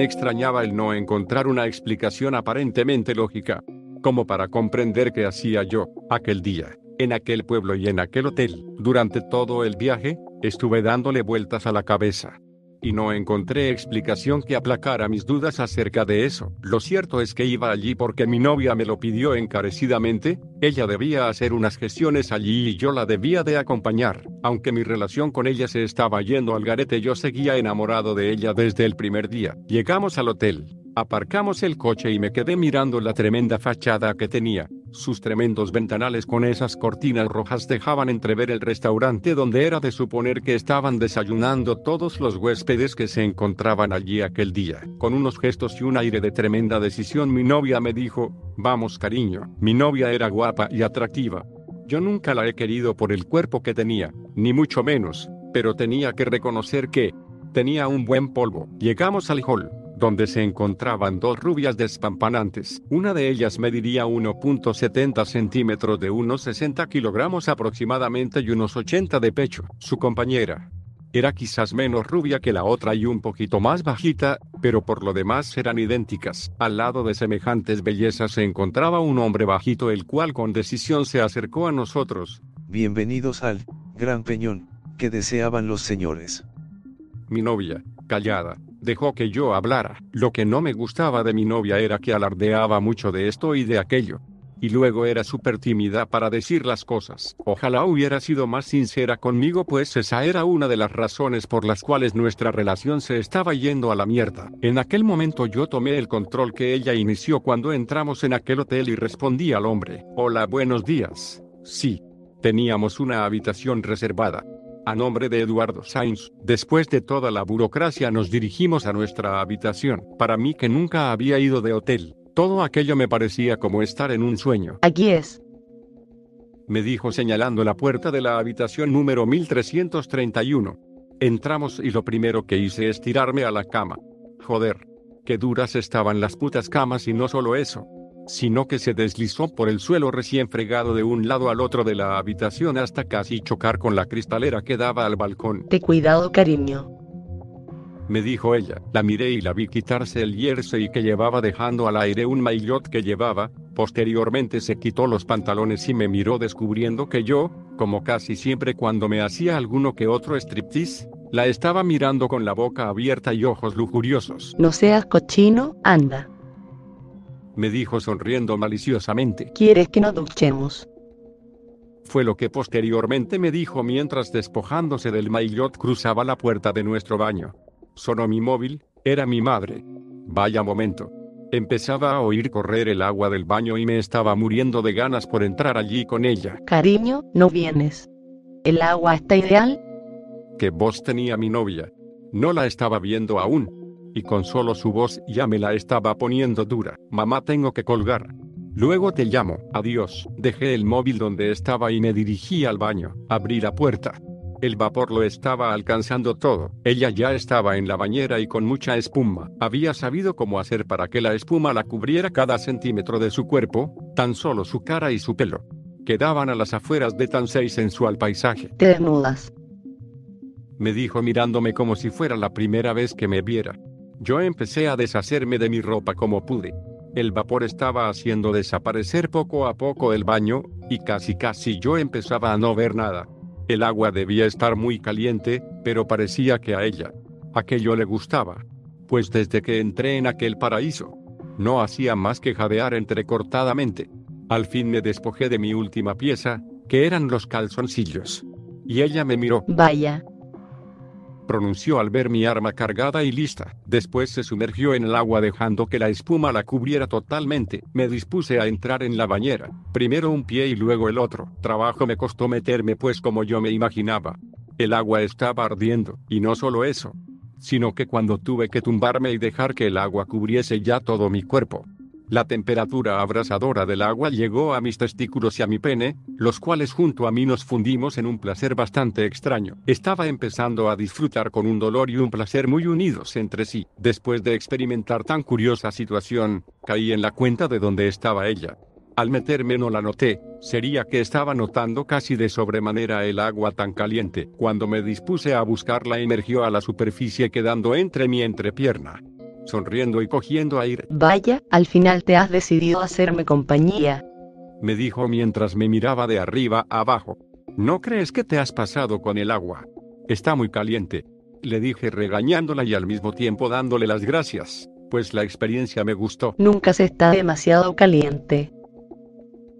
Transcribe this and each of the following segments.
Extrañaba el no encontrar una explicación aparentemente lógica, como para comprender qué hacía yo, aquel día, en aquel pueblo y en aquel hotel. Durante todo el viaje, estuve dándole vueltas a la cabeza y no encontré explicación que aplacara mis dudas acerca de eso. Lo cierto es que iba allí porque mi novia me lo pidió encarecidamente, ella debía hacer unas gestiones allí y yo la debía de acompañar. Aunque mi relación con ella se estaba yendo al garete, yo seguía enamorado de ella desde el primer día. Llegamos al hotel. Aparcamos el coche y me quedé mirando la tremenda fachada que tenía. Sus tremendos ventanales con esas cortinas rojas dejaban entrever el restaurante donde era de suponer que estaban desayunando todos los huéspedes que se encontraban allí aquel día. Con unos gestos y un aire de tremenda decisión mi novia me dijo, vamos cariño. Mi novia era guapa y atractiva. Yo nunca la he querido por el cuerpo que tenía, ni mucho menos, pero tenía que reconocer que tenía un buen polvo. Llegamos al hall donde se encontraban dos rubias despampanantes. Una de ellas mediría 1.70 centímetros de unos 60 kilogramos aproximadamente y unos 80 de pecho. Su compañera era quizás menos rubia que la otra y un poquito más bajita, pero por lo demás eran idénticas. Al lado de semejantes bellezas se encontraba un hombre bajito el cual con decisión se acercó a nosotros. Bienvenidos al Gran Peñón, que deseaban los señores. Mi novia, callada, dejó que yo hablara. Lo que no me gustaba de mi novia era que alardeaba mucho de esto y de aquello. Y luego era súper tímida para decir las cosas. Ojalá hubiera sido más sincera conmigo pues esa era una de las razones por las cuales nuestra relación se estaba yendo a la mierda. En aquel momento yo tomé el control que ella inició cuando entramos en aquel hotel y respondí al hombre. Hola, buenos días. Sí. Teníamos una habitación reservada a nombre de Eduardo Sainz. Después de toda la burocracia nos dirigimos a nuestra habitación. Para mí que nunca había ido de hotel, todo aquello me parecía como estar en un sueño. Aquí es. Me dijo señalando la puerta de la habitación número 1331. Entramos y lo primero que hice es tirarme a la cama. Joder, qué duras estaban las putas camas y no solo eso sino que se deslizó por el suelo recién fregado de un lado al otro de la habitación hasta casi chocar con la cristalera que daba al balcón. De cuidado, cariño. Me dijo ella. La miré y la vi quitarse el jersey que llevaba dejando al aire un maillot que llevaba. Posteriormente se quitó los pantalones y me miró descubriendo que yo, como casi siempre cuando me hacía alguno que otro striptease, la estaba mirando con la boca abierta y ojos lujuriosos. No seas cochino, anda me dijo sonriendo maliciosamente. ¿Quieres que nos duchemos? Fue lo que posteriormente me dijo mientras despojándose del maillot cruzaba la puerta de nuestro baño. Sonó mi móvil, era mi madre. Vaya momento. Empezaba a oír correr el agua del baño y me estaba muriendo de ganas por entrar allí con ella. Cariño, no vienes. ¿El agua está ideal? ¿Qué voz tenía mi novia? No la estaba viendo aún y con solo su voz ya me la estaba poniendo dura. Mamá tengo que colgar. Luego te llamo. Adiós. Dejé el móvil donde estaba y me dirigí al baño. Abrí la puerta. El vapor lo estaba alcanzando todo. Ella ya estaba en la bañera y con mucha espuma. Había sabido cómo hacer para que la espuma la cubriera cada centímetro de su cuerpo, tan solo su cara y su pelo. Quedaban a las afueras de tan seis sensual paisaje. Te desnudas. Me dijo mirándome como si fuera la primera vez que me viera. Yo empecé a deshacerme de mi ropa como pude. El vapor estaba haciendo desaparecer poco a poco el baño, y casi casi yo empezaba a no ver nada. El agua debía estar muy caliente, pero parecía que a ella aquello le gustaba. pues desde que entré en aquel paraíso, no hacía más que jadear entrecortadamente. Al fin me despojé de mi última pieza, que eran los calzoncillos. Y ella me miró. Vaya, pronunció al ver mi arma cargada y lista. Después se sumergió en el agua dejando que la espuma la cubriera totalmente. Me dispuse a entrar en la bañera. Primero un pie y luego el otro. Trabajo me costó meterme pues como yo me imaginaba. El agua estaba ardiendo, y no solo eso, sino que cuando tuve que tumbarme y dejar que el agua cubriese ya todo mi cuerpo, la temperatura abrasadora del agua llegó a mis testículos y a mi pene, los cuales junto a mí nos fundimos en un placer bastante extraño. Estaba empezando a disfrutar con un dolor y un placer muy unidos entre sí. Después de experimentar tan curiosa situación, caí en la cuenta de dónde estaba ella. Al meterme no la noté, sería que estaba notando casi de sobremanera el agua tan caliente. Cuando me dispuse a buscarla emergió a la superficie quedando entre mi entrepierna sonriendo y cogiendo aire. Vaya, al final te has decidido a hacerme compañía. Me dijo mientras me miraba de arriba a abajo. ¿No crees que te has pasado con el agua? Está muy caliente. Le dije regañándola y al mismo tiempo dándole las gracias, pues la experiencia me gustó. Nunca se está demasiado caliente.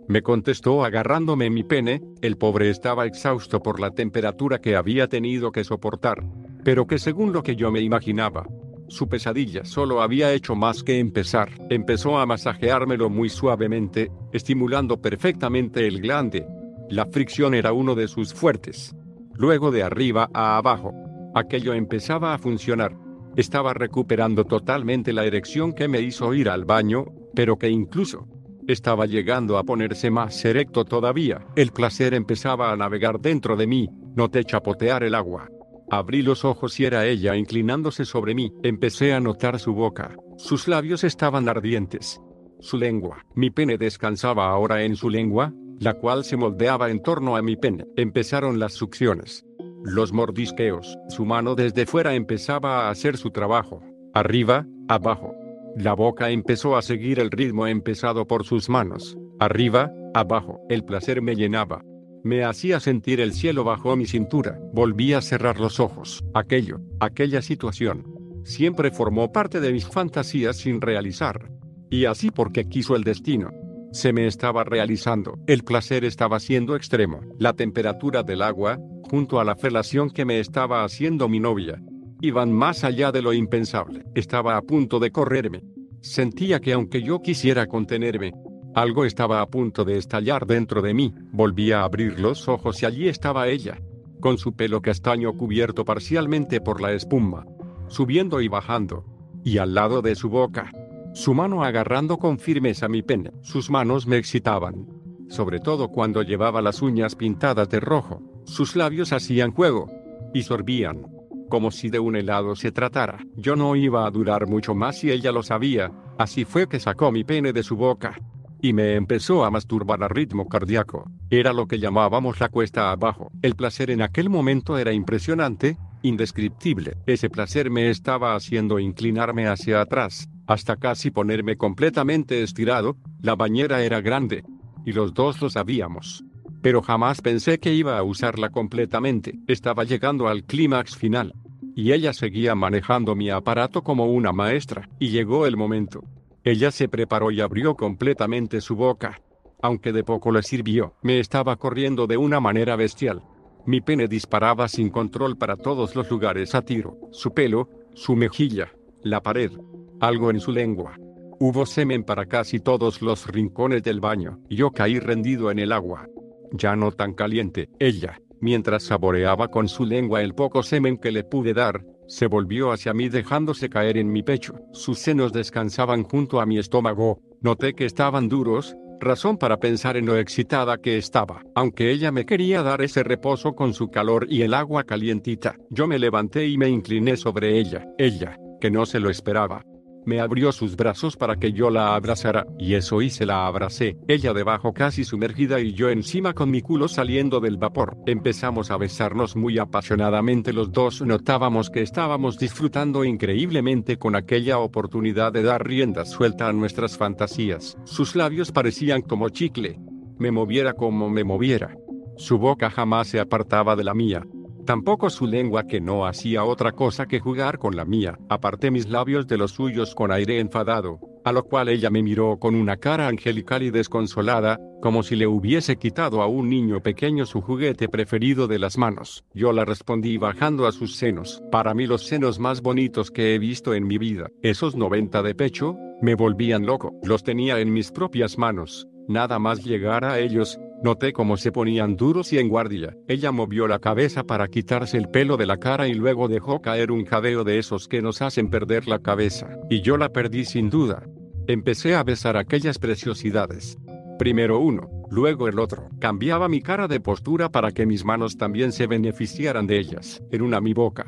Me contestó agarrándome mi pene, el pobre estaba exhausto por la temperatura que había tenido que soportar, pero que según lo que yo me imaginaba, su pesadilla solo había hecho más que empezar. Empezó a masajeármelo muy suavemente, estimulando perfectamente el glande. La fricción era uno de sus fuertes. Luego de arriba a abajo, aquello empezaba a funcionar. Estaba recuperando totalmente la erección que me hizo ir al baño, pero que incluso estaba llegando a ponerse más erecto todavía. El placer empezaba a navegar dentro de mí, noté chapotear el agua. Abrí los ojos y era ella inclinándose sobre mí. Empecé a notar su boca. Sus labios estaban ardientes. Su lengua. Mi pene descansaba ahora en su lengua, la cual se moldeaba en torno a mi pene. Empezaron las succiones. Los mordisqueos. Su mano desde fuera empezaba a hacer su trabajo. Arriba, abajo. La boca empezó a seguir el ritmo empezado por sus manos. Arriba, abajo. El placer me llenaba. Me hacía sentir el cielo bajo mi cintura. Volví a cerrar los ojos. Aquello, aquella situación, siempre formó parte de mis fantasías sin realizar. Y así porque quiso el destino. Se me estaba realizando. El placer estaba siendo extremo. La temperatura del agua, junto a la felación que me estaba haciendo mi novia, iban más allá de lo impensable. Estaba a punto de correrme. Sentía que aunque yo quisiera contenerme, algo estaba a punto de estallar dentro de mí. Volví a abrir los ojos y allí estaba ella, con su pelo castaño cubierto parcialmente por la espuma, subiendo y bajando, y al lado de su boca, su mano agarrando con firmeza mi pene. Sus manos me excitaban, sobre todo cuando llevaba las uñas pintadas de rojo. Sus labios hacían juego, y sorbían, como si de un helado se tratara. Yo no iba a durar mucho más y ella lo sabía, así fue que sacó mi pene de su boca, y me empezó a masturbar a ritmo cardíaco. Era lo que llamábamos la cuesta abajo. El placer en aquel momento era impresionante, indescriptible. Ese placer me estaba haciendo inclinarme hacia atrás, hasta casi ponerme completamente estirado. La bañera era grande, y los dos lo sabíamos. Pero jamás pensé que iba a usarla completamente. Estaba llegando al clímax final. Y ella seguía manejando mi aparato como una maestra. Y llegó el momento. Ella se preparó y abrió completamente su boca. Aunque de poco le sirvió, me estaba corriendo de una manera bestial. Mi pene disparaba sin control para todos los lugares a tiro. Su pelo, su mejilla, la pared, algo en su lengua. Hubo semen para casi todos los rincones del baño. Yo caí rendido en el agua. Ya no tan caliente. Ella, mientras saboreaba con su lengua el poco semen que le pude dar, se volvió hacia mí dejándose caer en mi pecho. Sus senos descansaban junto a mi estómago. Noté que estaban duros, razón para pensar en lo excitada que estaba. Aunque ella me quería dar ese reposo con su calor y el agua calientita, yo me levanté y me incliné sobre ella. Ella, que no se lo esperaba, me abrió sus brazos para que yo la abrazara, y eso hice la abracé, ella debajo casi sumergida y yo encima con mi culo saliendo del vapor. Empezamos a besarnos muy apasionadamente los dos, notábamos que estábamos disfrutando increíblemente con aquella oportunidad de dar rienda suelta a nuestras fantasías. Sus labios parecían como chicle. Me moviera como me moviera. Su boca jamás se apartaba de la mía tampoco su lengua que no hacía otra cosa que jugar con la mía. Aparté mis labios de los suyos con aire enfadado, a lo cual ella me miró con una cara angelical y desconsolada, como si le hubiese quitado a un niño pequeño su juguete preferido de las manos. Yo la respondí bajando a sus senos, para mí los senos más bonitos que he visto en mi vida, esos 90 de pecho, me volvían loco, los tenía en mis propias manos, nada más llegar a ellos, Noté cómo se ponían duros y en guardia. Ella movió la cabeza para quitarse el pelo de la cara y luego dejó caer un jadeo de esos que nos hacen perder la cabeza. Y yo la perdí sin duda. Empecé a besar aquellas preciosidades. Primero uno, luego el otro. Cambiaba mi cara de postura para que mis manos también se beneficiaran de ellas. En una mi boca,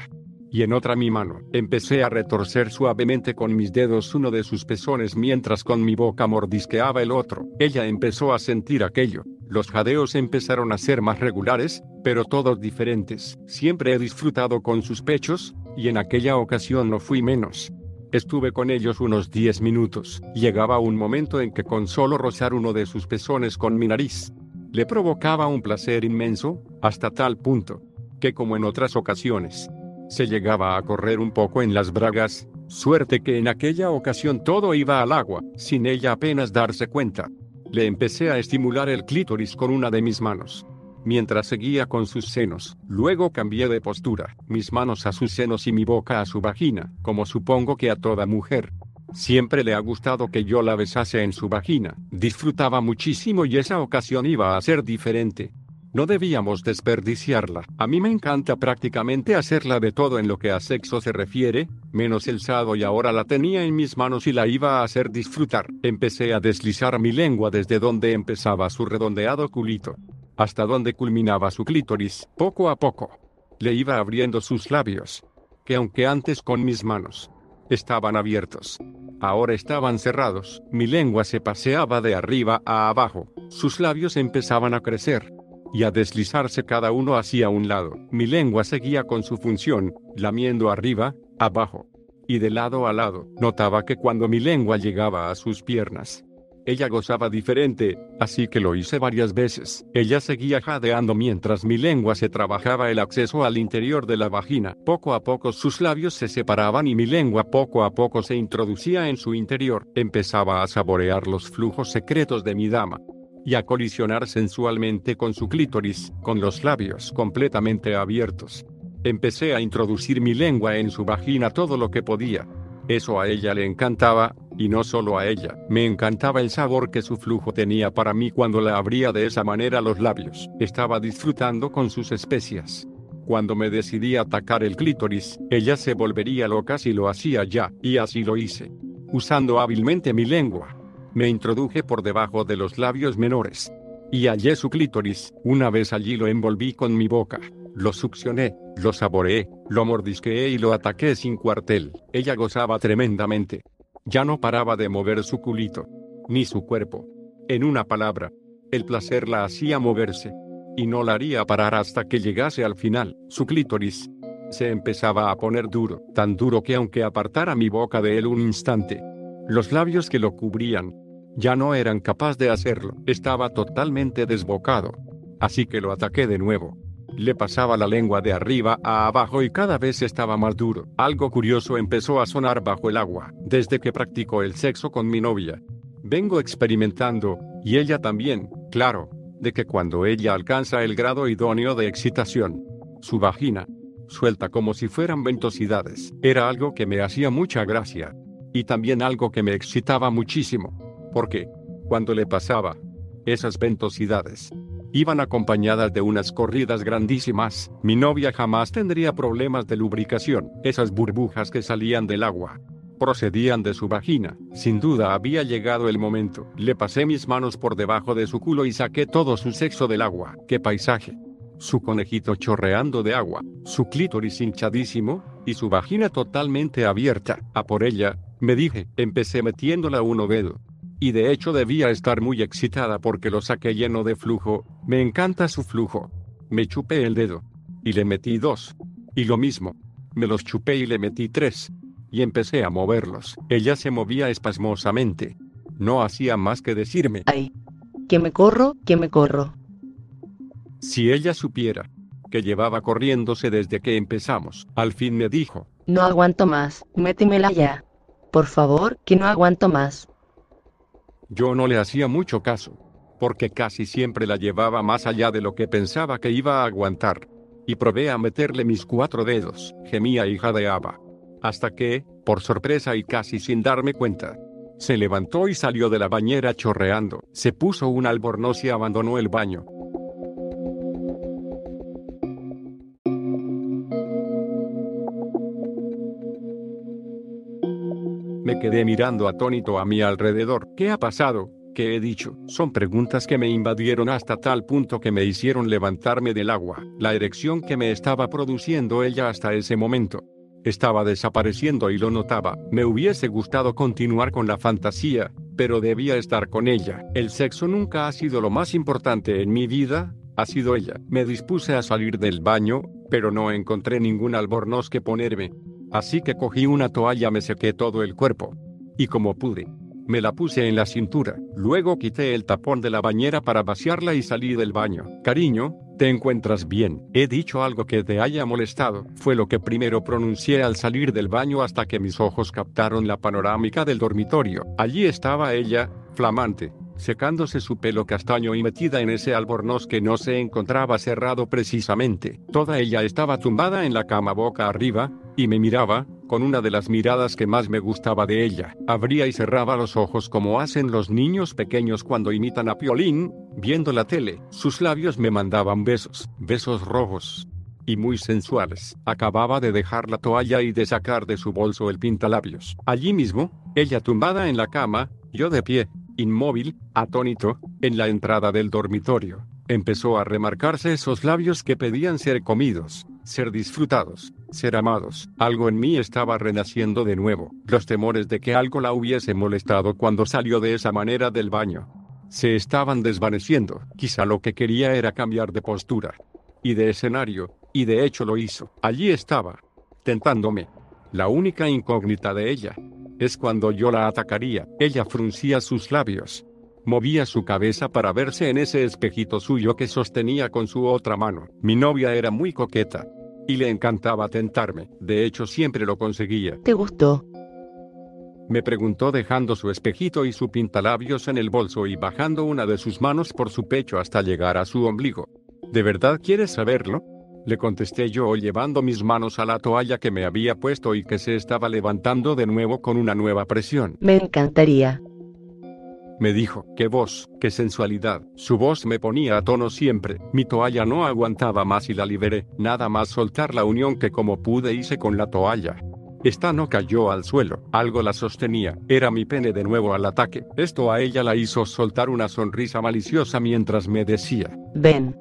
y en otra mi mano. Empecé a retorcer suavemente con mis dedos uno de sus pezones mientras con mi boca mordisqueaba el otro. Ella empezó a sentir aquello. Los jadeos empezaron a ser más regulares, pero todos diferentes. Siempre he disfrutado con sus pechos, y en aquella ocasión no fui menos. Estuve con ellos unos 10 minutos. Llegaba un momento en que con solo rozar uno de sus pezones con mi nariz, le provocaba un placer inmenso, hasta tal punto, que como en otras ocasiones, se llegaba a correr un poco en las bragas, suerte que en aquella ocasión todo iba al agua, sin ella apenas darse cuenta. Le empecé a estimular el clítoris con una de mis manos, mientras seguía con sus senos. Luego cambié de postura, mis manos a sus senos y mi boca a su vagina, como supongo que a toda mujer. Siempre le ha gustado que yo la besase en su vagina. Disfrutaba muchísimo y esa ocasión iba a ser diferente. No debíamos desperdiciarla. A mí me encanta prácticamente hacerla de todo en lo que a sexo se refiere, menos el sado y ahora la tenía en mis manos y la iba a hacer disfrutar. Empecé a deslizar mi lengua desde donde empezaba su redondeado culito, hasta donde culminaba su clítoris, poco a poco. Le iba abriendo sus labios, que aunque antes con mis manos estaban abiertos, ahora estaban cerrados. Mi lengua se paseaba de arriba a abajo, sus labios empezaban a crecer, y a deslizarse cada uno hacia un lado. Mi lengua seguía con su función, lamiendo arriba, abajo y de lado a lado. Notaba que cuando mi lengua llegaba a sus piernas, ella gozaba diferente, así que lo hice varias veces. Ella seguía jadeando mientras mi lengua se trabajaba el acceso al interior de la vagina. Poco a poco sus labios se separaban y mi lengua poco a poco se introducía en su interior. Empezaba a saborear los flujos secretos de mi dama y a colisionar sensualmente con su clítoris, con los labios completamente abiertos. Empecé a introducir mi lengua en su vagina todo lo que podía. Eso a ella le encantaba, y no solo a ella. Me encantaba el sabor que su flujo tenía para mí cuando la abría de esa manera los labios. Estaba disfrutando con sus especias. Cuando me decidí a atacar el clítoris, ella se volvería loca si lo hacía ya, y así lo hice. Usando hábilmente mi lengua, me introduje por debajo de los labios menores. Y hallé su clítoris, una vez allí lo envolví con mi boca. Lo succioné, lo saboreé, lo mordisqueé y lo ataqué sin cuartel. Ella gozaba tremendamente. Ya no paraba de mover su culito, ni su cuerpo. En una palabra, el placer la hacía moverse. Y no la haría parar hasta que llegase al final. Su clítoris se empezaba a poner duro, tan duro que aunque apartara mi boca de él un instante, los labios que lo cubrían ya no eran capaz de hacerlo. Estaba totalmente desbocado. Así que lo ataqué de nuevo. Le pasaba la lengua de arriba a abajo y cada vez estaba más duro. Algo curioso empezó a sonar bajo el agua, desde que practicó el sexo con mi novia. Vengo experimentando, y ella también, claro, de que cuando ella alcanza el grado idóneo de excitación, su vagina, suelta como si fueran ventosidades, era algo que me hacía mucha gracia. Y también algo que me excitaba muchísimo. Porque, cuando le pasaba, esas ventosidades iban acompañadas de unas corridas grandísimas, mi novia jamás tendría problemas de lubricación. Esas burbujas que salían del agua procedían de su vagina. Sin duda había llegado el momento. Le pasé mis manos por debajo de su culo y saqué todo su sexo del agua. ¡Qué paisaje! Su conejito chorreando de agua, su clítoris hinchadísimo, y su vagina totalmente abierta. A por ella, me dije, empecé metiéndola un dedo. Y de hecho debía estar muy excitada porque lo saqué lleno de flujo, me encanta su flujo. Me chupé el dedo. Y le metí dos. Y lo mismo. Me los chupé y le metí tres. Y empecé a moverlos. Ella se movía espasmosamente. No hacía más que decirme. Ay. Que me corro, que me corro. Si ella supiera que llevaba corriéndose desde que empezamos. Al fin me dijo, No aguanto más, métemela ya. Por favor, que no aguanto más. Yo no le hacía mucho caso, porque casi siempre la llevaba más allá de lo que pensaba que iba a aguantar. Y probé a meterle mis cuatro dedos, gemía hija de Abba. Hasta que, por sorpresa y casi sin darme cuenta, se levantó y salió de la bañera chorreando, se puso un albornoz y abandonó el baño. Me quedé mirando atónito a mi alrededor. ¿Qué ha pasado? ¿Qué he dicho? Son preguntas que me invadieron hasta tal punto que me hicieron levantarme del agua. La erección que me estaba produciendo ella hasta ese momento. Estaba desapareciendo y lo notaba. Me hubiese gustado continuar con la fantasía, pero debía estar con ella. El sexo nunca ha sido lo más importante en mi vida, ha sido ella. Me dispuse a salir del baño, pero no encontré ningún albornoz que ponerme. Así que cogí una toalla, me sequé todo el cuerpo. Y como pude, me la puse en la cintura. Luego quité el tapón de la bañera para vaciarla y salí del baño. Cariño, ¿te encuentras bien? He dicho algo que te haya molestado. Fue lo que primero pronuncié al salir del baño hasta que mis ojos captaron la panorámica del dormitorio. Allí estaba ella, flamante, secándose su pelo castaño y metida en ese albornoz que no se encontraba cerrado precisamente. Toda ella estaba tumbada en la cama boca arriba, y me miraba, con una de las miradas que más me gustaba de ella. Abría y cerraba los ojos como hacen los niños pequeños cuando imitan a Piolín, viendo la tele. Sus labios me mandaban besos, besos rojos y muy sensuales. Acababa de dejar la toalla y de sacar de su bolso el pintalabios. Allí mismo, ella tumbada en la cama, yo de pie, inmóvil, atónito, en la entrada del dormitorio. Empezó a remarcarse esos labios que pedían ser comidos, ser disfrutados, ser amados. Algo en mí estaba renaciendo de nuevo. Los temores de que algo la hubiese molestado cuando salió de esa manera del baño se estaban desvaneciendo. Quizá lo que quería era cambiar de postura y de escenario, y de hecho lo hizo. Allí estaba, tentándome. La única incógnita de ella es cuando yo la atacaría. Ella fruncía sus labios. Movía su cabeza para verse en ese espejito suyo que sostenía con su otra mano. Mi novia era muy coqueta. Y le encantaba tentarme. De hecho, siempre lo conseguía. ¿Te gustó? Me preguntó dejando su espejito y su pintalabios en el bolso y bajando una de sus manos por su pecho hasta llegar a su ombligo. ¿De verdad quieres saberlo? Le contesté yo llevando mis manos a la toalla que me había puesto y que se estaba levantando de nuevo con una nueva presión. Me encantaría. Me dijo, qué voz, qué sensualidad. Su voz me ponía a tono siempre. Mi toalla no aguantaba más y la liberé. Nada más soltar la unión que como pude hice con la toalla. Esta no cayó al suelo, algo la sostenía, era mi pene de nuevo al ataque. Esto a ella la hizo soltar una sonrisa maliciosa mientras me decía, Ven.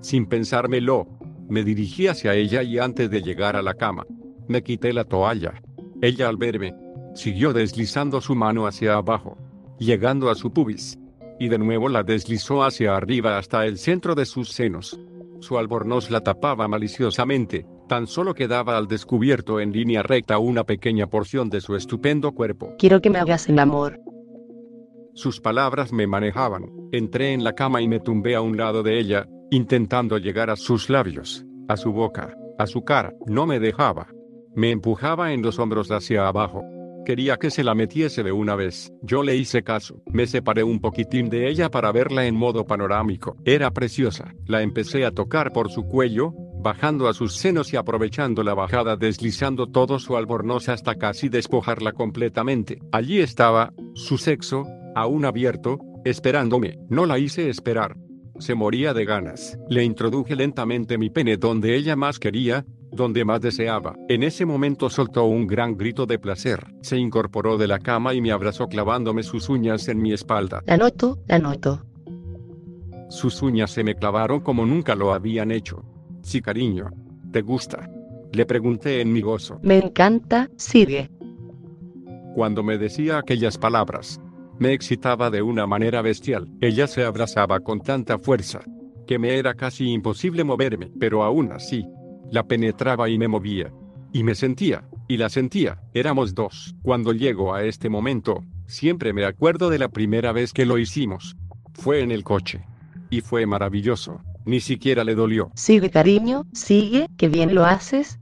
Sin pensármelo, me dirigí hacia ella y antes de llegar a la cama, me quité la toalla. Ella al verme, siguió deslizando su mano hacia abajo, llegando a su pubis, y de nuevo la deslizó hacia arriba hasta el centro de sus senos. Su albornoz la tapaba maliciosamente, tan solo quedaba al descubierto en línea recta una pequeña porción de su estupendo cuerpo. Quiero que me hagas el amor. Sus palabras me manejaban. Entré en la cama y me tumbé a un lado de ella, intentando llegar a sus labios, a su boca, a su cara. No me dejaba. Me empujaba en los hombros hacia abajo. Quería que se la metiese de una vez. Yo le hice caso. Me separé un poquitín de ella para verla en modo panorámico. Era preciosa. La empecé a tocar por su cuello, bajando a sus senos y aprovechando la bajada deslizando todo su albornoz hasta casi despojarla completamente. Allí estaba, su sexo, aún abierto, esperándome. No la hice esperar. Se moría de ganas. Le introduje lentamente mi pene donde ella más quería, donde más deseaba. En ese momento soltó un gran grito de placer. Se incorporó de la cama y me abrazó clavándome sus uñas en mi espalda. La noto, la noto. Sus uñas se me clavaron como nunca lo habían hecho. Sí, cariño. ¿Te gusta? Le pregunté en mi gozo. Me encanta, sigue. Cuando me decía aquellas palabras, me excitaba de una manera bestial. Ella se abrazaba con tanta fuerza que me era casi imposible moverme, pero aún así, la penetraba y me movía. Y me sentía, y la sentía, éramos dos. Cuando llego a este momento, siempre me acuerdo de la primera vez que lo hicimos. Fue en el coche. Y fue maravilloso, Ni siquiera le dolió. Sigue, cariño, sigue, que bien lo haces.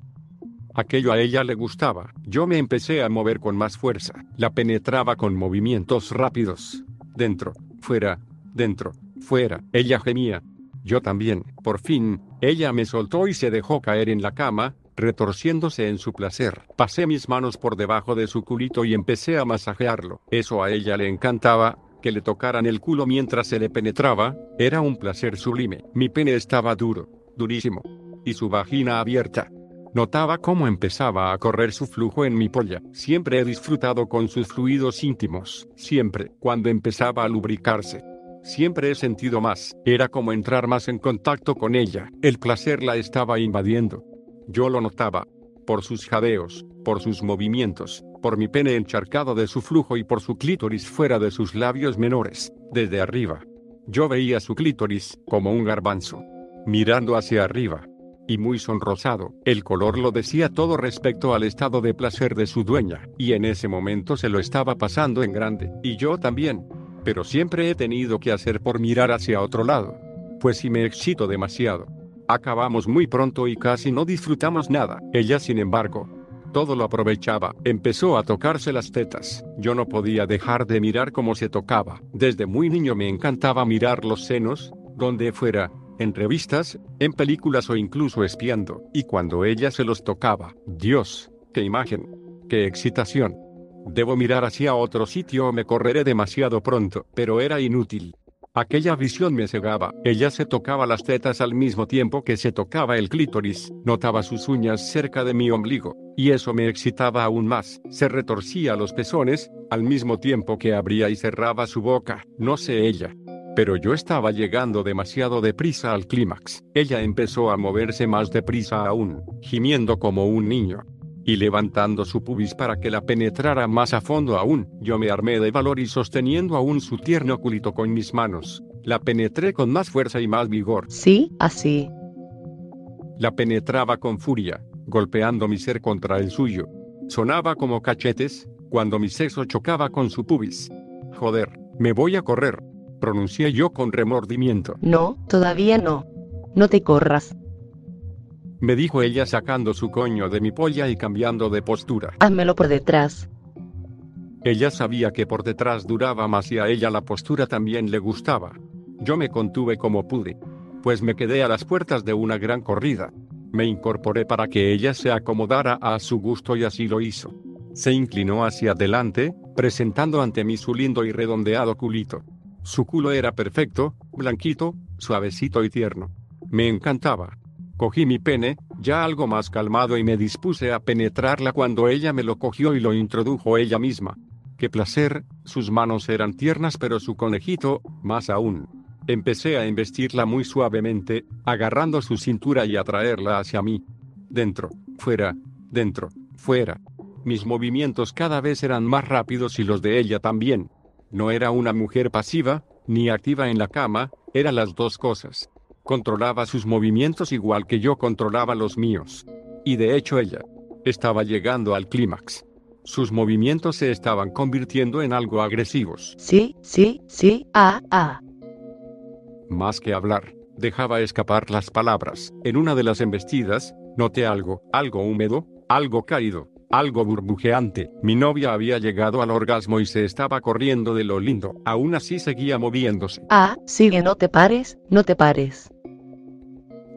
Aquello a ella le gustaba. Yo me empecé a mover con más fuerza. La penetraba con movimientos rápidos. Dentro, fuera, dentro, fuera. Ella gemía. Yo también. Por fin, ella me soltó y se dejó caer en la cama, retorciéndose en su placer. Pasé mis manos por debajo de su culito y empecé a masajearlo. Eso a ella le encantaba, que le tocaran el culo mientras se le penetraba, era un placer sublime. Mi pene estaba duro, durísimo, y su vagina abierta. Notaba cómo empezaba a correr su flujo en mi polla. Siempre he disfrutado con sus fluidos íntimos, siempre, cuando empezaba a lubricarse. Siempre he sentido más, era como entrar más en contacto con ella, el placer la estaba invadiendo. Yo lo notaba, por sus jadeos, por sus movimientos, por mi pene encharcado de su flujo y por su clítoris fuera de sus labios menores, desde arriba. Yo veía su clítoris, como un garbanzo, mirando hacia arriba. Y muy sonrosado, el color lo decía todo respecto al estado de placer de su dueña, y en ese momento se lo estaba pasando en grande, y yo también. Pero siempre he tenido que hacer por mirar hacia otro lado. Pues si me excito demasiado. Acabamos muy pronto y casi no disfrutamos nada. Ella, sin embargo, todo lo aprovechaba. Empezó a tocarse las tetas. Yo no podía dejar de mirar cómo se tocaba. Desde muy niño me encantaba mirar los senos, donde fuera, en revistas, en películas o incluso espiando. Y cuando ella se los tocaba, Dios, qué imagen, qué excitación. Debo mirar hacia otro sitio o me correré demasiado pronto, pero era inútil. Aquella visión me cegaba. Ella se tocaba las tetas al mismo tiempo que se tocaba el clítoris. Notaba sus uñas cerca de mi ombligo, y eso me excitaba aún más. Se retorcía los pezones, al mismo tiempo que abría y cerraba su boca. No sé ella. Pero yo estaba llegando demasiado deprisa al clímax. Ella empezó a moverse más deprisa aún, gimiendo como un niño y levantando su pubis para que la penetrara más a fondo aún, yo me armé de valor y sosteniendo aún su tierno culito con mis manos, la penetré con más fuerza y más vigor. Sí, así. La penetraba con furia, golpeando mi ser contra el suyo. Sonaba como cachetes, cuando mi sexo chocaba con su pubis. Joder, me voy a correr, pronuncié yo con remordimiento. No, todavía no. No te corras me dijo ella sacando su coño de mi polla y cambiando de postura. Házmelo por detrás. Ella sabía que por detrás duraba más y a ella la postura también le gustaba. Yo me contuve como pude, pues me quedé a las puertas de una gran corrida. Me incorporé para que ella se acomodara a su gusto y así lo hizo. Se inclinó hacia adelante, presentando ante mí su lindo y redondeado culito. Su culo era perfecto, blanquito, suavecito y tierno. Me encantaba. Cogí mi pene, ya algo más calmado y me dispuse a penetrarla cuando ella me lo cogió y lo introdujo ella misma. Qué placer, sus manos eran tiernas pero su conejito, más aún. Empecé a embestirla muy suavemente, agarrando su cintura y atraerla hacia mí. Dentro, fuera, dentro, fuera. Mis movimientos cada vez eran más rápidos y los de ella también. No era una mujer pasiva, ni activa en la cama, eran las dos cosas. Controlaba sus movimientos igual que yo controlaba los míos. Y de hecho ella estaba llegando al clímax. Sus movimientos se estaban convirtiendo en algo agresivos. Sí, sí, sí, ah, ah. Más que hablar, dejaba escapar las palabras. En una de las embestidas, noté algo, algo húmedo, algo cálido, algo burbujeante. Mi novia había llegado al orgasmo y se estaba corriendo de lo lindo. Aún así seguía moviéndose. Ah, sigue, no te pares, no te pares.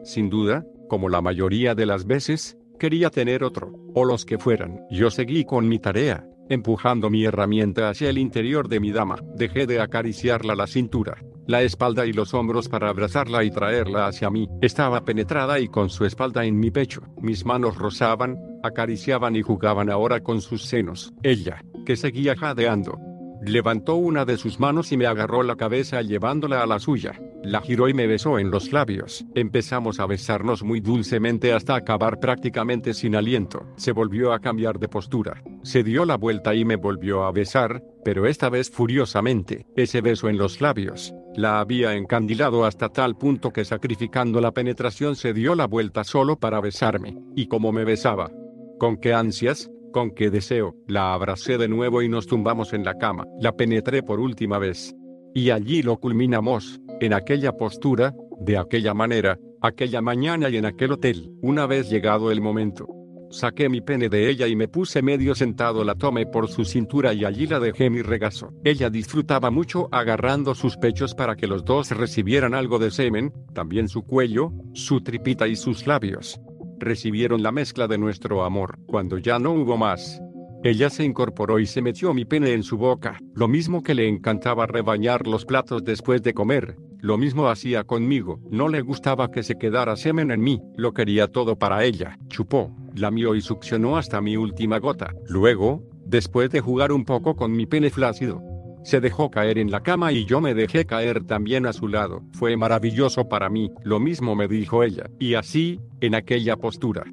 Sin duda, como la mayoría de las veces, quería tener otro, o los que fueran. Yo seguí con mi tarea, empujando mi herramienta hacia el interior de mi dama. Dejé de acariciarla la cintura, la espalda y los hombros para abrazarla y traerla hacia mí. Estaba penetrada y con su espalda en mi pecho. Mis manos rozaban, acariciaban y jugaban ahora con sus senos. Ella, que seguía jadeando, Levantó una de sus manos y me agarró la cabeza llevándola a la suya. La giró y me besó en los labios. Empezamos a besarnos muy dulcemente hasta acabar prácticamente sin aliento. Se volvió a cambiar de postura. Se dio la vuelta y me volvió a besar, pero esta vez furiosamente. Ese beso en los labios. La había encandilado hasta tal punto que sacrificando la penetración se dio la vuelta solo para besarme. Y como me besaba. Con qué ansias, con qué deseo, la abracé de nuevo y nos tumbamos en la cama. La penetré por última vez. Y allí lo culminamos, en aquella postura, De aquella manera, aquella mañana y en aquel hotel, una vez llegado el momento, Saqué mi pene de ella y me puse medio sentado, la tomé por su cintura y allí la dejé mi regazo. Ella disfrutaba mucho agarrando sus pechos para que los dos recibieran algo de semen, también su cuello, su tripita y sus labios. Recibieron la mezcla de nuestro amor. Cuando ya no hubo más, ella se incorporó y se metió mi pene en su boca, lo mismo que le encantaba rebañar los platos después de comer, lo mismo hacía conmigo, no le gustaba que se quedara semen en mí, lo quería todo para ella, chupó, lamió y succionó hasta mi última gota. Luego, después de jugar un poco con mi pene flácido, se dejó caer en la cama y yo me dejé caer también a su lado. Fue maravilloso para mí, lo mismo me dijo ella. Y así, en aquella postura.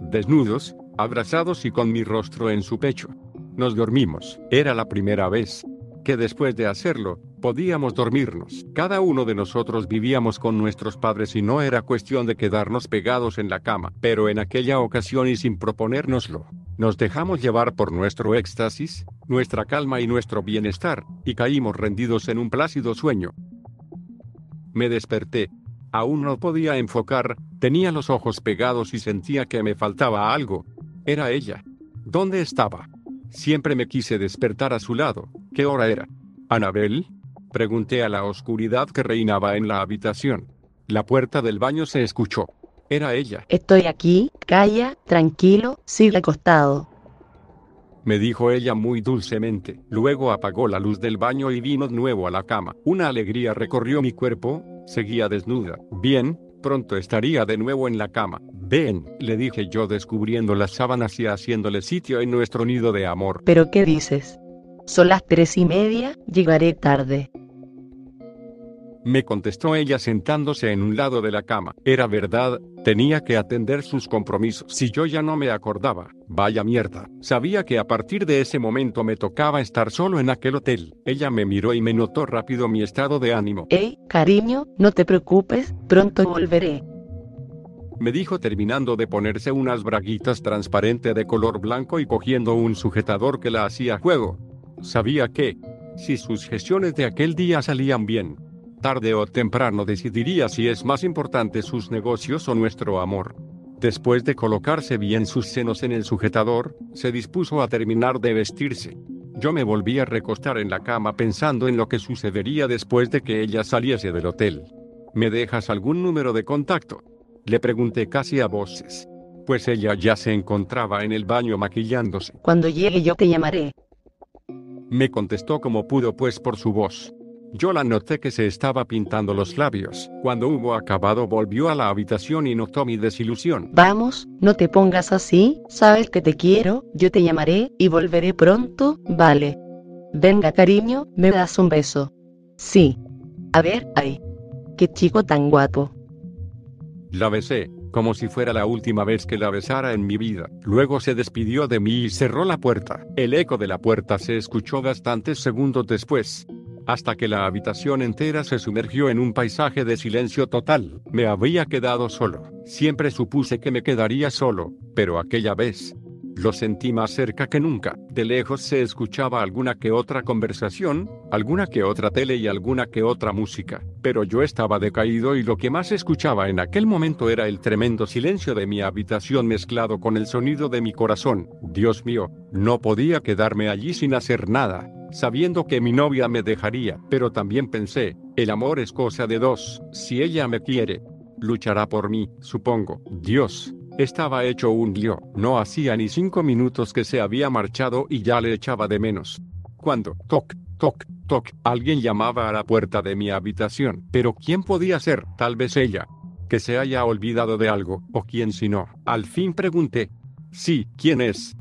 Desnudos, abrazados y con mi rostro en su pecho. Nos dormimos. Era la primera vez que después de hacerlo, podíamos dormirnos. Cada uno de nosotros vivíamos con nuestros padres y no era cuestión de quedarnos pegados en la cama, pero en aquella ocasión y sin proponérnoslo, nos dejamos llevar por nuestro éxtasis, nuestra calma y nuestro bienestar, y caímos rendidos en un plácido sueño. Me desperté. Aún no podía enfocar, tenía los ojos pegados y sentía que me faltaba algo. Era ella. ¿Dónde estaba? Siempre me quise despertar a su lado. ¿Qué hora era? ¿Anabel? Pregunté a la oscuridad que reinaba en la habitación. La puerta del baño se escuchó. Era ella. Estoy aquí, calla, tranquilo, sigue acostado. Me dijo ella muy dulcemente. Luego apagó la luz del baño y vino de nuevo a la cama. Una alegría recorrió mi cuerpo, seguía desnuda. Bien, pronto estaría de nuevo en la cama. Ven, le dije yo descubriendo las sábanas y haciéndole sitio en nuestro nido de amor. ¿Pero qué dices? Son las tres y media, llegaré tarde. Me contestó ella sentándose en un lado de la cama. Era verdad, tenía que atender sus compromisos. Si yo ya no me acordaba, vaya mierda. Sabía que a partir de ese momento me tocaba estar solo en aquel hotel. Ella me miró y me notó rápido mi estado de ánimo. Hey, cariño, no te preocupes, pronto volveré. Me dijo terminando de ponerse unas braguitas transparente de color blanco y cogiendo un sujetador que la hacía juego. Sabía que, si sus gestiones de aquel día salían bien, tarde o temprano decidiría si es más importante sus negocios o nuestro amor. Después de colocarse bien sus senos en el sujetador, se dispuso a terminar de vestirse. Yo me volví a recostar en la cama pensando en lo que sucedería después de que ella saliese del hotel. ¿Me dejas algún número de contacto? Le pregunté casi a voces. Pues ella ya se encontraba en el baño maquillándose. Cuando llegue yo te llamaré. Me contestó como pudo pues por su voz. Yo la noté que se estaba pintando los labios. Cuando hubo acabado volvió a la habitación y notó mi desilusión. Vamos, no te pongas así, sabes que te quiero, yo te llamaré y volveré pronto, vale. Venga cariño, me das un beso. Sí. A ver, ay. Qué chico tan guapo. La besé, como si fuera la última vez que la besara en mi vida. Luego se despidió de mí y cerró la puerta. El eco de la puerta se escuchó bastantes segundos después hasta que la habitación entera se sumergió en un paisaje de silencio total. Me había quedado solo. Siempre supuse que me quedaría solo, pero aquella vez lo sentí más cerca que nunca. De lejos se escuchaba alguna que otra conversación, alguna que otra tele y alguna que otra música. Pero yo estaba decaído y lo que más escuchaba en aquel momento era el tremendo silencio de mi habitación mezclado con el sonido de mi corazón. Dios mío, no podía quedarme allí sin hacer nada sabiendo que mi novia me dejaría, pero también pensé, el amor es cosa de dos, si ella me quiere, luchará por mí, supongo. Dios, estaba hecho un lío, no hacía ni cinco minutos que se había marchado y ya le echaba de menos. Cuando, toc, toc, toc, alguien llamaba a la puerta de mi habitación, pero ¿quién podía ser? Tal vez ella. Que se haya olvidado de algo, o quién si no. Al fin pregunté. Sí, ¿quién es?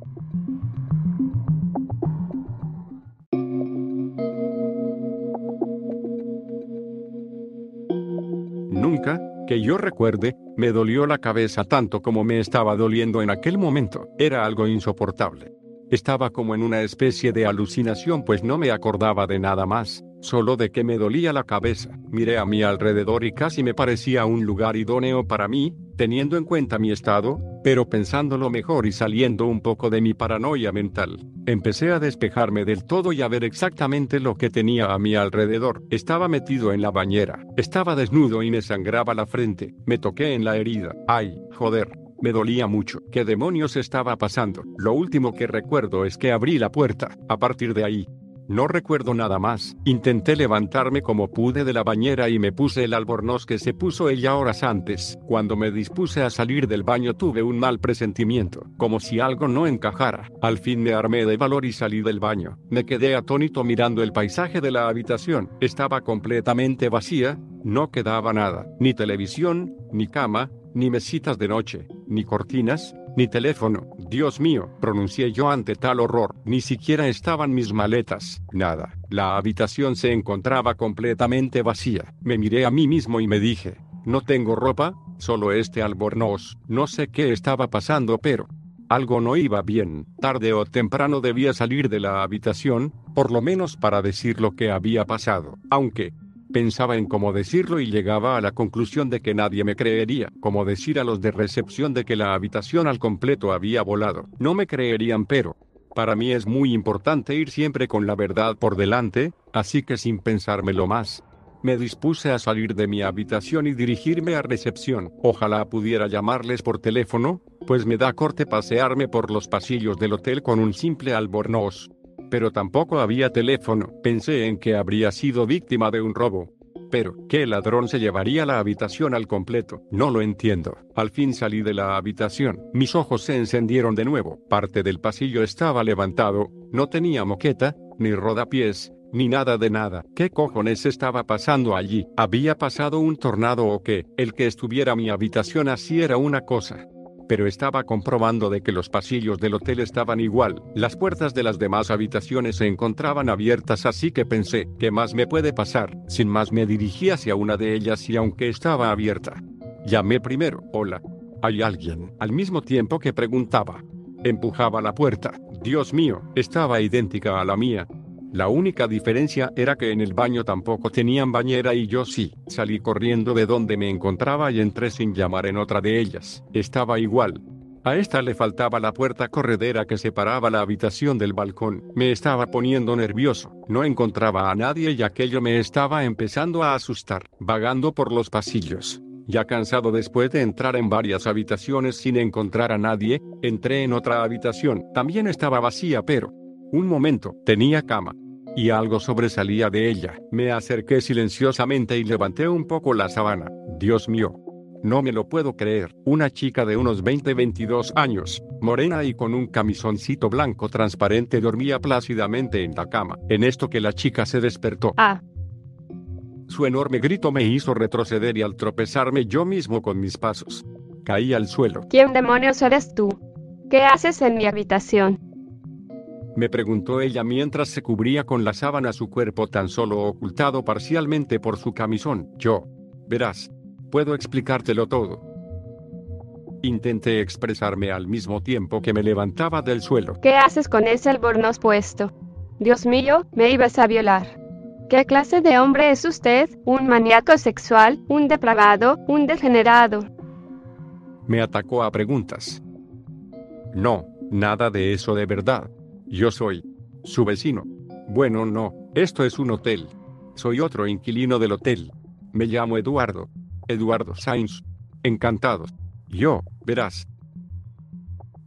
Que yo recuerde, me dolió la cabeza tanto como me estaba doliendo en aquel momento. Era algo insoportable. Estaba como en una especie de alucinación pues no me acordaba de nada más. Solo de que me dolía la cabeza. Miré a mi alrededor y casi me parecía un lugar idóneo para mí, teniendo en cuenta mi estado, pero pensándolo mejor y saliendo un poco de mi paranoia mental. Empecé a despejarme del todo y a ver exactamente lo que tenía a mi alrededor. Estaba metido en la bañera, estaba desnudo y me sangraba la frente. Me toqué en la herida. ¡Ay, joder! Me dolía mucho. ¿Qué demonios estaba pasando? Lo último que recuerdo es que abrí la puerta. A partir de ahí, no recuerdo nada más. Intenté levantarme como pude de la bañera y me puse el albornoz que se puso ella horas antes. Cuando me dispuse a salir del baño tuve un mal presentimiento, como si algo no encajara. Al fin me armé de valor y salí del baño. Me quedé atónito mirando el paisaje de la habitación. Estaba completamente vacía, no quedaba nada, ni televisión, ni cama, ni mesitas de noche, ni cortinas, ni teléfono. Dios mío, pronuncié yo ante tal horror. Ni siquiera estaban mis maletas. Nada. La habitación se encontraba completamente vacía. Me miré a mí mismo y me dije, no tengo ropa, solo este albornoz. No sé qué estaba pasando, pero... Algo no iba bien. Tarde o temprano debía salir de la habitación, por lo menos para decir lo que había pasado. Aunque, Pensaba en cómo decirlo y llegaba a la conclusión de que nadie me creería, como decir a los de recepción de que la habitación al completo había volado. No me creerían pero, para mí es muy importante ir siempre con la verdad por delante, así que sin pensármelo más, me dispuse a salir de mi habitación y dirigirme a recepción. Ojalá pudiera llamarles por teléfono, pues me da corte pasearme por los pasillos del hotel con un simple albornoz pero tampoco había teléfono. Pensé en que habría sido víctima de un robo. Pero, ¿qué ladrón se llevaría la habitación al completo? No lo entiendo. Al fin salí de la habitación. Mis ojos se encendieron de nuevo. Parte del pasillo estaba levantado. No tenía moqueta, ni rodapiés, ni nada de nada. ¿Qué cojones estaba pasando allí? ¿Había pasado un tornado o qué? El que estuviera mi habitación así era una cosa pero estaba comprobando de que los pasillos del hotel estaban igual. Las puertas de las demás habitaciones se encontraban abiertas así que pensé, ¿qué más me puede pasar? Sin más me dirigí hacia una de ellas y aunque estaba abierta. Llamé primero, hola. ¿Hay alguien? Al mismo tiempo que preguntaba. Empujaba la puerta. Dios mío, estaba idéntica a la mía. La única diferencia era que en el baño tampoco tenían bañera y yo sí. Salí corriendo de donde me encontraba y entré sin llamar en otra de ellas. Estaba igual. A esta le faltaba la puerta corredera que separaba la habitación del balcón. Me estaba poniendo nervioso. No encontraba a nadie y aquello me estaba empezando a asustar. Vagando por los pasillos. Ya cansado después de entrar en varias habitaciones sin encontrar a nadie, entré en otra habitación. También estaba vacía pero... Un momento, tenía cama y algo sobresalía de ella. Me acerqué silenciosamente y levanté un poco la sábana. Dios mío. No me lo puedo creer. Una chica de unos 20-22 años, morena y con un camisoncito blanco transparente dormía plácidamente en la cama. En esto que la chica se despertó. Ah. Su enorme grito me hizo retroceder y al tropezarme yo mismo con mis pasos, caí al suelo. ¿Quién demonios eres tú? ¿Qué haces en mi habitación? Me preguntó ella mientras se cubría con la sábana su cuerpo tan solo ocultado parcialmente por su camisón. Yo, verás, puedo explicártelo todo. Intenté expresarme al mismo tiempo que me levantaba del suelo. ¿Qué haces con ese albornoz puesto? Dios mío, me ibas a violar. ¿Qué clase de hombre es usted? ¿Un maníaco sexual? ¿Un depravado? ¿Un degenerado? Me atacó a preguntas. No, nada de eso de verdad. Yo soy su vecino. Bueno, no, esto es un hotel. Soy otro inquilino del hotel. Me llamo Eduardo. Eduardo Sainz. Encantado. Yo, verás.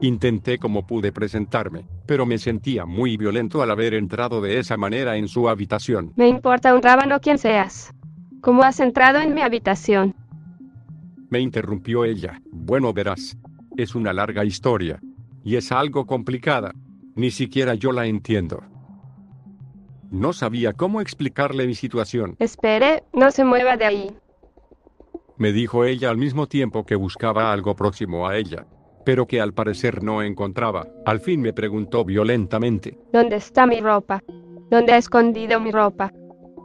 Intenté como pude presentarme, pero me sentía muy violento al haber entrado de esa manera en su habitación. Me importa un rábano quien seas. ¿Cómo has entrado en mi habitación? Me interrumpió ella. Bueno, verás. Es una larga historia. Y es algo complicada. Ni siquiera yo la entiendo. No sabía cómo explicarle mi situación. Espere, no se mueva de ahí. Me dijo ella al mismo tiempo que buscaba algo próximo a ella, pero que al parecer no encontraba. Al fin me preguntó violentamente. ¿Dónde está mi ropa? ¿Dónde ha escondido mi ropa?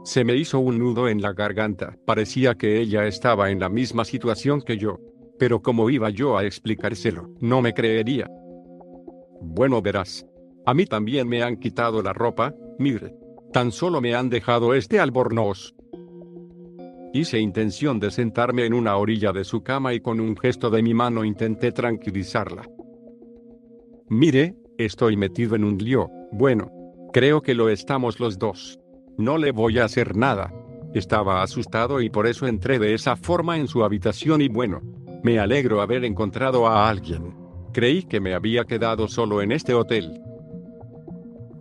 Se me hizo un nudo en la garganta. Parecía que ella estaba en la misma situación que yo. Pero ¿cómo iba yo a explicárselo? No me creería. Bueno, verás. A mí también me han quitado la ropa, mire. Tan solo me han dejado este albornoz. Hice intención de sentarme en una orilla de su cama y con un gesto de mi mano intenté tranquilizarla. Mire, estoy metido en un lío, bueno, creo que lo estamos los dos. No le voy a hacer nada. Estaba asustado y por eso entré de esa forma en su habitación y bueno, me alegro haber encontrado a alguien. Creí que me había quedado solo en este hotel.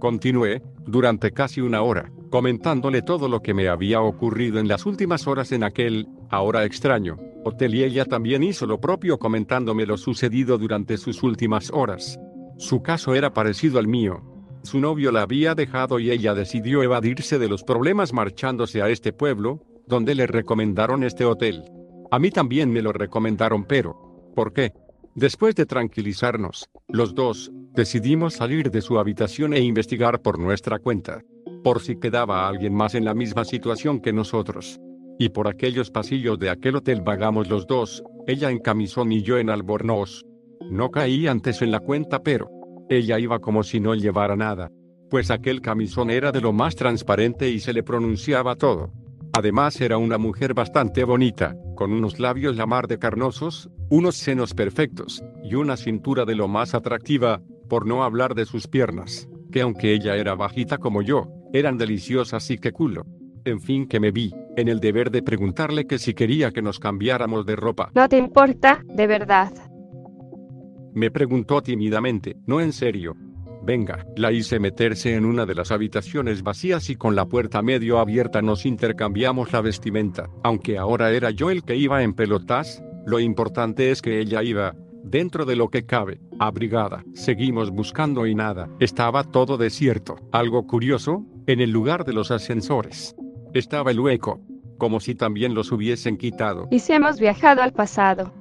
Continué, durante casi una hora, comentándole todo lo que me había ocurrido en las últimas horas en aquel, ahora extraño, hotel y ella también hizo lo propio comentándome lo sucedido durante sus últimas horas. Su caso era parecido al mío. Su novio la había dejado y ella decidió evadirse de los problemas marchándose a este pueblo, donde le recomendaron este hotel. A mí también me lo recomendaron, pero, ¿por qué? Después de tranquilizarnos, los dos, decidimos salir de su habitación e investigar por nuestra cuenta, por si quedaba alguien más en la misma situación que nosotros. Y por aquellos pasillos de aquel hotel vagamos los dos, ella en camisón y yo en albornoz. No caí antes en la cuenta, pero ella iba como si no llevara nada, pues aquel camisón era de lo más transparente y se le pronunciaba todo. Además era una mujer bastante bonita, con unos labios la mar de carnosos, unos senos perfectos, y una cintura de lo más atractiva, por no hablar de sus piernas, que aunque ella era bajita como yo, eran deliciosas y que culo. En fin que me vi, en el deber de preguntarle que si quería que nos cambiáramos de ropa. No te importa, de verdad. Me preguntó tímidamente, no en serio, Venga, la hice meterse en una de las habitaciones vacías y con la puerta medio abierta nos intercambiamos la vestimenta. Aunque ahora era yo el que iba en pelotas, lo importante es que ella iba, dentro de lo que cabe, abrigada. Seguimos buscando y nada. Estaba todo desierto. Algo curioso, en el lugar de los ascensores. Estaba el hueco, como si también los hubiesen quitado. ¿Y si hemos viajado al pasado?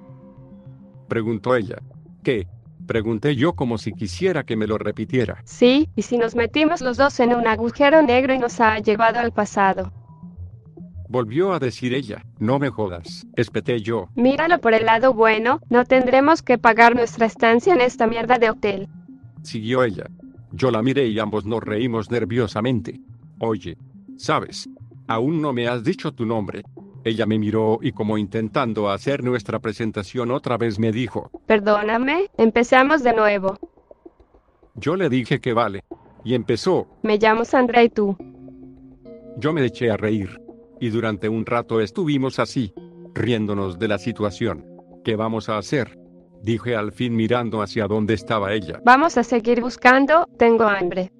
Preguntó ella. ¿Qué? Pregunté yo como si quisiera que me lo repitiera. Sí, y si nos metimos los dos en un agujero negro y nos ha llevado al pasado. Volvió a decir ella, no me jodas, espeté yo. Míralo por el lado bueno, no tendremos que pagar nuestra estancia en esta mierda de hotel. Siguió ella. Yo la miré y ambos nos reímos nerviosamente. Oye, ¿sabes? Aún no me has dicho tu nombre. Ella me miró y como intentando hacer nuestra presentación otra vez me dijo, Perdóname, empezamos de nuevo. Yo le dije que vale. Y empezó. Me llamo Sandra y tú. Yo me eché a reír. Y durante un rato estuvimos así, riéndonos de la situación. ¿Qué vamos a hacer? Dije al fin mirando hacia donde estaba ella. Vamos a seguir buscando, tengo hambre.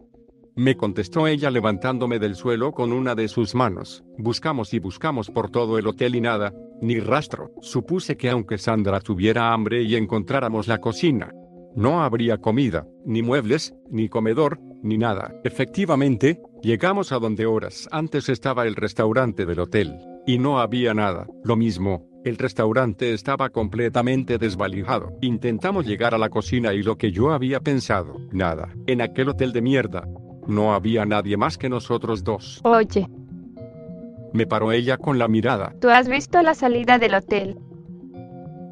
Me contestó ella levantándome del suelo con una de sus manos. Buscamos y buscamos por todo el hotel y nada, ni rastro. Supuse que aunque Sandra tuviera hambre y encontráramos la cocina, no habría comida, ni muebles, ni comedor, ni nada. Efectivamente, llegamos a donde horas antes estaba el restaurante del hotel, y no había nada. Lo mismo, el restaurante estaba completamente desvalijado. Intentamos llegar a la cocina y lo que yo había pensado, nada. En aquel hotel de mierda, no había nadie más que nosotros dos. Oye. Me paró ella con la mirada. ¿Tú has visto la salida del hotel?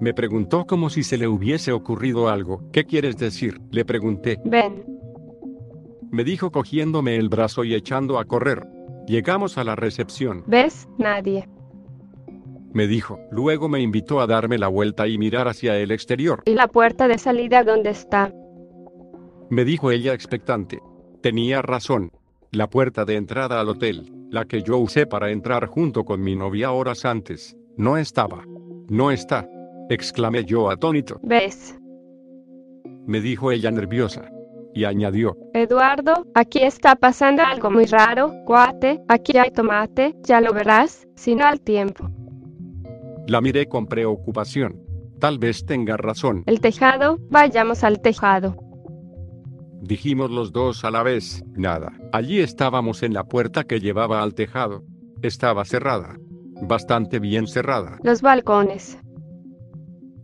Me preguntó como si se le hubiese ocurrido algo. ¿Qué quieres decir? Le pregunté. Ven. Me dijo cogiéndome el brazo y echando a correr. Llegamos a la recepción. ¿Ves? Nadie. Me dijo. Luego me invitó a darme la vuelta y mirar hacia el exterior. ¿Y la puerta de salida dónde está? Me dijo ella expectante. Tenía razón. La puerta de entrada al hotel, la que yo usé para entrar junto con mi novia horas antes, no estaba. No está. exclamé yo atónito. ¿Ves? Me dijo ella nerviosa. Y añadió. Eduardo, aquí está pasando algo muy raro, cuate, aquí hay tomate, ya lo verás, si no al tiempo. La miré con preocupación. Tal vez tenga razón. El tejado, vayamos al tejado. Dijimos los dos a la vez, nada. Allí estábamos en la puerta que llevaba al tejado. Estaba cerrada. Bastante bien cerrada. Los balcones.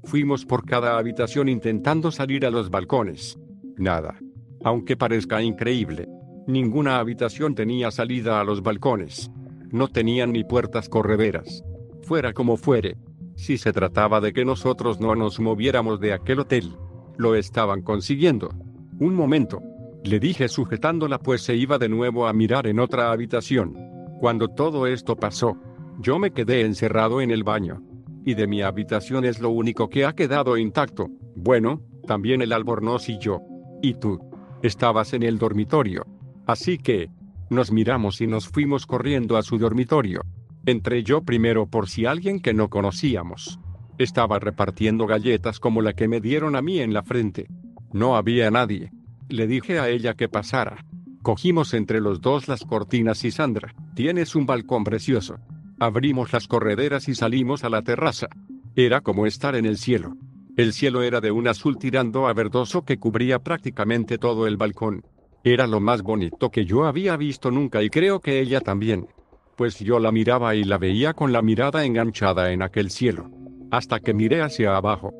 Fuimos por cada habitación intentando salir a los balcones. Nada. Aunque parezca increíble, ninguna habitación tenía salida a los balcones. No tenían ni puertas correderas. Fuera como fuere. Si se trataba de que nosotros no nos moviéramos de aquel hotel, lo estaban consiguiendo. Un momento. Le dije sujetándola pues se iba de nuevo a mirar en otra habitación. Cuando todo esto pasó, yo me quedé encerrado en el baño. Y de mi habitación es lo único que ha quedado intacto. Bueno, también el albornoz y yo. Y tú. Estabas en el dormitorio. Así que, nos miramos y nos fuimos corriendo a su dormitorio. Entré yo primero por si alguien que no conocíamos. Estaba repartiendo galletas como la que me dieron a mí en la frente. No había nadie. Le dije a ella que pasara. Cogimos entre los dos las cortinas y Sandra, tienes un balcón precioso. Abrimos las correderas y salimos a la terraza. Era como estar en el cielo. El cielo era de un azul tirando a verdoso que cubría prácticamente todo el balcón. Era lo más bonito que yo había visto nunca y creo que ella también. Pues yo la miraba y la veía con la mirada enganchada en aquel cielo. Hasta que miré hacia abajo.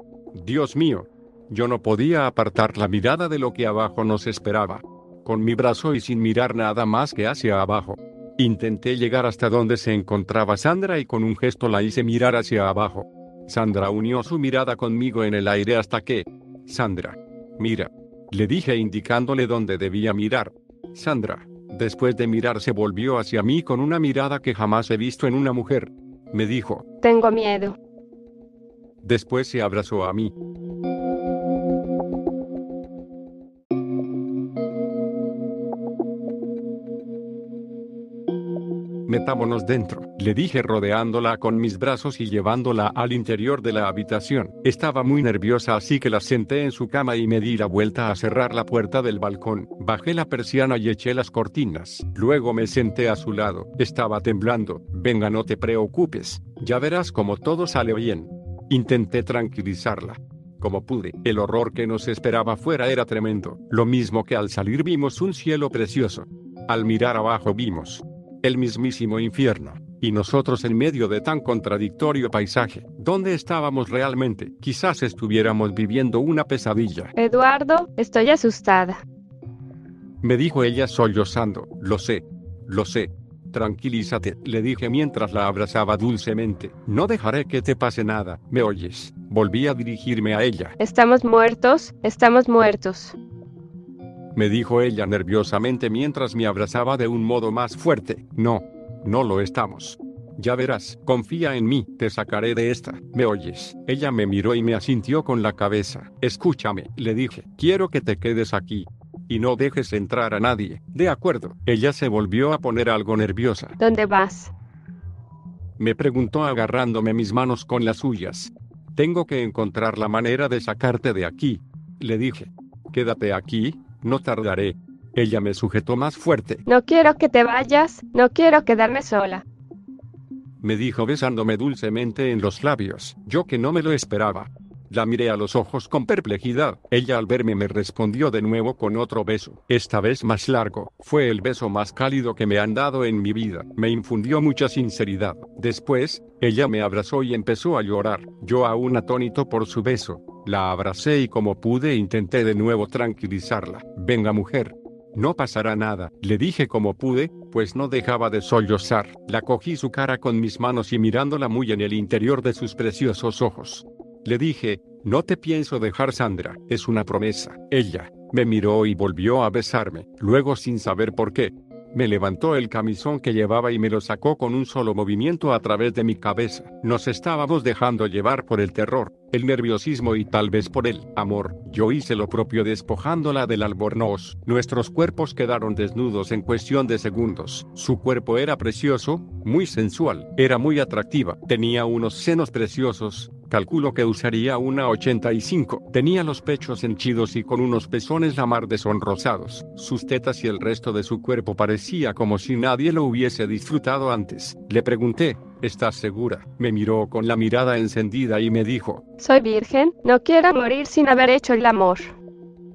Dios mío. Yo no podía apartar la mirada de lo que abajo nos esperaba. Con mi brazo y sin mirar nada más que hacia abajo. Intenté llegar hasta donde se encontraba Sandra y con un gesto la hice mirar hacia abajo. Sandra unió su mirada conmigo en el aire hasta que... Sandra. Mira. Le dije indicándole dónde debía mirar. Sandra. Después de mirar se volvió hacia mí con una mirada que jamás he visto en una mujer. Me dijo. Tengo miedo. Después se abrazó a mí. Metámonos dentro, le dije rodeándola con mis brazos y llevándola al interior de la habitación. Estaba muy nerviosa así que la senté en su cama y me di la vuelta a cerrar la puerta del balcón. Bajé la persiana y eché las cortinas. Luego me senté a su lado. Estaba temblando. Venga, no te preocupes. Ya verás cómo todo sale bien. Intenté tranquilizarla. Como pude, el horror que nos esperaba fuera era tremendo. Lo mismo que al salir vimos un cielo precioso. Al mirar abajo vimos el mismísimo infierno. Y nosotros en medio de tan contradictorio paisaje, ¿dónde estábamos realmente? Quizás estuviéramos viviendo una pesadilla. Eduardo, estoy asustada. Me dijo ella sollozando, lo sé, lo sé. Tranquilízate, le dije mientras la abrazaba dulcemente. No dejaré que te pase nada, ¿me oyes? Volví a dirigirme a ella. Estamos muertos, estamos muertos me dijo ella nerviosamente mientras me abrazaba de un modo más fuerte. No, no lo estamos. Ya verás, confía en mí, te sacaré de esta, ¿me oyes? Ella me miró y me asintió con la cabeza. Escúchame, le dije, quiero que te quedes aquí. Y no dejes entrar a nadie. De acuerdo. Ella se volvió a poner algo nerviosa. ¿Dónde vas? Me preguntó agarrándome mis manos con las suyas. Tengo que encontrar la manera de sacarte de aquí. Le dije. Quédate aquí, no tardaré. Ella me sujetó más fuerte. No quiero que te vayas, no quiero quedarme sola. Me dijo besándome dulcemente en los labios, yo que no me lo esperaba. La miré a los ojos con perplejidad. Ella al verme me respondió de nuevo con otro beso, esta vez más largo. Fue el beso más cálido que me han dado en mi vida. Me infundió mucha sinceridad. Después, ella me abrazó y empezó a llorar. Yo aún atónito por su beso, la abracé y como pude intenté de nuevo tranquilizarla. Venga mujer. No pasará nada, le dije como pude, pues no dejaba de sollozar. La cogí su cara con mis manos y mirándola muy en el interior de sus preciosos ojos. Le dije, no te pienso dejar Sandra, es una promesa. Ella, me miró y volvió a besarme, luego sin saber por qué. Me levantó el camisón que llevaba y me lo sacó con un solo movimiento a través de mi cabeza. Nos estábamos dejando llevar por el terror, el nerviosismo y tal vez por el amor. Yo hice lo propio despojándola del albornoz. Nuestros cuerpos quedaron desnudos en cuestión de segundos. Su cuerpo era precioso, muy sensual, era muy atractiva, tenía unos senos preciosos, Calculo que usaría una 85. Tenía los pechos henchidos y con unos pezones la mar de sonrosados. Sus tetas y el resto de su cuerpo parecía como si nadie lo hubiese disfrutado antes. Le pregunté, ¿estás segura? Me miró con la mirada encendida y me dijo, Soy virgen, no quiero morir sin haber hecho el amor.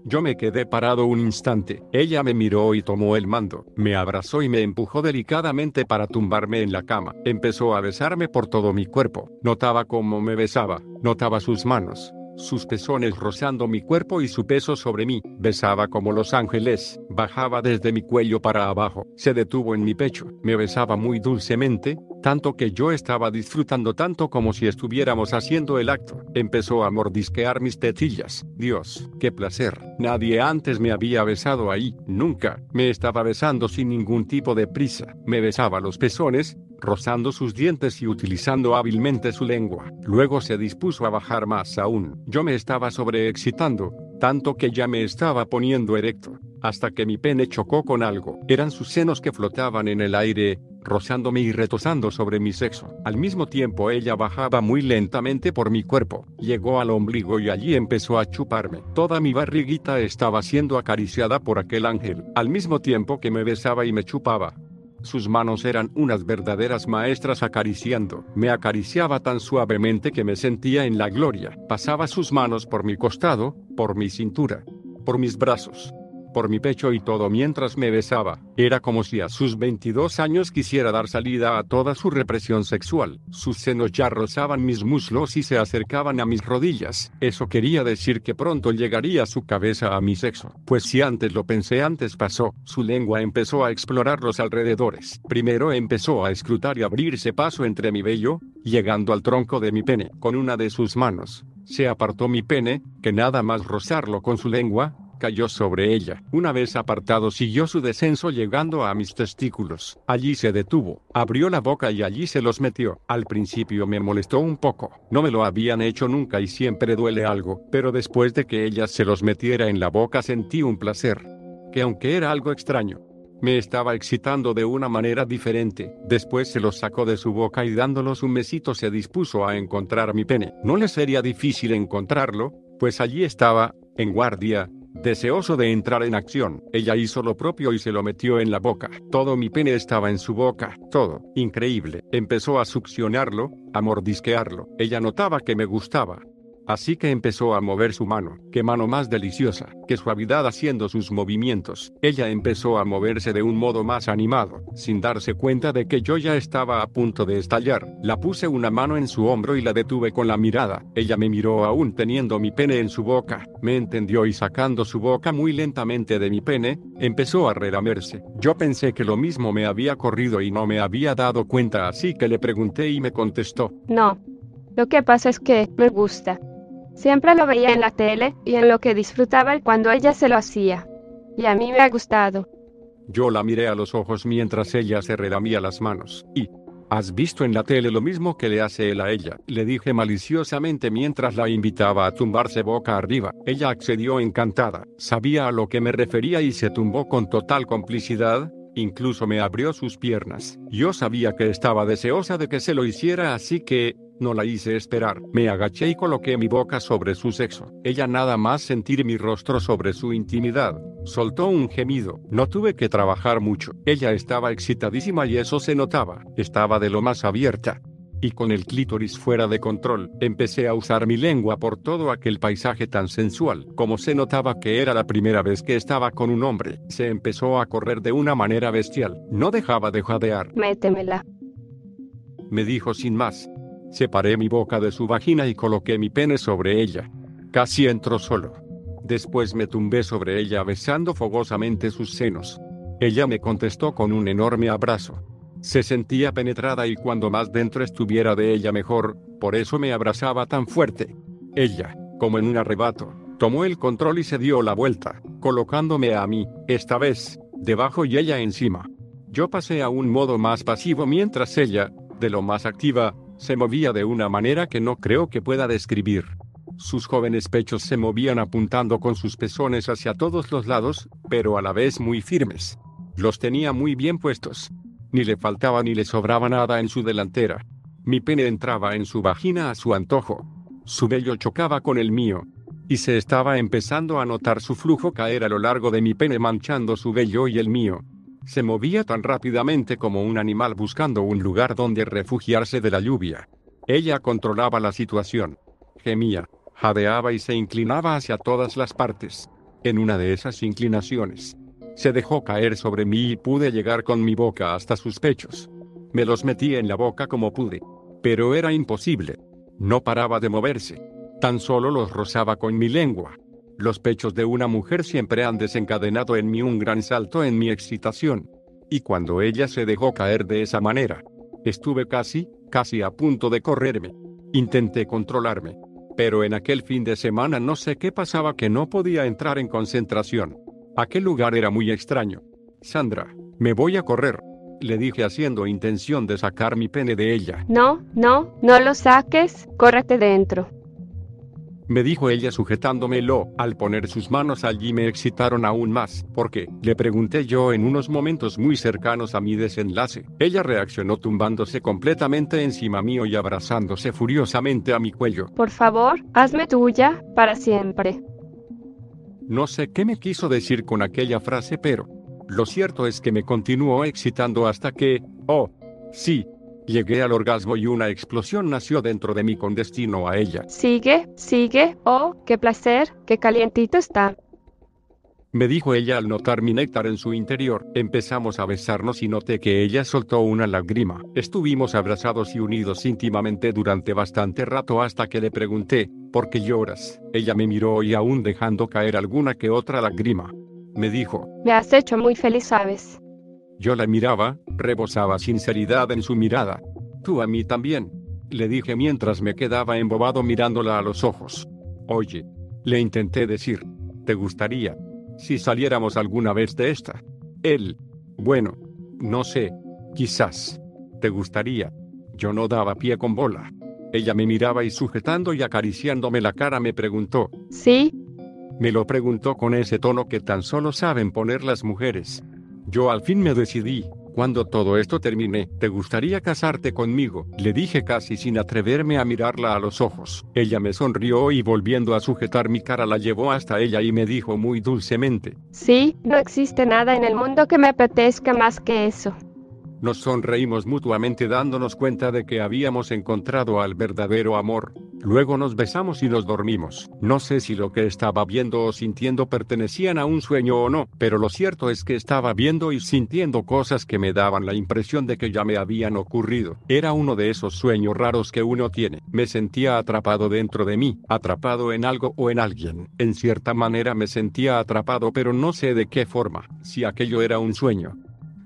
Yo me quedé parado un instante. Ella me miró y tomó el mando. Me abrazó y me empujó delicadamente para tumbarme en la cama. Empezó a besarme por todo mi cuerpo. Notaba cómo me besaba. Notaba sus manos, sus pezones rozando mi cuerpo y su peso sobre mí, besaba como los ángeles, bajaba desde mi cuello para abajo, se detuvo en mi pecho, me besaba muy dulcemente, tanto que yo estaba disfrutando tanto como si estuviéramos haciendo el acto. Empezó a mordisquear mis tetillas. Dios, qué placer. Nadie antes me había besado ahí, nunca. Me estaba besando sin ningún tipo de prisa. Me besaba los pezones, rozando sus dientes y utilizando hábilmente su lengua. Luego se dispuso a bajar más aún. Yo me estaba sobreexcitando, tanto que ya me estaba poniendo erecto, hasta que mi pene chocó con algo. Eran sus senos que flotaban en el aire, rozándome y retosando sobre mi sexo. Al mismo tiempo ella bajaba muy lentamente por mi cuerpo, llegó al ombligo y allí empezó a chuparme. Toda mi barriguita estaba siendo acariciada por aquel ángel, al mismo tiempo que me besaba y me chupaba. Sus manos eran unas verdaderas maestras acariciando. Me acariciaba tan suavemente que me sentía en la gloria. Pasaba sus manos por mi costado, por mi cintura, por mis brazos, por mi pecho y todo mientras me besaba. Era como si a sus 22 años quisiera dar salida a toda su represión sexual. Sus senos ya rozaban mis muslos y se acercaban a mis rodillas. Eso quería decir que pronto llegaría su cabeza a mi sexo. Pues si antes lo pensé antes pasó. Su lengua empezó a explorar los alrededores. Primero empezó a escrutar y abrirse paso entre mi vello, llegando al tronco de mi pene. Con una de sus manos, se apartó mi pene, que nada más rozarlo con su lengua, cayó sobre ella. Una vez apartado siguió su descenso llegando a mis testículos. Allí se detuvo, abrió la boca y allí se los metió. Al principio me molestó un poco. No me lo habían hecho nunca y siempre duele algo, pero después de que ella se los metiera en la boca sentí un placer. Que aunque era algo extraño, me estaba excitando de una manera diferente. Después se los sacó de su boca y dándolos un mesito se dispuso a encontrar mi pene. No le sería difícil encontrarlo, pues allí estaba, en guardia, Deseoso de entrar en acción, ella hizo lo propio y se lo metió en la boca. Todo mi pene estaba en su boca, todo, increíble. Empezó a succionarlo, a mordisquearlo. Ella notaba que me gustaba. Así que empezó a mover su mano. Qué mano más deliciosa, qué suavidad haciendo sus movimientos. Ella empezó a moverse de un modo más animado, sin darse cuenta de que yo ya estaba a punto de estallar. La puse una mano en su hombro y la detuve con la mirada. Ella me miró aún teniendo mi pene en su boca. Me entendió y sacando su boca muy lentamente de mi pene, empezó a relamerse. Yo pensé que lo mismo me había corrido y no me había dado cuenta así que le pregunté y me contestó. No. Lo que pasa es que me gusta. Siempre lo veía en la tele y en lo que disfrutaba cuando ella se lo hacía. Y a mí me ha gustado. Yo la miré a los ojos mientras ella se relamía las manos. Y, ¿has visto en la tele lo mismo que le hace él a ella? Le dije maliciosamente mientras la invitaba a tumbarse boca arriba. Ella accedió encantada. Sabía a lo que me refería y se tumbó con total complicidad, Incluso me abrió sus piernas. Yo sabía que estaba deseosa de que se lo hiciera, así que, no la hice esperar. Me agaché y coloqué mi boca sobre su sexo. Ella nada más sentir mi rostro sobre su intimidad. Soltó un gemido. No tuve que trabajar mucho. Ella estaba excitadísima y eso se notaba. Estaba de lo más abierta. Y con el clítoris fuera de control, empecé a usar mi lengua por todo aquel paisaje tan sensual. Como se notaba que era la primera vez que estaba con un hombre, se empezó a correr de una manera bestial. No dejaba de jadear. Métemela. Me dijo sin más. Separé mi boca de su vagina y coloqué mi pene sobre ella. Casi entró solo. Después me tumbé sobre ella besando fogosamente sus senos. Ella me contestó con un enorme abrazo. Se sentía penetrada y cuando más dentro estuviera de ella mejor, por eso me abrazaba tan fuerte. Ella, como en un arrebato, tomó el control y se dio la vuelta, colocándome a mí, esta vez, debajo y ella encima. Yo pasé a un modo más pasivo mientras ella, de lo más activa, se movía de una manera que no creo que pueda describir. Sus jóvenes pechos se movían apuntando con sus pezones hacia todos los lados, pero a la vez muy firmes. Los tenía muy bien puestos. Ni le faltaba ni le sobraba nada en su delantera. Mi pene entraba en su vagina a su antojo. Su vello chocaba con el mío. Y se estaba empezando a notar su flujo caer a lo largo de mi pene manchando su vello y el mío. Se movía tan rápidamente como un animal buscando un lugar donde refugiarse de la lluvia. Ella controlaba la situación. Gemía, jadeaba y se inclinaba hacia todas las partes. En una de esas inclinaciones, se dejó caer sobre mí y pude llegar con mi boca hasta sus pechos. Me los metí en la boca como pude. Pero era imposible. No paraba de moverse. Tan solo los rozaba con mi lengua. Los pechos de una mujer siempre han desencadenado en mí un gran salto en mi excitación. Y cuando ella se dejó caer de esa manera, estuve casi, casi a punto de correrme. Intenté controlarme. Pero en aquel fin de semana no sé qué pasaba que no podía entrar en concentración. Aquel lugar era muy extraño. Sandra, me voy a correr. Le dije haciendo intención de sacar mi pene de ella. No, no, no lo saques, córrete dentro. Me dijo ella sujetándomelo. Al poner sus manos allí me excitaron aún más. ¿Por qué? Le pregunté yo en unos momentos muy cercanos a mi desenlace. Ella reaccionó tumbándose completamente encima mío y abrazándose furiosamente a mi cuello. Por favor, hazme tuya, para siempre. No sé qué me quiso decir con aquella frase, pero lo cierto es que me continuó excitando hasta que, oh, sí, llegué al orgasmo y una explosión nació dentro de mí con destino a ella. Sigue, sigue, oh, qué placer, qué calientito está. Me dijo ella al notar mi néctar en su interior. Empezamos a besarnos y noté que ella soltó una lágrima. Estuvimos abrazados y unidos íntimamente durante bastante rato hasta que le pregunté, ¿por qué lloras? Ella me miró y aún dejando caer alguna que otra lágrima. Me dijo, Me has hecho muy feliz, ¿sabes? yo la miraba, rebosaba sinceridad en su mirada. Tú a mí también. Le dije mientras me quedaba embobado mirándola a los ojos. Oye, le intenté decir, ¿te gustaría? Si saliéramos alguna vez de esta. Él, bueno, no sé, quizás. ¿Te gustaría? Yo no daba pie con bola. Ella me miraba y sujetando y acariciándome la cara me preguntó. Sí, Me lo preguntó con ese tono que tan solo saben poner las mujeres. Yo al fin me decidí. Cuando todo esto terminé, ¿te gustaría casarte conmigo? Le dije casi sin atreverme a mirarla a los ojos. Ella me sonrió y volviendo a sujetar mi cara la llevó hasta ella y me dijo muy dulcemente. sí, no existe nada en el mundo que me apetezca más que eso. Nos sonreímos mutuamente dándonos cuenta de que habíamos encontrado al verdadero amor. Luego nos besamos y nos dormimos. No sé si lo que estaba viendo o sintiendo pertenecían a un sueño o no, pero lo cierto es que estaba viendo y sintiendo cosas que me daban la impresión de que ya me habían ocurrido. Era uno de esos sueños raros que uno tiene. Me sentía atrapado dentro de mí, atrapado en algo o en alguien. En cierta manera me sentía atrapado pero no sé de qué forma, si aquello era un sueño.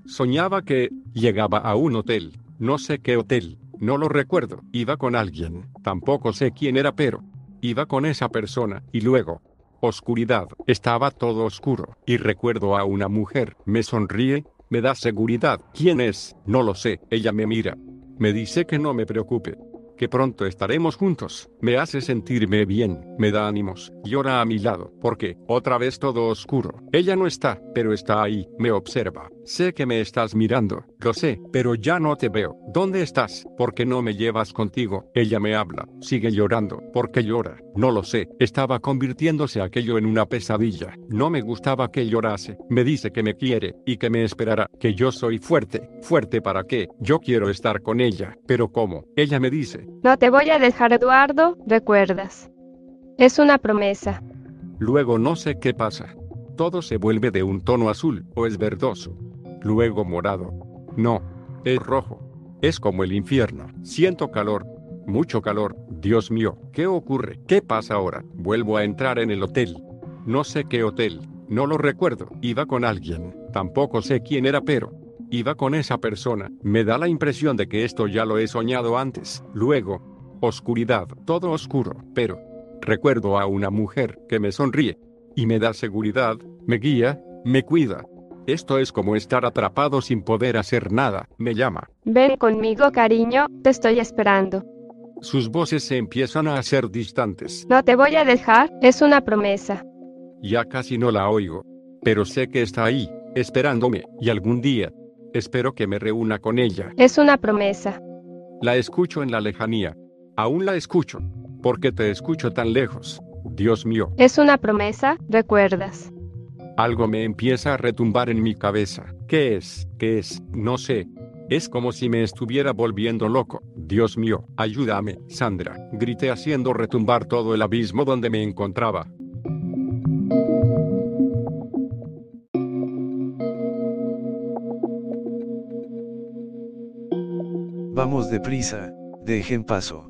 Soñaba que llegaba a un hotel, no sé qué hotel, no lo recuerdo, iba con alguien, tampoco sé quién era, pero iba con esa persona, y luego, oscuridad, estaba todo oscuro, y recuerdo a una mujer, me sonríe, me da seguridad, ¿quién es? No lo sé, ella me mira, me dice que no me preocupe, que pronto estaremos juntos. Me hace sentirme bien, me da ánimos, llora a mi lado, porque, otra vez todo oscuro. Ella no está, pero está ahí, me observa. Sé que me estás mirando, lo sé, pero ya no te veo. ¿Dónde estás? ¿Por qué no me llevas contigo? Ella me habla, sigue llorando. ¿Por qué llora? No lo sé. Estaba convirtiéndose aquello en una pesadilla. No me gustaba que llorase. Me dice que me quiere y que me esperará, que yo soy fuerte. ¿Fuerte para qué? Yo quiero estar con ella. ¿Pero cómo? Ella me dice, No te voy a dejar, Eduardo, recuerdas. Es una promesa. Luego no sé qué pasa. Todo se vuelve de un tono azul, o es verdoso. Luego morado. No, es rojo. Es como el infierno. Siento calor. Mucho calor. Dios mío, ¿qué ocurre? ¿Qué pasa ahora? Vuelvo a entrar en el hotel. No sé qué hotel. No lo recuerdo. Iba con alguien. Tampoco sé quién era, pero... Iba con esa persona. Me da la impresión de que esto ya lo he soñado antes. Luego, oscuridad, todo oscuro, pero recuerdo a una mujer que me sonríe y me da seguridad, me guía, me cuida. Esto es como estar atrapado sin poder hacer nada, me llama. Ven conmigo, cariño, te estoy esperando. Sus voces se empiezan a hacer distantes. No te voy a dejar, es una promesa. Ya casi no la oigo, pero sé que está ahí, esperándome, y algún día, espero que me reúna con ella. Es una promesa. La escucho en la lejanía. Aún la escucho. ¿Por qué te escucho tan lejos? Dios mío, Es una promesa, recuerdas. algo me empieza a retumbar en mi cabeza. ¿Qué es? ¿Qué es? No sé. Es como si me estuviera volviendo loco. Dios mío, ayúdame, Sandra. Grité haciendo retumbar todo el abismo donde me encontraba. Vamos deprisa, dejen paso.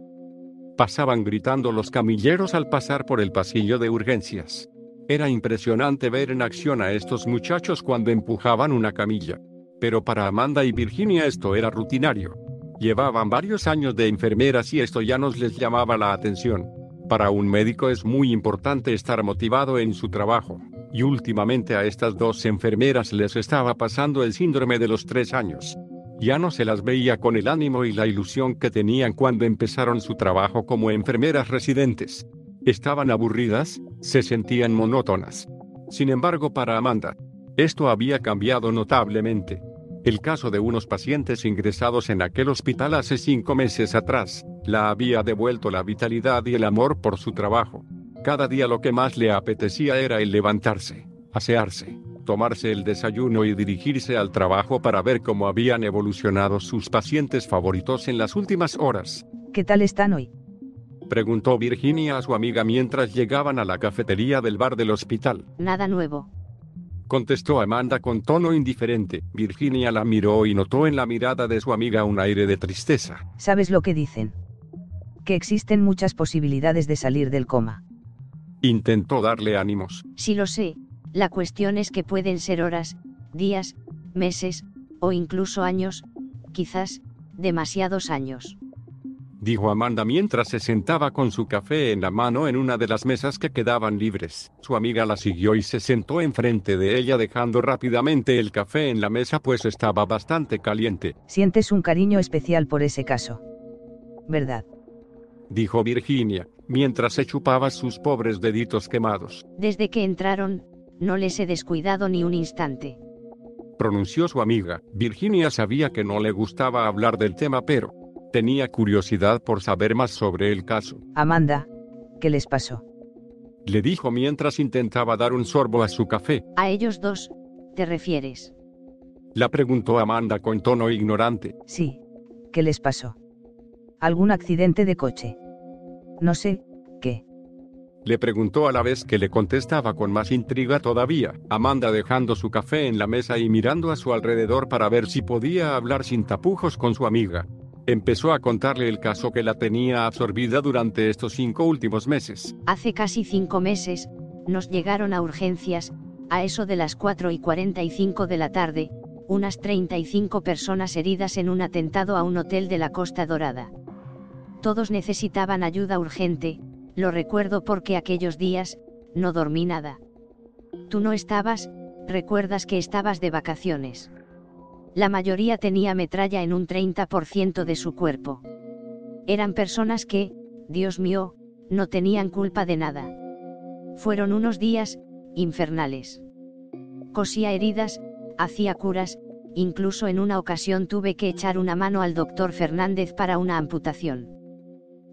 Pasaban gritando los camilleros al pasar por el pasillo de urgencias. Era impresionante ver en acción a estos muchachos cuando empujaban una camilla. Pero para Amanda y Virginia esto era rutinario. Llevaban varios años de enfermeras y esto ya nos les llamaba la atención. Para un médico es muy importante estar motivado en su trabajo, y últimamente a estas dos enfermeras les estaba pasando el síndrome de los tres años. Ya no se las veía con el ánimo y la ilusión que tenían cuando empezaron su trabajo como enfermeras residentes. Estaban aburridas, se sentían monótonas. Sin embargo, para Amanda, esto había cambiado notablemente. El caso de unos pacientes ingresados en aquel hospital hace cinco meses atrás, la había devuelto la vitalidad y el amor por su trabajo. Cada día lo que más le apetecía era el levantarse, asearse, tomarse el desayuno y dirigirse al trabajo para ver cómo habían evolucionado sus pacientes favoritos en las últimas horas. ¿Qué tal están hoy? Preguntó Virginia a su amiga mientras llegaban a la cafetería del bar del hospital. Nada nuevo. Contestó Amanda con tono indiferente. Virginia la miró y notó en la mirada de su amiga un aire de tristeza. ¿Sabes lo que dicen? Que existen muchas posibilidades de salir del coma. Intentó darle ánimos. Sí lo sé. La cuestión es que pueden ser horas, días, meses, o incluso años, quizás, demasiados años dijo Amanda mientras se sentaba con su café en la mano en una de las mesas que quedaban libres. Su amiga la siguió y se sentó enfrente de ella dejando rápidamente el café en la mesa pues estaba bastante caliente. Sientes un cariño especial por ese caso. ¿Verdad? Dijo Virginia, mientras se chupaba sus pobres deditos quemados. Desde que entraron, no les he descuidado ni un instante. Pronunció su amiga. Virginia sabía que no le gustaba hablar del tema pero, Tenía curiosidad por saber más sobre el caso. Amanda, ¿qué les pasó? Le dijo mientras intentaba dar un sorbo a su café. ¿A ellos dos, te refieres? La preguntó Amanda con tono ignorante. Sí, ¿qué les pasó? ¿Algún accidente de coche? No sé. Le preguntó a la vez que le contestaba con más intriga todavía, Amanda dejando su café en la mesa y mirando a su alrededor para ver si podía hablar sin tapujos con su amiga. Empezó a contarle el caso que la tenía absorbida durante estos cinco últimos meses. Hace casi cinco meses, nos llegaron a urgencias, a eso de las 4 y 45 de la tarde, unas 35 personas heridas en un atentado a un hotel de la Costa Dorada. Todos necesitaban ayuda urgente, lo recuerdo porque aquellos días, no dormí nada. Tú no estabas, recuerdas que estabas de vacaciones. La mayoría tenía metralla en un 30% de su cuerpo. Eran personas que, Dios mío, no tenían culpa de nada. Fueron unos días, infernales. Cosía heridas, hacía curas, incluso en una ocasión tuve que echar una mano al doctor Fernández para una amputación.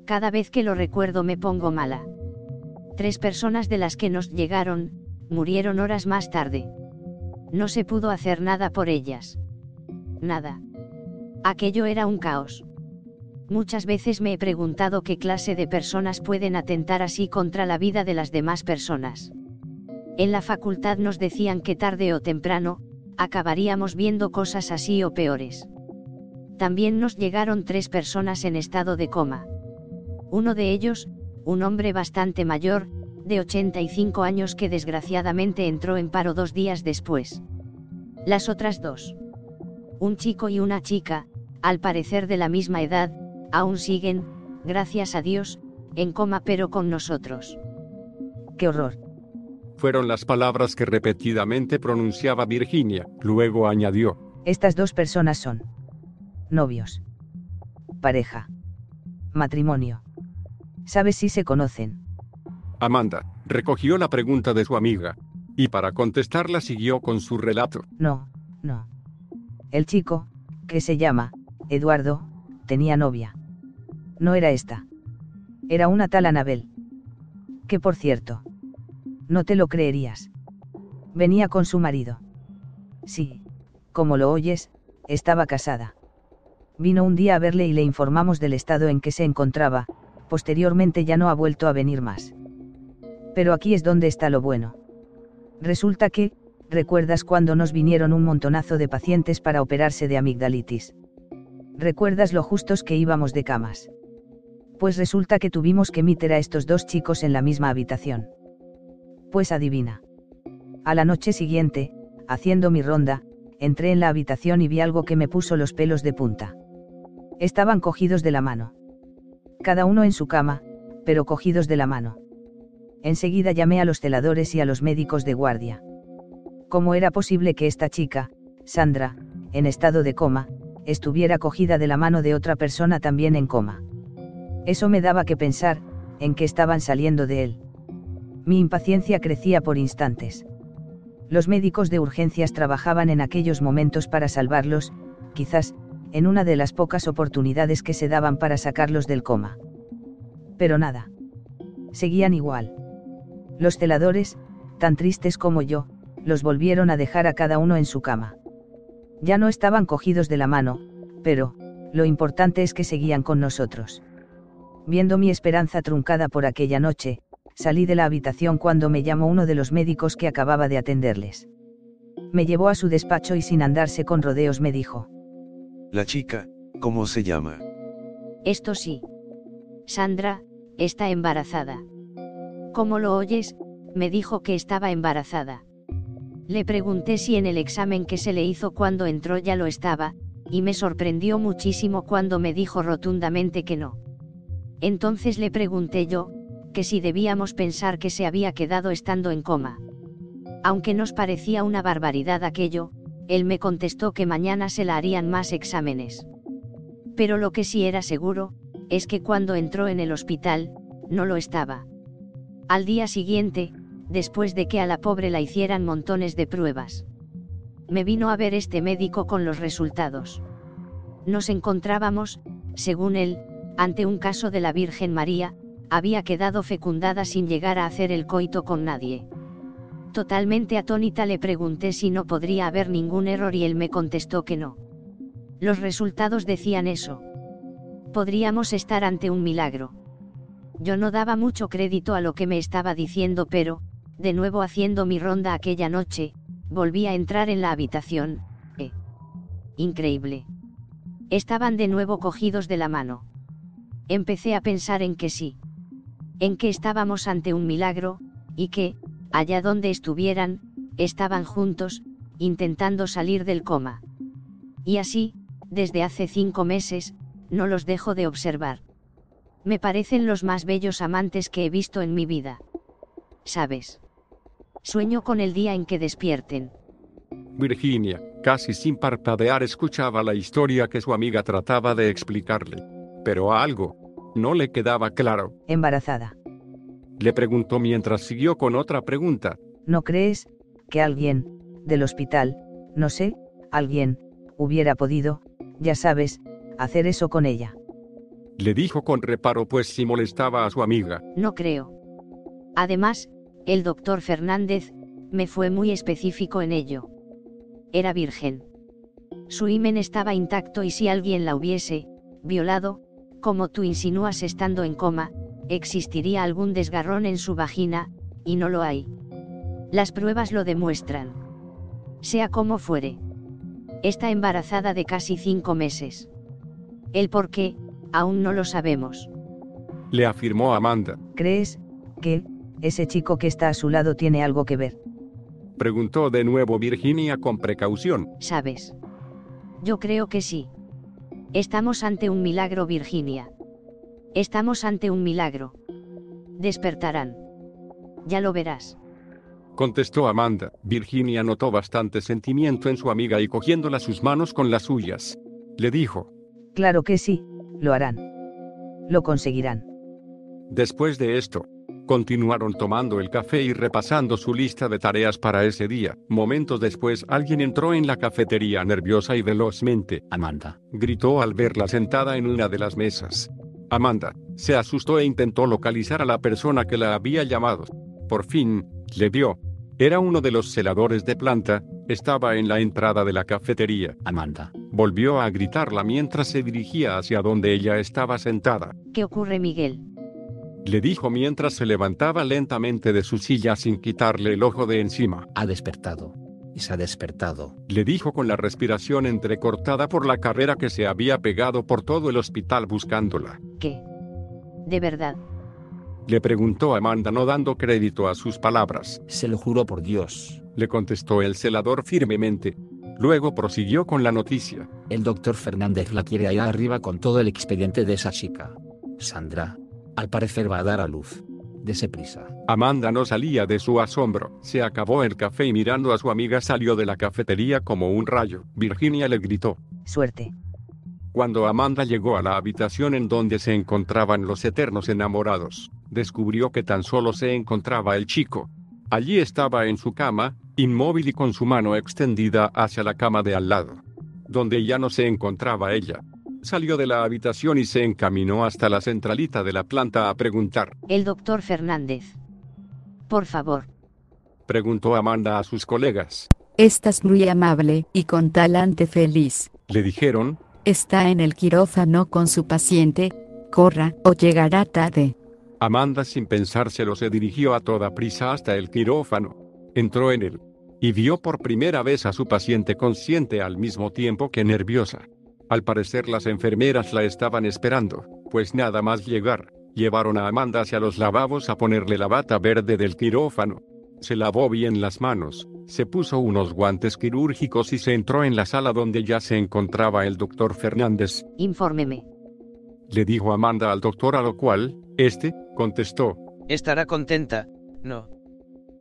Cada vez que lo recuerdo me pongo mala. Tres personas de las que nos llegaron, murieron horas más tarde. No se pudo hacer nada por ellas nada. Aquello era un caos. Muchas veces me he preguntado qué clase de personas pueden atentar así contra la vida de las demás personas. En la facultad nos decían que tarde o temprano, acabaríamos viendo cosas así o peores. También nos llegaron tres personas en estado de coma. Uno de ellos, un hombre bastante mayor, de 85 años que desgraciadamente entró en paro dos días después. Las otras dos un chico y una chica, al parecer de la misma edad, aún siguen, gracias a Dios, en coma pero con nosotros. ¡Qué horror! Fueron las palabras que repetidamente pronunciaba Virginia, luego añadió. Estas dos personas son novios, pareja, matrimonio. ¿Sabes si se conocen? Amanda recogió la pregunta de su amiga, y para contestarla siguió con su relato. No, no. El chico, que se llama, Eduardo, tenía novia. No era esta. Era una tal Anabel. Que por cierto. No te lo creerías. Venía con su marido. Sí, como lo oyes, estaba casada. Vino un día a verle y le informamos del estado en que se encontraba, posteriormente ya no ha vuelto a venir más. Pero aquí es donde está lo bueno. Resulta que, ¿Recuerdas cuando nos vinieron un montonazo de pacientes para operarse de amigdalitis? ¿Recuerdas lo justos que íbamos de camas? Pues resulta que tuvimos que meter a estos dos chicos en la misma habitación. Pues adivina. A la noche siguiente, haciendo mi ronda, entré en la habitación y vi algo que me puso los pelos de punta. Estaban cogidos de la mano. Cada uno en su cama, pero cogidos de la mano. Enseguida llamé a los celadores y a los médicos de guardia. ¿Cómo era posible que esta chica, Sandra, en estado de coma, estuviera cogida de la mano de otra persona también en coma? Eso me daba que pensar, en que estaban saliendo de él. Mi impaciencia crecía por instantes. Los médicos de urgencias trabajaban en aquellos momentos para salvarlos, quizás, en una de las pocas oportunidades que se daban para sacarlos del coma. Pero nada. Seguían igual. Los celadores, tan tristes como yo, los volvieron a dejar a cada uno en su cama. Ya no estaban cogidos de la mano, pero, lo importante es que seguían con nosotros. Viendo mi esperanza truncada por aquella noche, salí de la habitación cuando me llamó uno de los médicos que acababa de atenderles. Me llevó a su despacho y sin andarse con rodeos me dijo. La chica, ¿cómo se llama? Esto sí. Sandra, está embarazada. ¿Cómo lo oyes? Me dijo que estaba embarazada. Le pregunté si en el examen que se le hizo cuando entró ya lo estaba, y me sorprendió muchísimo cuando me dijo rotundamente que no. Entonces le pregunté yo, que si debíamos pensar que se había quedado estando en coma. Aunque nos parecía una barbaridad aquello, él me contestó que mañana se la harían más exámenes. Pero lo que sí era seguro, es que cuando entró en el hospital, no lo estaba. Al día siguiente, después de que a la pobre la hicieran montones de pruebas. Me vino a ver este médico con los resultados. Nos encontrábamos, según él, ante un caso de la Virgen María, había quedado fecundada sin llegar a hacer el coito con nadie. Totalmente atónita le pregunté si no podría haber ningún error y él me contestó que no. Los resultados decían eso. Podríamos estar ante un milagro. Yo no daba mucho crédito a lo que me estaba diciendo, pero, de nuevo haciendo mi ronda aquella noche, volví a entrar en la habitación, eh. Increíble. Estaban de nuevo cogidos de la mano. Empecé a pensar en que sí. En que estábamos ante un milagro, y que, allá donde estuvieran, estaban juntos, intentando salir del coma. Y así, desde hace cinco meses, no los dejo de observar. Me parecen los más bellos amantes que he visto en mi vida. ¿Sabes? Sueño con el día en que despierten. Virginia, casi sin parpadear, escuchaba la historia que su amiga trataba de explicarle. Pero algo no le quedaba claro. Embarazada. Le preguntó mientras siguió con otra pregunta. ¿No crees que alguien, del hospital, no sé, alguien, hubiera podido, ya sabes, hacer eso con ella? Le dijo con reparo pues si molestaba a su amiga. No creo. Además, el doctor Fernández, me fue muy específico en ello. Era virgen. Su himen estaba intacto y si alguien la hubiese, violado, como tú insinúas estando en coma, existiría algún desgarrón en su vagina, y no lo hay. Las pruebas lo demuestran. Sea como fuere. Está embarazada de casi cinco meses. El por qué, aún no lo sabemos. Le afirmó Amanda. ¿Crees que ese chico que está a su lado tiene algo que ver? Preguntó de nuevo Virginia con precaución. ¿Sabes? Yo creo que sí. Estamos ante un milagro, Virginia. Estamos ante un milagro. Despertarán. Ya lo verás. Contestó Amanda. Virginia notó bastante sentimiento en su amiga y cogiéndola sus manos con las suyas. Le dijo. Claro que sí, lo harán. Lo conseguirán. Después de esto, continuaron tomando el café y repasando su lista de tareas para ese día. Momentos después alguien entró en la cafetería nerviosa y velozmente. Amanda. Gritó al verla sentada en una de las mesas. Amanda, se asustó e intentó localizar a la persona que la había llamado. Por fin, le vio. Era uno de los celadores de planta, estaba en la entrada de la cafetería. Amanda. Volvió a gritarla mientras se dirigía hacia donde ella estaba sentada. ¿Qué ocurre, Miguel? Le dijo mientras se levantaba lentamente de su silla sin quitarle el ojo de encima. Ha despertado. Y se ha despertado. Le dijo con la respiración entrecortada por la carrera que se había pegado por todo el hospital buscándola. ¿Qué? ¿De verdad? Le preguntó Amanda no dando crédito a sus palabras. Se lo juro por Dios. Le contestó el celador firmemente. Luego prosiguió con la noticia. El doctor Fernández la quiere allá arriba con todo el expediente de esa chica. Sandra. Al parecer va a dar a luz. Dese prisa. Amanda no salía de su asombro. Se acabó el café y mirando a su amiga salió de la cafetería como un rayo. Virginia le gritó. Suerte. Cuando Amanda llegó a la habitación en donde se encontraban los eternos enamorados, descubrió que tan solo se encontraba el chico. Allí estaba en su cama, inmóvil y con su mano extendida hacia la cama de al lado, donde ya no se encontraba ella. Salió de la habitación y se encaminó hasta la centralita de la planta a preguntar. El doctor Fernández. Por favor. Preguntó Amanda a sus colegas. Estás muy amable y con talante feliz. Le dijeron. Está en el quirófano con su paciente. Corra o llegará tarde. Amanda sin pensárselo se dirigió a toda prisa hasta el quirófano. Entró en él. Y vio por primera vez a su paciente consciente al mismo tiempo que nerviosa. Al parecer las enfermeras la estaban esperando, pues nada más llegar, llevaron a Amanda hacia los lavabos a ponerle la bata verde del quirófano. Se lavó bien las manos, se puso unos guantes quirúrgicos y se entró en la sala donde ya se encontraba el doctor Fernández. Infórmeme. Le dijo Amanda al doctor a lo cual, este, contestó. Estará contenta, no.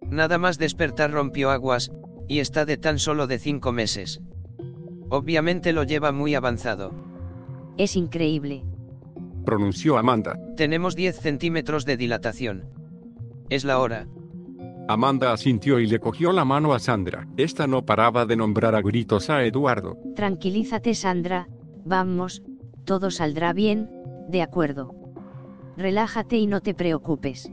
Nada más despertar rompió aguas, y está de tan solo de cinco meses. Obviamente lo lleva muy avanzado. Es increíble. Pronunció Amanda. Tenemos 10 centímetros de dilatación. Es la hora. Amanda asintió y le cogió la mano a Sandra. Esta no paraba de nombrar a gritos a Eduardo. Tranquilízate Sandra, vamos, todo saldrá bien, de acuerdo. Relájate y no te preocupes.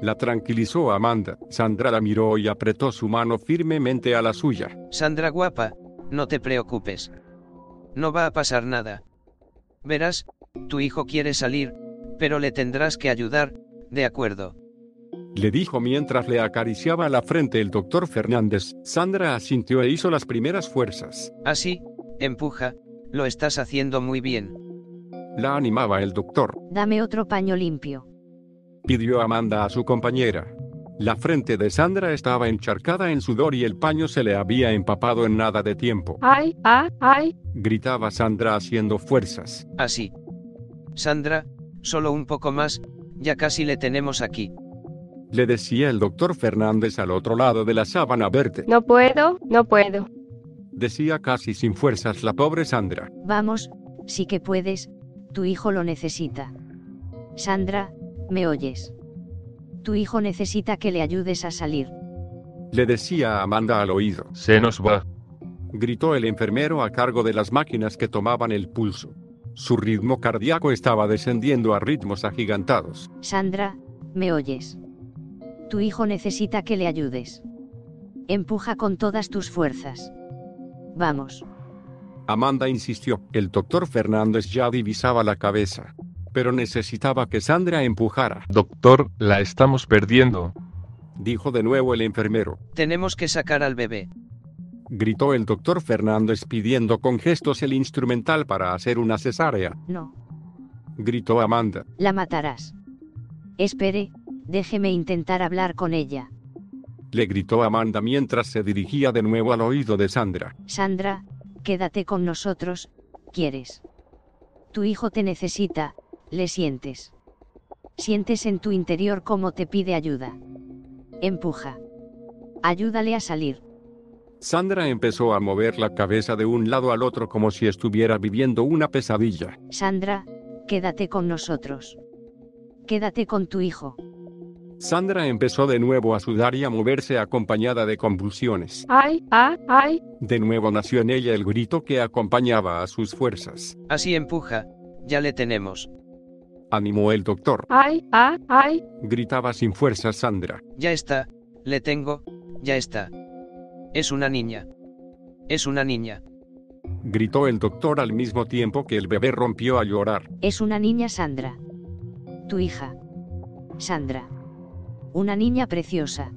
La tranquilizó Amanda. Sandra la miró y apretó su mano firmemente a la suya. Sandra guapa, no te preocupes. No va a pasar nada. Verás, tu hijo quiere salir, pero le tendrás que ayudar, de acuerdo. Le dijo mientras le acariciaba la frente el doctor Fernández. Sandra asintió e hizo las primeras fuerzas. Así, empuja, lo estás haciendo muy bien. La animaba el doctor. Dame otro paño limpio. Pidió Amanda a su compañera. La frente de Sandra estaba encharcada en sudor y el paño se le había empapado en nada de tiempo. ¡Ay, ay, ay! Gritaba Sandra haciendo fuerzas. Así. Sandra, solo un poco más, ya casi le tenemos aquí. Le decía el doctor Fernández al otro lado de la sábana verde. No puedo, no puedo. Decía casi sin fuerzas la pobre Sandra. Vamos, sí que puedes, tu hijo lo necesita. Sandra, ¿me oyes? Tu hijo necesita que le ayudes a salir. Le decía a Amanda al oído. Se nos va. Gritó el enfermero a cargo de las máquinas que tomaban el pulso. Su ritmo cardíaco estaba descendiendo a ritmos agigantados. Sandra, ¿me oyes? Tu hijo necesita que le ayudes. Empuja con todas tus fuerzas. Vamos. Amanda insistió. El doctor Fernández ya divisaba la cabeza. Pero necesitaba que Sandra empujara. Doctor, la estamos perdiendo. Dijo de nuevo el enfermero. Tenemos que sacar al bebé. Gritó el doctor Fernández pidiendo con gestos el instrumental para hacer una cesárea. No. Gritó Amanda. La matarás. Espere, déjeme intentar hablar con ella. Le gritó Amanda mientras se dirigía de nuevo al oído de Sandra. Sandra, quédate con nosotros, ¿quieres? Tu hijo te necesita, le sientes. Sientes en tu interior cómo te pide ayuda. Empuja. Ayúdale a salir. Sandra empezó a mover la cabeza de un lado al otro como si estuviera viviendo una pesadilla. Sandra, quédate con nosotros. Quédate con tu hijo. Sandra empezó de nuevo a sudar y a moverse acompañada de convulsiones. ¡Ay, ay, ay! De nuevo nació en ella el grito que acompañaba a sus fuerzas. Así empuja, ya le tenemos. Animó el doctor. ¡Ay, ay, ay! Gritaba sin fuerzas Sandra. Ya está, le tengo, ya está. Es una niña. Es una niña. Gritó el doctor al mismo tiempo que el bebé rompió a llorar. Es una niña Sandra. Tu hija. Sandra. Una niña preciosa.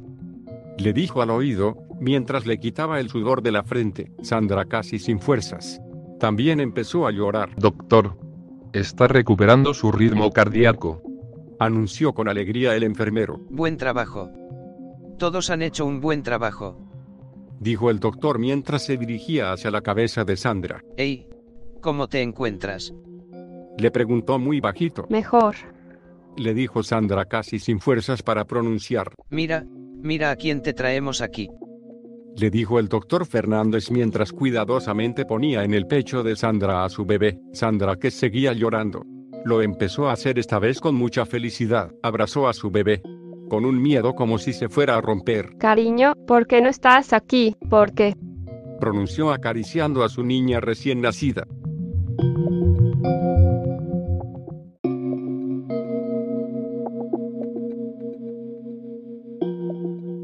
Le dijo al oído, mientras le quitaba el sudor de la frente, Sandra casi sin fuerzas. También empezó a llorar. Doctor. Está recuperando su ritmo cardíaco. anunció con alegría el enfermero. Buen trabajo. Todos han hecho un buen trabajo. Dijo el doctor mientras se dirigía hacia la cabeza de Sandra. Hey, ¿cómo te encuentras? Le preguntó muy bajito. Mejor. Le dijo Sandra casi sin fuerzas para pronunciar. Mira, mira a quién te traemos aquí. Le dijo el doctor Fernández mientras cuidadosamente ponía en el pecho de Sandra a su bebé, Sandra que seguía llorando. Lo empezó a hacer esta vez con mucha felicidad. Abrazó a su bebé, con un miedo como si se fuera a romper. Cariño, ¿por qué no estás aquí? ¿Por qué? Pronunció acariciando a su niña recién nacida.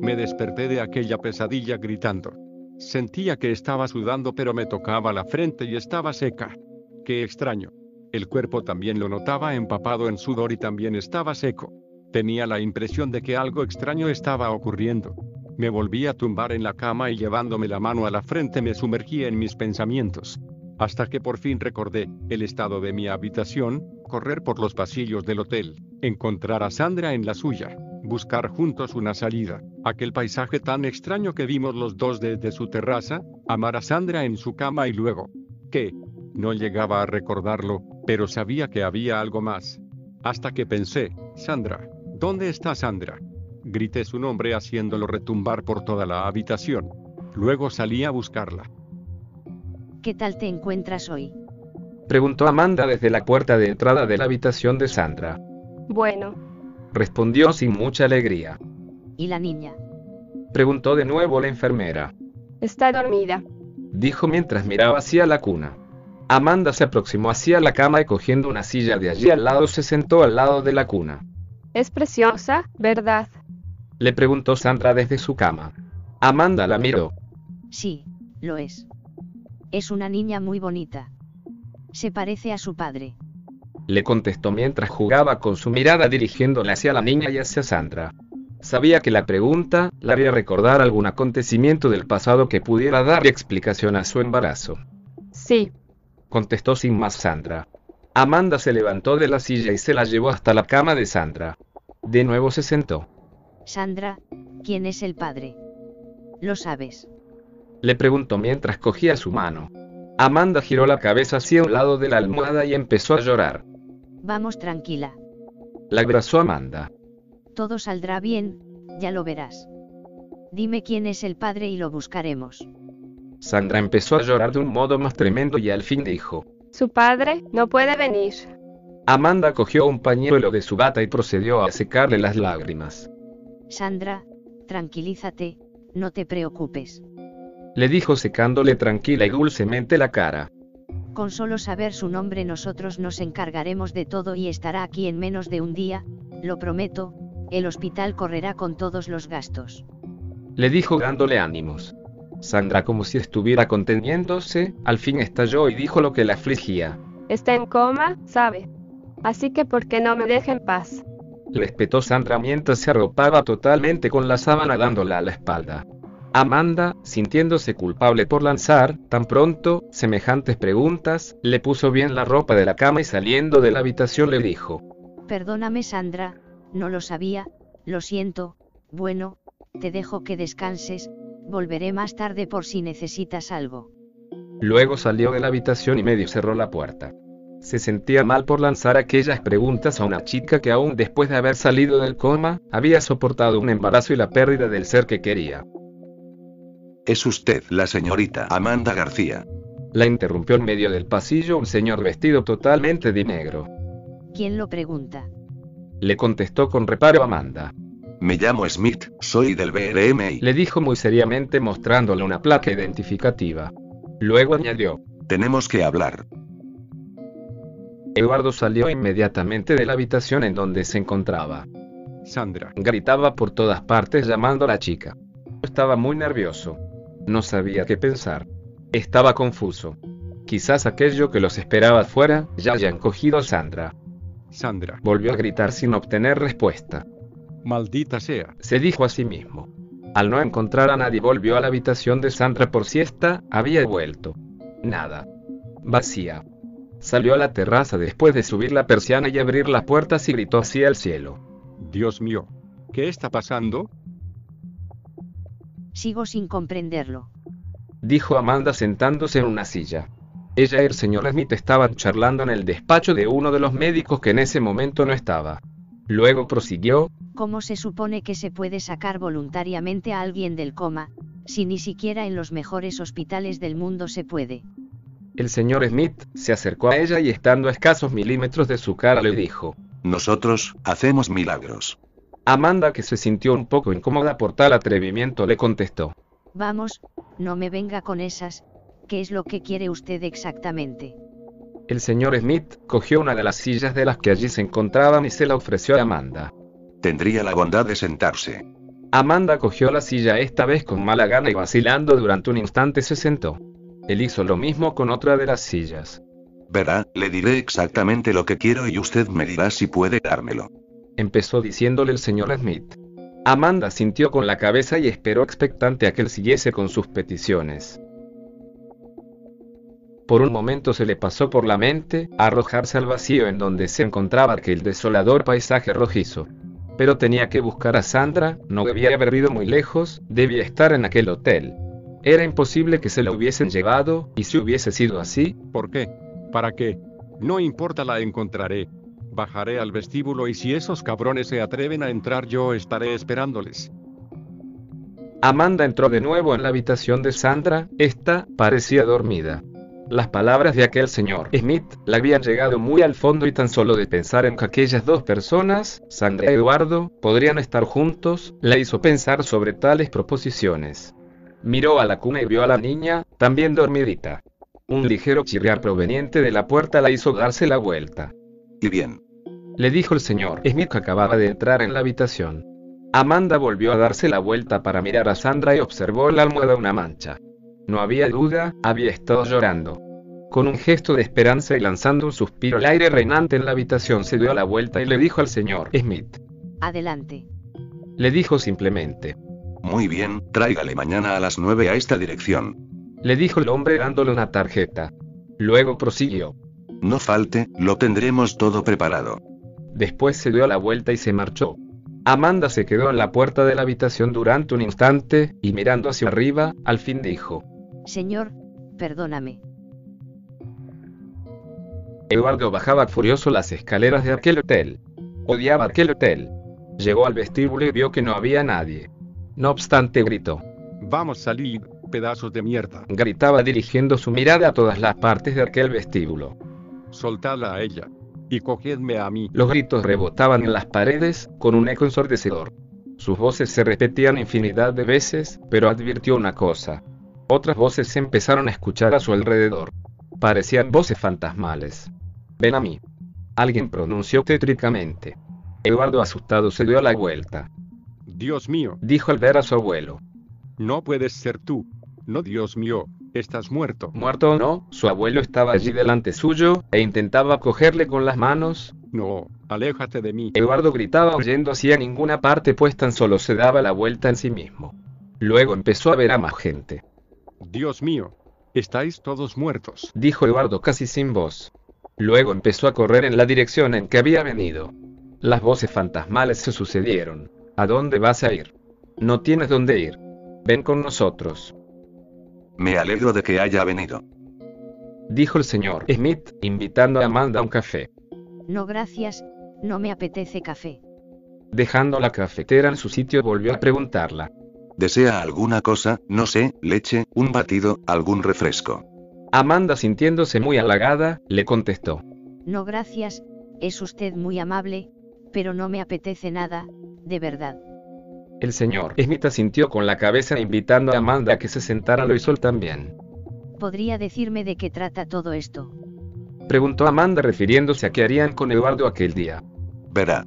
Me desperté de aquella pesadilla gritando. Sentía que estaba sudando pero me tocaba la frente y estaba seca. Qué extraño. El cuerpo también lo notaba empapado en sudor y también estaba seco. Tenía la impresión de que algo extraño estaba ocurriendo. Me volví a tumbar en la cama y llevándome la mano a la frente me sumergí en mis pensamientos. Hasta que por fin recordé el estado de mi habitación, correr por los pasillos del hotel, encontrar a Sandra en la suya, buscar juntos una salida, aquel paisaje tan extraño que vimos los dos desde su terraza, amar a Sandra en su cama y luego, ¿qué? No llegaba a recordarlo, pero sabía que había algo más. Hasta que pensé, Sandra, ¿dónde está Sandra? Grité su nombre haciéndolo retumbar por toda la habitación. Luego salí a buscarla. ¿Qué tal te encuentras hoy? Preguntó Amanda desde la puerta de entrada de la habitación de Sandra. Bueno. Respondió sin mucha alegría. ¿Y la niña? Preguntó de nuevo la enfermera. Está dormida. Dijo mientras miraba hacia la cuna. Amanda se aproximó hacia la cama y cogiendo una silla de allí al lado se sentó al lado de la cuna. Es preciosa, ¿verdad? Le preguntó Sandra desde su cama. Amanda la miró. Sí, lo es. Es una niña muy bonita. Se parece a su padre. Le contestó mientras jugaba con su mirada dirigiéndola hacia la niña y hacia Sandra. Sabía que la pregunta la haría recordar algún acontecimiento del pasado que pudiera dar explicación a su embarazo. Sí. Contestó sin más Sandra. Amanda se levantó de la silla y se la llevó hasta la cama de Sandra. De nuevo se sentó. Sandra, ¿quién es el padre? Lo sabes. Le preguntó mientras cogía su mano. Amanda giró la cabeza hacia un lado de la almohada y empezó a llorar. Vamos tranquila. La abrazó Amanda. Todo saldrá bien, ya lo verás. Dime quién es el padre y lo buscaremos. Sandra empezó a llorar de un modo más tremendo y al fin dijo. Su padre no puede venir. Amanda cogió un pañuelo de su bata y procedió a secarle las lágrimas. Sandra, tranquilízate, no te preocupes. Le dijo secándole tranquila y dulcemente la cara. Con solo saber su nombre nosotros nos encargaremos de todo y estará aquí en menos de un día, lo prometo, el hospital correrá con todos los gastos. Le dijo dándole ánimos. Sandra como si estuviera conteniéndose, al fin estalló y dijo lo que la afligía. Está en coma, sabe. Así que ¿por qué no me deja en paz? Le espetó Sandra mientras se arropaba totalmente con la sábana dándola a la espalda. Amanda, sintiéndose culpable por lanzar, tan pronto, semejantes preguntas, le puso bien la ropa de la cama y saliendo de la habitación le dijo. Perdóname Sandra, no lo sabía, lo siento, bueno, te dejo que descanses, volveré más tarde por si necesitas algo. Luego salió de la habitación y medio cerró la puerta. Se sentía mal por lanzar aquellas preguntas a una chica que aún después de haber salido del coma, había soportado un embarazo y la pérdida del ser que quería. Es usted la señorita Amanda García. La interrumpió en medio del pasillo un señor vestido totalmente de negro. ¿Quién lo pregunta? Le contestó con reparo Amanda. Me llamo Smith, soy del BRMI. Le dijo muy seriamente mostrándole una placa identificativa. Luego añadió. Tenemos que hablar. Eduardo salió inmediatamente de la habitación en donde se encontraba. Sandra. Gritaba por todas partes llamando a la chica. Estaba muy nervioso. No sabía qué pensar. Estaba confuso. Quizás aquello que los esperaba fuera, ya hayan cogido a Sandra. Sandra. Volvió a gritar sin obtener respuesta. Maldita sea. Se dijo a sí mismo. Al no encontrar a nadie volvió a la habitación de Sandra por siesta, había vuelto. Nada. Vacía. Salió a la terraza después de subir la persiana y abrir las puertas y gritó hacia el cielo. Dios mío, ¿qué está pasando? Sigo sin comprenderlo. Dijo Amanda sentándose en una silla. Ella y el señor Smith estaban charlando en el despacho de uno de los médicos que en ese momento no estaba. Luego prosiguió, ¿Cómo se supone que se puede sacar voluntariamente a alguien del coma, si ni siquiera en los mejores hospitales del mundo se puede? El señor Smith se acercó a ella y estando a escasos milímetros de su cara le dijo. Nosotros, hacemos milagros. Amanda, que se sintió un poco incómoda por tal atrevimiento, le contestó. Vamos, no me venga con esas, ¿qué es lo que quiere usted exactamente? El señor Smith cogió una de las sillas de las que allí se encontraban y se la ofreció a Amanda. Tendría la bondad de sentarse. Amanda cogió la silla esta vez con mala gana y vacilando durante un instante se sentó. Él hizo lo mismo con otra de las sillas. Verá, le diré exactamente lo que quiero y usted me dirá si puede dármelo. Empezó diciéndole el señor Smith. Amanda sintió con la cabeza y esperó expectante a que él siguiese con sus peticiones. Por un momento se le pasó por la mente arrojarse al vacío en donde se encontraba aquel desolador paisaje rojizo. Pero tenía que buscar a Sandra, no debía haber ido muy lejos, debía estar en aquel hotel. Era imposible que se la hubiesen llevado, y si hubiese sido así, ¿por qué? ¿Para qué? No importa, la encontraré. Bajaré al vestíbulo y si esos cabrones se atreven a entrar yo estaré esperándoles. Amanda entró de nuevo en la habitación de Sandra, esta parecía dormida. Las palabras de aquel señor Smith le habían llegado muy al fondo y tan solo de pensar en que aquellas dos personas, Sandra y Eduardo, podrían estar juntos, la hizo pensar sobre tales proposiciones. Miró a la cuna y vio a la niña, también dormidita. Un ligero chirriar proveniente de la puerta la hizo darse la vuelta. Y bien. Le dijo el señor Smith que acababa de entrar en la habitación. Amanda volvió a darse la vuelta para mirar a Sandra y observó la almohada una mancha. No había duda, había estado llorando. Con un gesto de esperanza y lanzando un suspiro al aire reinante en la habitación se dio la vuelta y le dijo al señor Smith. Adelante. Le dijo simplemente. Muy bien, tráigale mañana a las nueve a esta dirección. Le dijo el hombre dándole una tarjeta. Luego prosiguió. No falte, lo tendremos todo preparado. Después se dio la vuelta y se marchó. Amanda se quedó en la puerta de la habitación durante un instante, y mirando hacia arriba, al fin dijo. Señor, perdóname. Eduardo bajaba furioso las escaleras de aquel hotel. Odiaba aquel hotel. Llegó al vestíbulo y vio que no había nadie. No obstante gritó. Vamos a salir, pedazos de mierda. Gritaba dirigiendo su mirada a todas las partes de aquel vestíbulo. Soltadla a ella. Y cogedme a mí. Los gritos rebotaban en las paredes, con un eco ensordecedor. Sus voces se repetían infinidad de veces, pero advirtió una cosa. Otras voces se empezaron a escuchar a su alrededor. Parecían voces fantasmales. Ven a mí. Alguien pronunció tétricamente. Eduardo asustado se dio la vuelta. Dios mío, dijo al ver a su abuelo. No puedes ser tú. No, Dios mío, estás muerto. Muerto o no, su abuelo estaba allí delante suyo, e intentaba cogerle con las manos. No, aléjate de mí. Eduardo gritaba oyendo hacia ninguna parte pues tan solo se daba la vuelta en sí mismo. Luego empezó a ver a más gente. Dios mío, estáis todos muertos, dijo Eduardo casi sin voz. Luego empezó a correr en la dirección en que había venido. Las voces fantasmales se sucedieron. ¿A dónde vas a ir? No tienes dónde ir. Ven con nosotros. Me alegro de que haya venido. Dijo el señor Smith, invitando a Amanda a un café. No gracias, no me apetece café. Dejando la cafetera en su sitio volvió a preguntarla. ¿Desea alguna cosa, no sé, leche, un batido, algún refresco? Amanda, sintiéndose muy halagada, le contestó. No gracias, es usted muy amable, pero no me apetece nada, de verdad. El señor Smith asintió con la cabeza invitando a Amanda a que se sentara, lo hizo él también. ¿Podría decirme de qué trata todo esto? Preguntó Amanda refiriéndose a qué harían con Eduardo aquel día. Verá.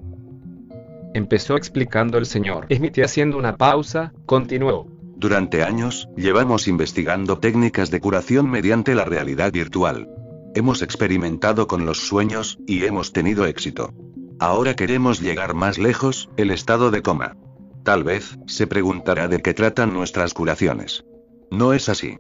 Empezó explicando el señor Smith y haciendo una pausa, continuó. Durante años, llevamos investigando técnicas de curación mediante la realidad virtual. Hemos experimentado con los sueños, y hemos tenido éxito. Ahora queremos llegar más lejos, el estado de coma. Tal vez, se preguntará de qué tratan nuestras curaciones. No es así.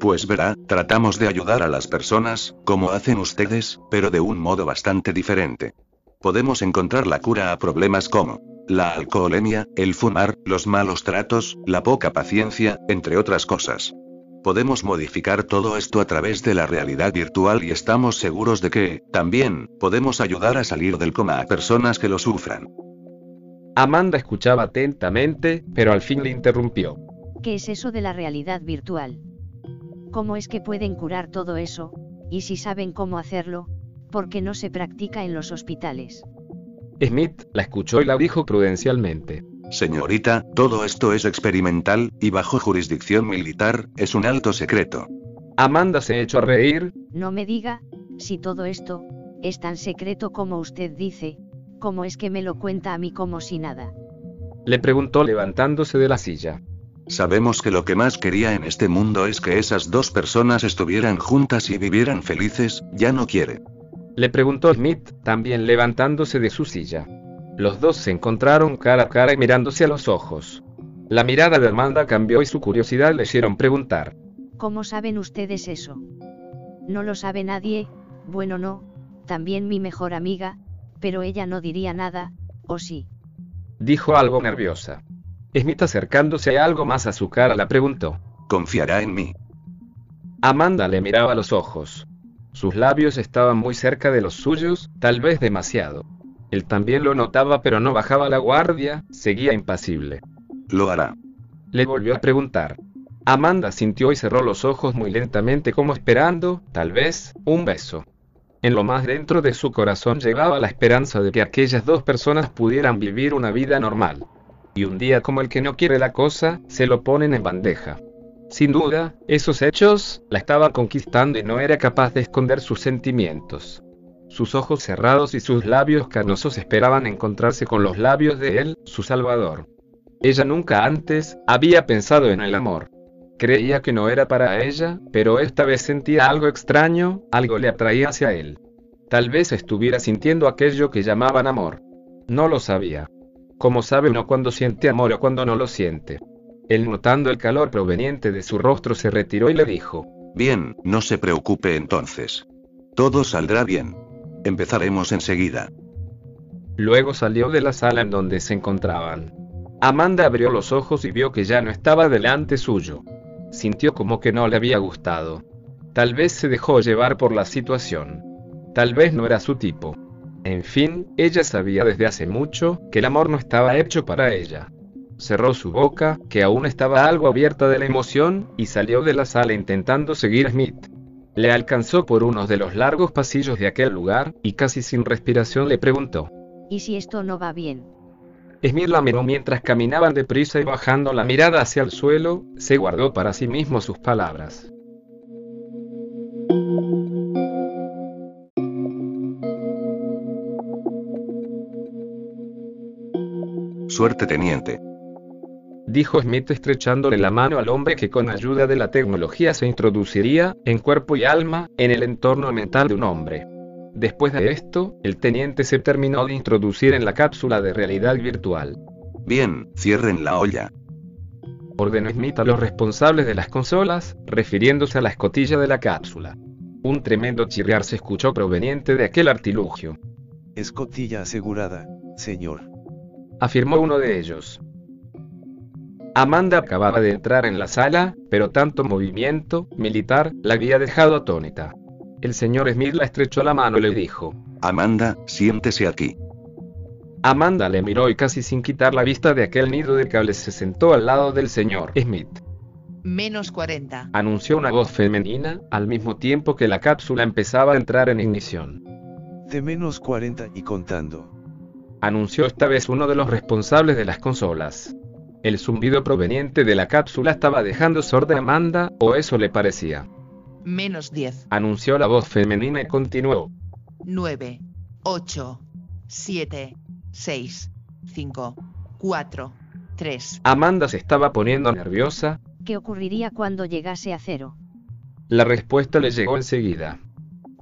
Pues verá, tratamos de ayudar a las personas, como hacen ustedes, pero de un modo bastante diferente. Podemos encontrar la cura a problemas como la alcoholemia, el fumar, los malos tratos, la poca paciencia, entre otras cosas. Podemos modificar todo esto a través de la realidad virtual y estamos seguros de que, también, podemos ayudar a salir del coma a personas que lo sufran. Amanda escuchaba atentamente, pero al fin le interrumpió. ¿Qué es eso de la realidad virtual? ¿Cómo es que pueden curar todo eso? Y si saben cómo hacerlo, ¿por qué no se practica en los hospitales? Smith la escuchó y la dijo prudencialmente. Señorita, todo esto es experimental, y bajo jurisdicción militar, es un alto secreto. Amanda se echó a reír. No me diga, si todo esto, es tan secreto como usted dice, ¿cómo es que me lo cuenta a mí como si nada? Le preguntó levantándose de la silla. Sabemos que lo que más quería en este mundo es que esas dos personas estuvieran juntas y vivieran felices, ya no quiere. Le preguntó Smith, también levantándose de su silla. Los dos se encontraron cara a cara y mirándose a los ojos. La mirada de Amanda cambió y su curiosidad le hicieron preguntar. ¿Cómo saben ustedes eso? No lo sabe nadie, bueno no, también mi mejor amiga, pero ella no diría nada, ¿o sí? Dijo algo nerviosa. Smith acercándose a algo más a su cara la preguntó. ¿Confiará en mí? Amanda le miraba los ojos. Sus labios estaban muy cerca de los suyos, tal vez demasiado. Él también lo notaba pero no bajaba la guardia, seguía impasible. Lo hará. Le volvió a preguntar. Amanda sintió y cerró los ojos muy lentamente como esperando, tal vez, un beso. En lo más dentro de su corazón llevaba la esperanza de que aquellas dos personas pudieran vivir una vida normal. Y un día como el que no quiere la cosa, se lo ponen en bandeja. Sin duda, esos hechos la estaban conquistando y no era capaz de esconder sus sentimientos. Sus ojos cerrados y sus labios canosos esperaban encontrarse con los labios de él, su Salvador. Ella nunca antes había pensado en el amor. Creía que no era para ella, pero esta vez sentía algo extraño, algo le atraía hacia él. Tal vez estuviera sintiendo aquello que llamaban amor. No lo sabía. Como sabe uno cuando siente amor o cuando no lo siente. Él notando el calor proveniente de su rostro se retiró y le dijo. Bien, no se preocupe entonces. Todo saldrá bien. Empezaremos enseguida. Luego salió de la sala en donde se encontraban. Amanda abrió los ojos y vio que ya no estaba delante suyo. Sintió como que no le había gustado. Tal vez se dejó llevar por la situación. Tal vez no era su tipo. En fin, ella sabía desde hace mucho que el amor no estaba hecho para ella. Cerró su boca, que aún estaba algo abierta de la emoción, y salió de la sala intentando seguir a Smith. Le alcanzó por uno de los largos pasillos de aquel lugar, y casi sin respiración le preguntó. ¿Y si esto no va bien? Smith la miró mientras caminaban deprisa y bajando la mirada hacia el suelo, se guardó para sí mismo sus palabras. Suerte, teniente. Dijo Smith estrechándole la mano al hombre que con ayuda de la tecnología se introduciría, en cuerpo y alma, en el entorno mental de un hombre. Después de esto, el teniente se terminó de introducir en la cápsula de realidad virtual. Bien, cierren la olla. Ordenó Smith a los responsables de las consolas, refiriéndose a la escotilla de la cápsula. Un tremendo chirriar se escuchó proveniente de aquel artilugio. Escotilla asegurada, señor. Afirmó uno de ellos. Amanda acababa de entrar en la sala, pero tanto movimiento militar la había dejado atónita. El señor Smith la estrechó la mano y le dijo, Amanda, siéntese aquí. Amanda le miró y casi sin quitar la vista de aquel nido de cables se sentó al lado del señor Smith. Menos 40. Anunció una voz femenina, al mismo tiempo que la cápsula empezaba a entrar en ignición. De menos 40 y contando. Anunció esta vez uno de los responsables de las consolas. El zumbido proveniente de la cápsula estaba dejando sorda a Amanda, o eso le parecía. Menos 10. Anunció la voz femenina y continuó. 9, 8, 7, 6, 5, 4, 3. Amanda se estaba poniendo nerviosa. ¿Qué ocurriría cuando llegase a cero? La respuesta le llegó enseguida.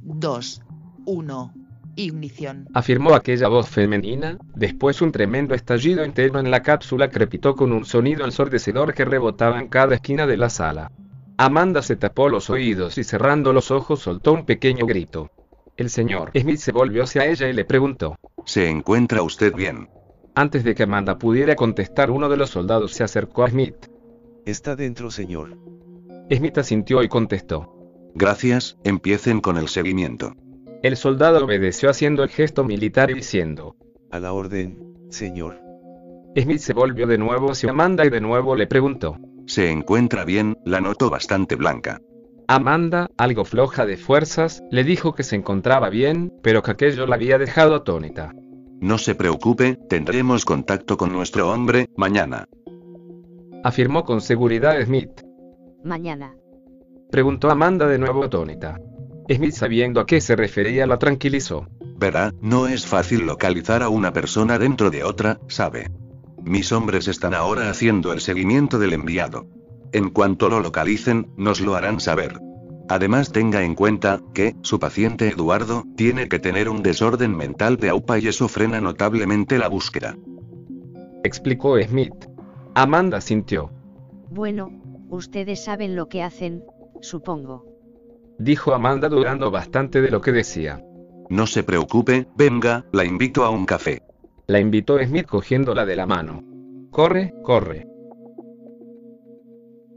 2, 1. Ignición. Afirmó aquella voz femenina, después un tremendo estallido interno en la cápsula crepitó con un sonido ensordecedor que rebotaba en cada esquina de la sala. Amanda se tapó los oídos y cerrando los ojos soltó un pequeño grito. El señor Smith se volvió hacia ella y le preguntó. ¿Se encuentra usted bien? Antes de que Amanda pudiera contestar, uno de los soldados se acercó a Smith. Está dentro, señor. Smith asintió y contestó. Gracias, empiecen con el seguimiento. El soldado obedeció haciendo el gesto militar y diciendo. A la orden, señor. Smith se volvió de nuevo hacia Amanda y de nuevo le preguntó. Se encuentra bien, la noto bastante blanca. Amanda, algo floja de fuerzas, le dijo que se encontraba bien, pero que aquello la había dejado atónita. No se preocupe, tendremos contacto con nuestro hombre, mañana. Afirmó con seguridad Smith. Mañana. Preguntó Amanda de nuevo atónita. Smith sabiendo a qué se refería la tranquilizó. Verá, no es fácil localizar a una persona dentro de otra, sabe. Mis hombres están ahora haciendo el seguimiento del enviado. En cuanto lo localicen, nos lo harán saber. Además tenga en cuenta, que, su paciente Eduardo, tiene que tener un desorden mental de AUPA y eso frena notablemente la búsqueda. Explicó Smith. Amanda sintió. Bueno, ustedes saben lo que hacen, supongo. Dijo Amanda dudando bastante de lo que decía. No se preocupe, venga, la invito a un café. La invitó Smith cogiéndola de la mano. Corre, corre.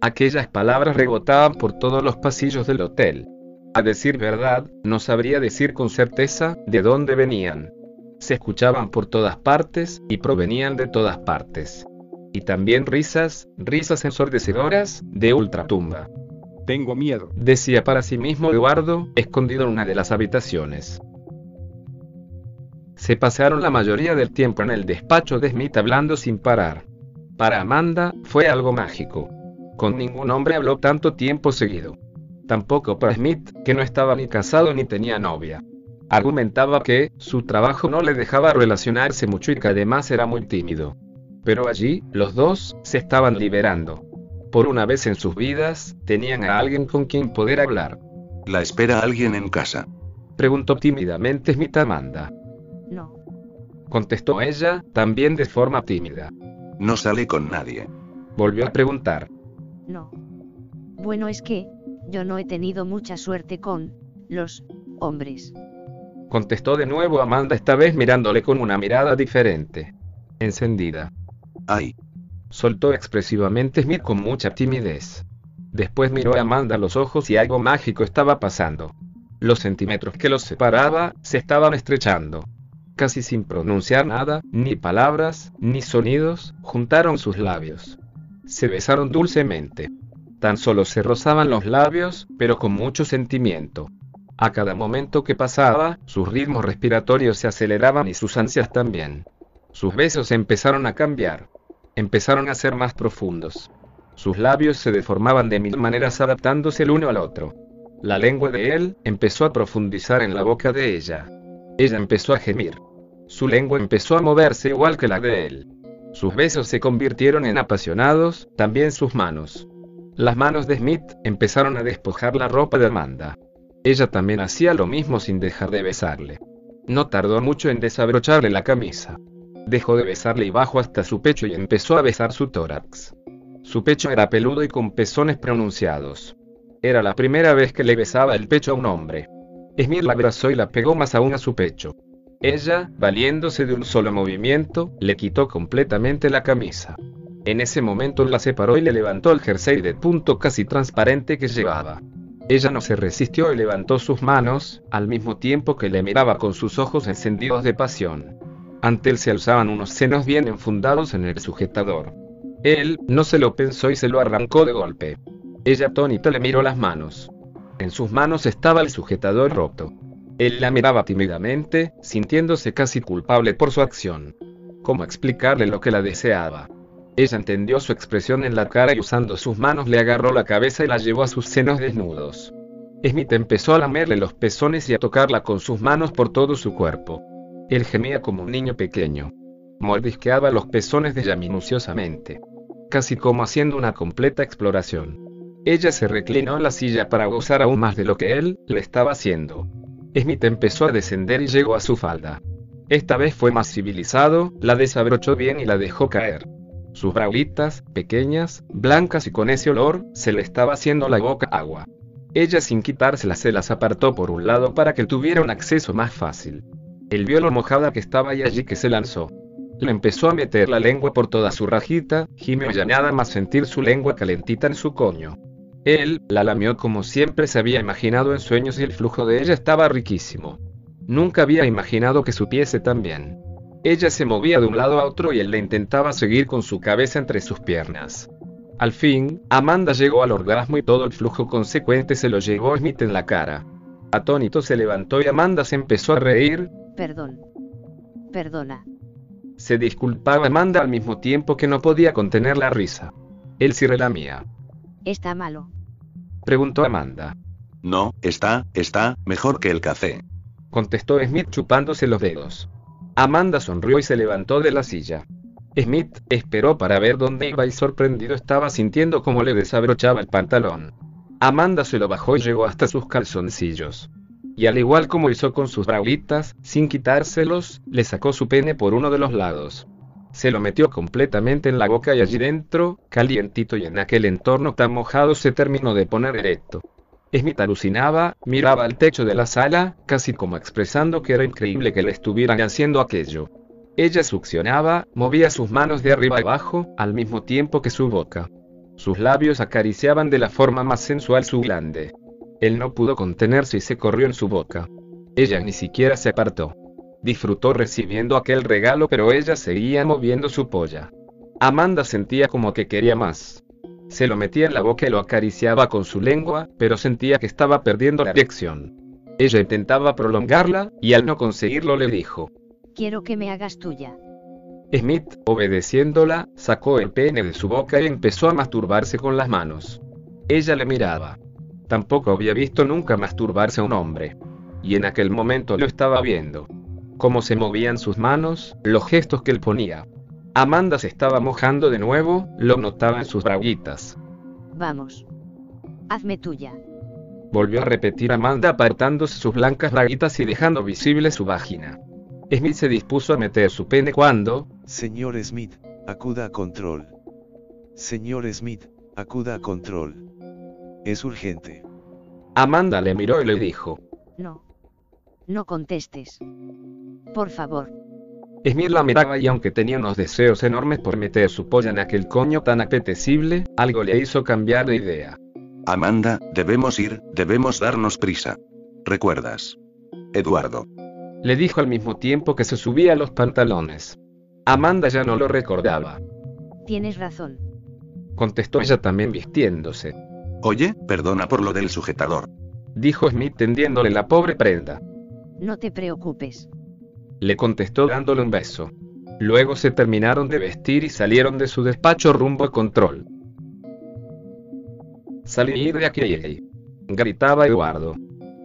Aquellas palabras rebotaban por todos los pasillos del hotel. A decir verdad, no sabría decir con certeza de dónde venían. Se escuchaban por todas partes, y provenían de todas partes. Y también risas, risas ensordecedoras, de ultratumba. Tengo miedo, decía para sí mismo Eduardo, escondido en una de las habitaciones. Se pasaron la mayoría del tiempo en el despacho de Smith hablando sin parar. Para Amanda, fue algo mágico. Con ningún hombre habló tanto tiempo seguido. Tampoco para Smith, que no estaba ni casado ni tenía novia. Argumentaba que, su trabajo no le dejaba relacionarse mucho y que además era muy tímido. Pero allí, los dos, se estaban liberando. Por una vez en sus vidas, tenían a alguien con quien poder hablar. ¿La espera alguien en casa? Preguntó tímidamente Smith a Amanda. No. Contestó ella, también de forma tímida. No sale con nadie. Volvió a preguntar. No. Bueno, es que, yo no he tenido mucha suerte con, los, hombres. Contestó de nuevo Amanda esta vez mirándole con una mirada diferente. Encendida. Ay. Soltó expresivamente Smith con mucha timidez. Después miró a Amanda a los ojos y algo mágico estaba pasando. Los centímetros que los separaba, se estaban estrechando. Casi sin pronunciar nada, ni palabras, ni sonidos, juntaron sus labios. Se besaron dulcemente. Tan solo se rozaban los labios, pero con mucho sentimiento. A cada momento que pasaba, sus ritmos respiratorios se aceleraban y sus ansias también. Sus besos empezaron a cambiar. Empezaron a ser más profundos. Sus labios se deformaban de mil maneras adaptándose el uno al otro. La lengua de él empezó a profundizar en la boca de ella. Ella empezó a gemir. Su lengua empezó a moverse igual que la de él. Sus besos se convirtieron en apasionados, también sus manos. Las manos de Smith empezaron a despojar la ropa de Amanda. Ella también hacía lo mismo sin dejar de besarle. No tardó mucho en desabrocharle la camisa. Dejó de besarle y bajó hasta su pecho y empezó a besar su tórax. Su pecho era peludo y con pezones pronunciados. Era la primera vez que le besaba el pecho a un hombre. Smith la abrazó y la pegó más aún a su pecho. Ella, valiéndose de un solo movimiento, le quitó completamente la camisa. En ese momento la separó y le levantó el jersey de punto casi transparente que llevaba. Ella no se resistió y levantó sus manos, al mismo tiempo que le miraba con sus ojos encendidos de pasión. Ante él se alzaban unos senos bien enfundados en el sujetador. Él, no se lo pensó y se lo arrancó de golpe. Ella atónita le miró las manos. En sus manos estaba el sujetador roto. Él la miraba tímidamente, sintiéndose casi culpable por su acción. ¿Cómo explicarle lo que la deseaba? Ella entendió su expresión en la cara y usando sus manos le agarró la cabeza y la llevó a sus senos desnudos. Smith empezó a lamerle los pezones y a tocarla con sus manos por todo su cuerpo. Él gemía como un niño pequeño. Mordisqueaba los pezones de ella minuciosamente. Casi como haciendo una completa exploración. Ella se reclinó en la silla para gozar aún más de lo que él le estaba haciendo. Smith empezó a descender y llegó a su falda. Esta vez fue más civilizado, la desabrochó bien y la dejó caer. Sus braulitas, pequeñas, blancas y con ese olor, se le estaba haciendo la boca agua. Ella sin quitárselas se las apartó por un lado para que tuviera un acceso más fácil. Él vio lo mojada que estaba y allí que se lanzó. Le empezó a meter la lengua por toda su rajita, gimió ya nada más sentir su lengua calentita en su coño. Él la lamió como siempre se había imaginado en sueños y el flujo de ella estaba riquísimo. Nunca había imaginado que supiese tan bien. Ella se movía de un lado a otro y él le intentaba seguir con su cabeza entre sus piernas. Al fin, Amanda llegó al orgasmo y todo el flujo consecuente se lo llevó Smith en la cara. Atónito se levantó y Amanda se empezó a reír. Perdón. Perdona. Se disculpaba Amanda al mismo tiempo que no podía contener la risa. Él sí relamía. Está malo. Preguntó Amanda. No, está, está, mejor que el café. Contestó Smith chupándose los dedos. Amanda sonrió y se levantó de la silla. Smith esperó para ver dónde iba y sorprendido estaba sintiendo cómo le desabrochaba el pantalón. Amanda se lo bajó y llegó hasta sus calzoncillos. Y al igual como hizo con sus braulitas, sin quitárselos, le sacó su pene por uno de los lados. Se lo metió completamente en la boca y allí dentro, calientito y en aquel entorno tan mojado se terminó de poner erecto. Smith alucinaba, miraba al techo de la sala, casi como expresando que era increíble que le estuvieran haciendo aquello. Ella succionaba, movía sus manos de arriba abajo, al mismo tiempo que su boca. Sus labios acariciaban de la forma más sensual su glande. Él no pudo contenerse y se corrió en su boca. Ella ni siquiera se apartó. Disfrutó recibiendo aquel regalo pero ella seguía moviendo su polla. Amanda sentía como que quería más. Se lo metía en la boca y lo acariciaba con su lengua, pero sentía que estaba perdiendo la erección. Ella intentaba prolongarla, y al no conseguirlo le dijo. Quiero que me hagas tuya. Smith, obedeciéndola, sacó el pene de su boca y empezó a masturbarse con las manos. Ella le miraba. Tampoco había visto nunca masturbarse a un hombre. Y en aquel momento lo estaba viendo. Cómo se movían sus manos, los gestos que él ponía. Amanda se estaba mojando de nuevo, lo notaba en sus braguitas. Vamos. Hazme tuya. Volvió a repetir Amanda apartándose sus blancas braguitas y dejando visible su vagina. Smith se dispuso a meter su pene cuando... Señor Smith, acuda a control. Señor Smith, acuda a control. Es urgente. Amanda le miró y le dijo. No. No contestes. Por favor. Smith la miraba y aunque tenía unos deseos enormes por meter su polla en aquel coño tan apetecible, algo le hizo cambiar de idea. Amanda, debemos ir, debemos darnos prisa. ¿Recuerdas? Eduardo. Le dijo al mismo tiempo que se subía a los pantalones. Amanda ya no lo recordaba. Tienes razón. Contestó ella también vistiéndose. Oye, perdona por lo del sujetador. Dijo Smith tendiéndole la pobre prenda. No te preocupes. Le contestó dándole un beso. Luego se terminaron de vestir y salieron de su despacho rumbo a control. Salir de aquí. Gritaba Eduardo.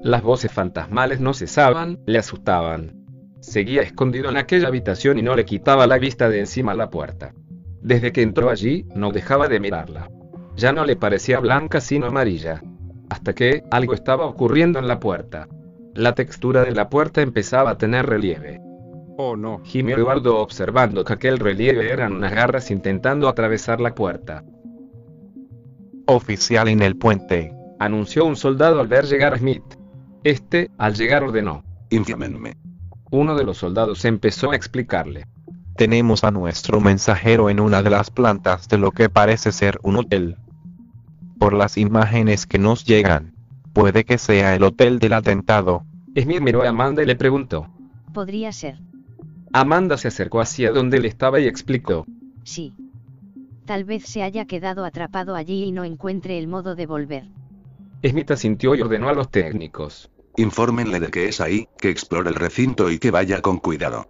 Las voces fantasmales no cesaban, le asustaban. Seguía escondido en aquella habitación y no le quitaba la vista de encima la puerta. Desde que entró allí, no dejaba de mirarla. Ya no le parecía blanca sino amarilla. Hasta que, algo estaba ocurriendo en la puerta. La textura de la puerta empezaba a tener relieve. Oh no. Gimió Eduardo observando que aquel relieve eran unas garras intentando atravesar la puerta. Oficial en el puente. Anunció un soldado al ver llegar a Smith. Este, al llegar ordenó. Inflámenme. Uno de los soldados empezó a explicarle. Tenemos a nuestro mensajero en una de las plantas de lo que parece ser un hotel. Por las imágenes que nos llegan, puede que sea el hotel del atentado. Smith miró a Amanda y le preguntó. Podría ser. Amanda se acercó hacia donde él estaba y explicó. Sí. Tal vez se haya quedado atrapado allí y no encuentre el modo de volver. Smith asintió y ordenó a los técnicos. Infórmenle de que es ahí, que explore el recinto y que vaya con cuidado.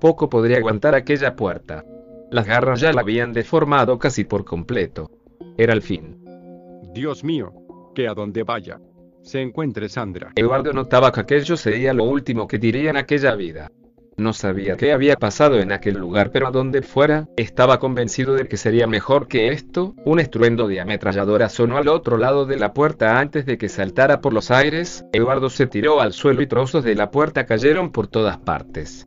Poco podría aguantar aquella puerta. Las garras ya la habían deformado casi por completo. Era el fin. Dios mío, que a donde vaya, se encuentre Sandra. Eduardo notaba que aquello sería lo último que diría en aquella vida. No sabía qué había pasado en aquel lugar, pero a donde fuera, estaba convencido de que sería mejor que esto. Un estruendo de ametralladora sonó al otro lado de la puerta antes de que saltara por los aires. Eduardo se tiró al suelo y trozos de la puerta cayeron por todas partes.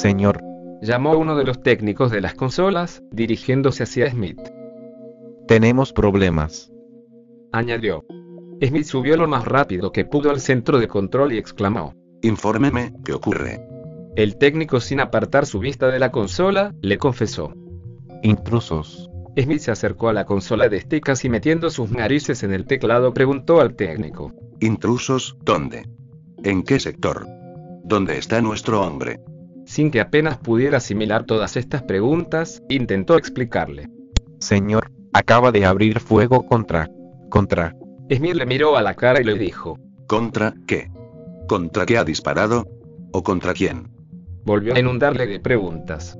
Señor, Llamó uno de los técnicos de las consolas, dirigiéndose hacia Smith. tenemos problemas. Añadió. Smith subió lo más rápido que pudo al centro de control y exclamó. Infórmeme, ¿qué ocurre? El técnico sin apartar su vista de la consola, le confesó. Intrusos. Smith se acercó a la consola de esticas y metiendo sus narices en el teclado preguntó al técnico. ¿Intrusos? ¿Dónde? ¿En qué sector? ¿Dónde está nuestro hombre? Sin que apenas pudiera asimilar todas estas preguntas, intentó explicarle. Señor, acaba de abrir fuego contra... contra... Smith le miró a la cara y le dijo. ¿Contra qué? ¿Contra qué ha disparado? ¿O contra quién? Volvió a inundarle de preguntas.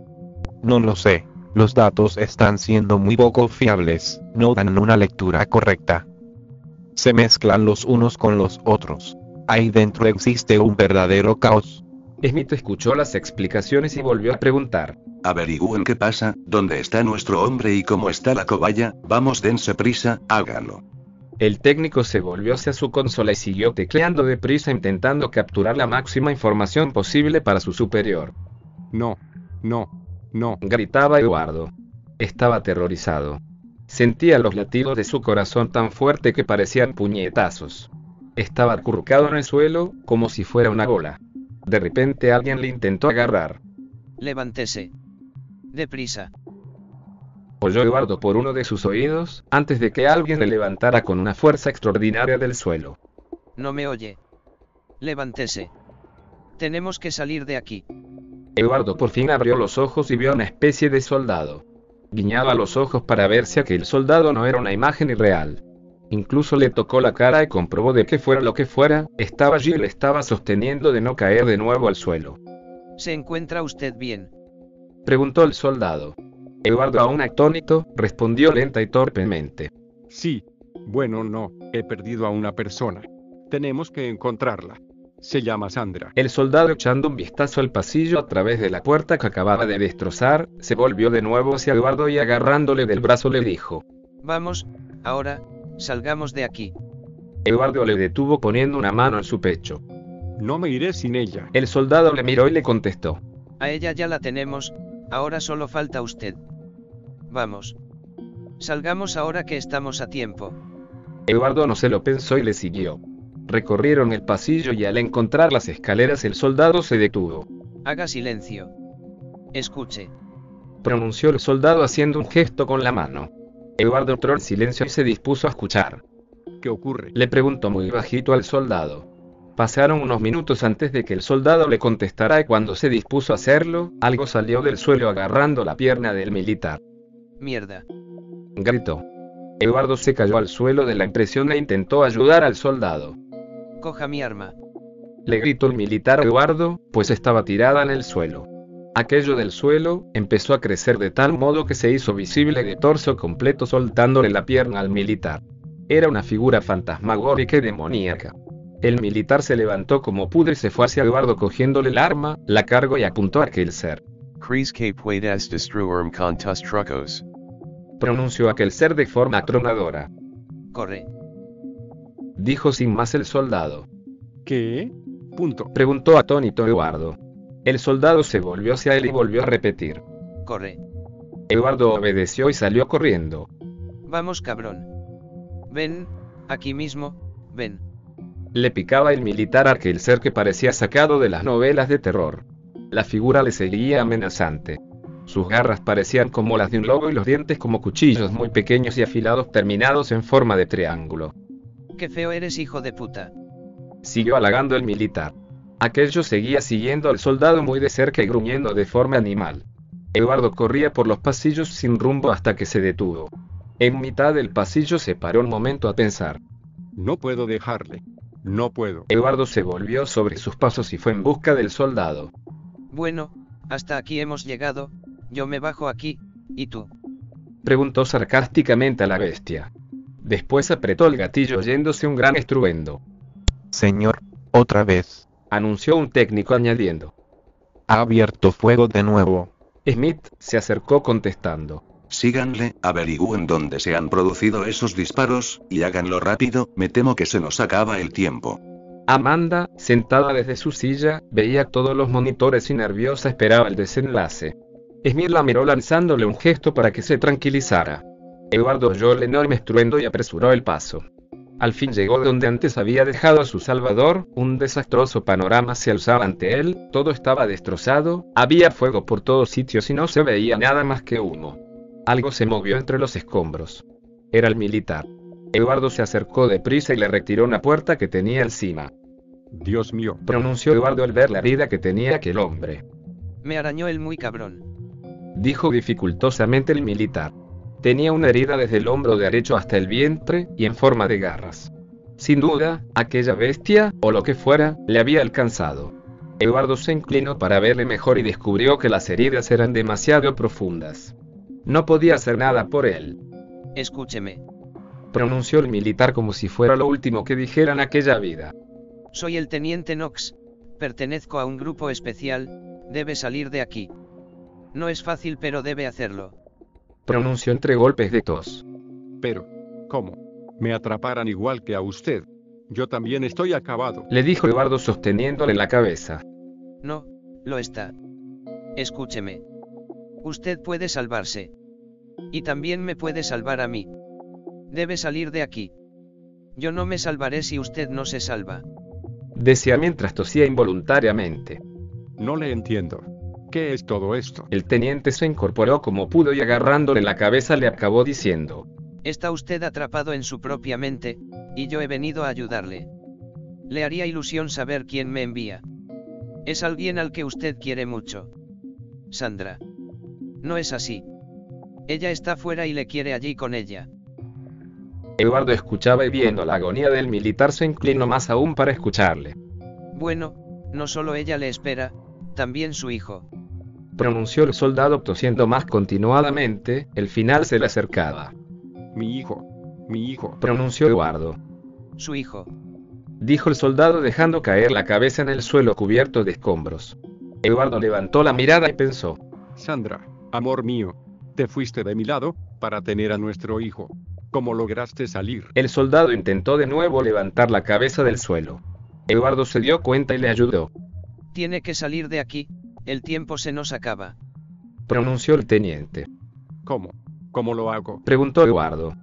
No lo sé. Los datos están siendo muy poco fiables, no dan una lectura correcta. Se mezclan los unos con los otros. Ahí dentro existe un verdadero caos. Smith escuchó las explicaciones y volvió a preguntar. Averigüen qué pasa, dónde está nuestro hombre y cómo está la cobaya, vamos dense prisa, hágalo. El técnico se volvió hacia su consola y siguió tecleando deprisa intentando capturar la máxima información posible para su superior. No, no, no. Gritaba Eduardo. Estaba aterrorizado. Sentía los latidos de su corazón tan fuerte que parecían puñetazos. Estaba acurrucado en el suelo, como si fuera una bola. De repente alguien le intentó agarrar. Levántese. Deprisa. Oyó Eduardo por uno de sus oídos, antes de que alguien le levantara con una fuerza extraordinaria del suelo. No me oye. Levántese. Tenemos que salir de aquí. Eduardo por fin abrió los ojos y vio a una especie de soldado. Guiñaba los ojos para ver si aquel soldado no era una imagen irreal. Incluso le tocó la cara y comprobó de que fuera lo que fuera, estaba allí y le estaba sosteniendo de no caer de nuevo al suelo. ¿Se encuentra usted bien? Preguntó el soldado. Eduardo, aún atónito, respondió lenta y torpemente. Sí. Bueno, no, he perdido a una persona. Tenemos que encontrarla. Se llama Sandra. El soldado echando un vistazo al pasillo a través de la puerta que acababa de destrozar, se volvió de nuevo hacia Eduardo y agarrándole del brazo le dijo. Vamos, ahora, salgamos de aquí. Eduardo le detuvo poniendo una mano en su pecho. No me iré sin ella. El soldado le miró y le contestó. A ella ya la tenemos, ahora solo falta usted. Vamos. Salgamos ahora que estamos a tiempo. Eduardo no se lo pensó y le siguió. Recorrieron el pasillo y al encontrar las escaleras el soldado se detuvo. Haga silencio. Escuche. Pronunció el soldado haciendo un gesto con la mano. Eduardo entró en silencio y se dispuso a escuchar. ¿Qué ocurre? Le preguntó muy bajito al soldado. Pasaron unos minutos antes de que el soldado le contestara y cuando se dispuso a hacerlo, algo salió del suelo agarrando la pierna del militar. Mierda. Gritó. Eduardo se cayó al suelo de la impresión e intentó ayudar al soldado. Coja mi arma. Le gritó el militar a Eduardo, pues estaba tirada en el suelo. Aquello del suelo empezó a crecer de tal modo que se hizo visible de torso completo soltándole la pierna al militar. Era una figura fantasmagórica y demoníaca. El militar se levantó como pudo y se fue hacia Eduardo cogiéndole el arma, la cargó y apuntó a aquel ser. Kris que puedes destruirme con tus trucos. Pronunció aquel ser de forma atronadora. Corre. Dijo sin más el soldado. ¿Qué? Punto. Preguntó atónito Eduardo. El soldado se volvió hacia él y volvió a repetir. Corre. Eduardo obedeció y salió corriendo. Vamos, cabrón. Ven, aquí mismo, ven. Le picaba el militar a aquel ser que parecía sacado de las novelas de terror. La figura le seguía amenazante. Sus garras parecían como las de un lobo y los dientes como cuchillos muy pequeños y afilados terminados en forma de triángulo. Qué feo eres, hijo de puta. Siguió halagando el militar. Aquello seguía siguiendo al soldado muy de cerca y gruñendo de forma animal. Eduardo corría por los pasillos sin rumbo hasta que se detuvo. En mitad del pasillo se paró un momento a pensar. No puedo dejarle. No puedo. Eduardo se volvió sobre sus pasos y fue en busca del soldado. Bueno, hasta aquí hemos llegado, yo me bajo aquí, ¿y tú? Preguntó sarcásticamente a la bestia. Después apretó el gatillo oyéndose un gran estruendo. Señor, otra vez. Anunció un técnico añadiendo. Ha abierto fuego de nuevo. Smith se acercó contestando. Síganle, averigüen dónde se han producido esos disparos, y háganlo rápido, me temo que se nos acaba el tiempo. Amanda, sentada desde su silla, veía todos los monitores y nerviosa esperaba el desenlace. Smith la miró lanzándole un gesto para que se tranquilizara. Eduardo oyó el enorme estruendo y apresuró el paso. Al fin llegó donde antes había dejado a su salvador, un desastroso panorama se alzaba ante él, todo estaba destrozado, había fuego por todos sitios y no se veía nada más que humo. Algo se movió entre los escombros. Era el militar. Eduardo se acercó deprisa y le retiró una puerta que tenía encima. Dios mío, pronunció Eduardo al ver la herida que tenía aquel hombre. Me arañó el muy cabrón. Dijo dificultosamente el militar. Tenía una herida desde el hombro derecho hasta el vientre, y en forma de garras. Sin duda, aquella bestia, o lo que fuera, le había alcanzado. Eduardo se inclinó para verle mejor y descubrió que las heridas eran demasiado profundas. No podía hacer nada por él. Escúcheme. Pronunció el militar como si fuera lo último que dijera en aquella vida. Soy el teniente Knox. Pertenezco a un grupo especial, debe salir de aquí. No es fácil pero debe hacerlo pronunció entre golpes de tos. Pero, ¿cómo? Me atraparan igual que a usted. Yo también estoy acabado. Le dijo Eduardo sosteniéndole la cabeza. No, lo está. Escúcheme. Usted puede salvarse. Y también me puede salvar a mí. Debe salir de aquí. Yo no me salvaré si usted no se salva. Decía mientras tosía involuntariamente. No le entiendo. ¿Qué es todo esto? El teniente se incorporó como pudo y agarrándole la cabeza le acabó diciendo. Está usted atrapado en su propia mente, y yo he venido a ayudarle. Le haría ilusión saber quién me envía. Es alguien al que usted quiere mucho. Sandra. No es así. Ella está fuera y le quiere allí con ella. Eduardo escuchaba y viendo la agonía del militar se inclinó más aún para escucharle. Bueno, no solo ella le espera, también su hijo pronunció el soldado tosiendo más continuadamente, el final se le acercaba. Mi hijo, mi hijo, pronunció Eduardo. Su hijo. Dijo el soldado dejando caer la cabeza en el suelo cubierto de escombros. Eduardo levantó la mirada y pensó. Sandra, amor mío, te fuiste de mi lado, para tener a nuestro hijo. ¿Cómo lograste salir? El soldado intentó de nuevo levantar la cabeza del suelo. Eduardo se dio cuenta y le ayudó. Tiene que salir de aquí, el tiempo se nos acaba. Pronunció el teniente. ¿Cómo? ¿Cómo lo hago? Preguntó Eduardo.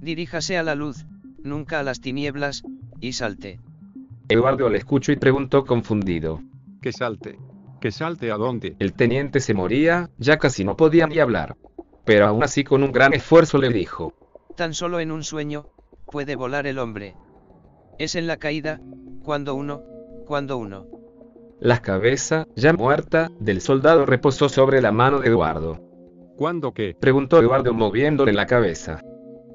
Diríjase a la luz, nunca a las tinieblas, y salte. Eduardo le escuchó y preguntó confundido. ¿Que salte? ¿Que salte a dónde? El teniente se moría, ya casi no podía ni hablar. Pero aún así con un gran esfuerzo le dijo. Tan solo en un sueño, puede volar el hombre. Es en la caída, cuando uno, cuando uno. La cabeza, ya muerta, del soldado reposó sobre la mano de Eduardo. ¿Cuándo qué? preguntó Eduardo moviéndole la cabeza.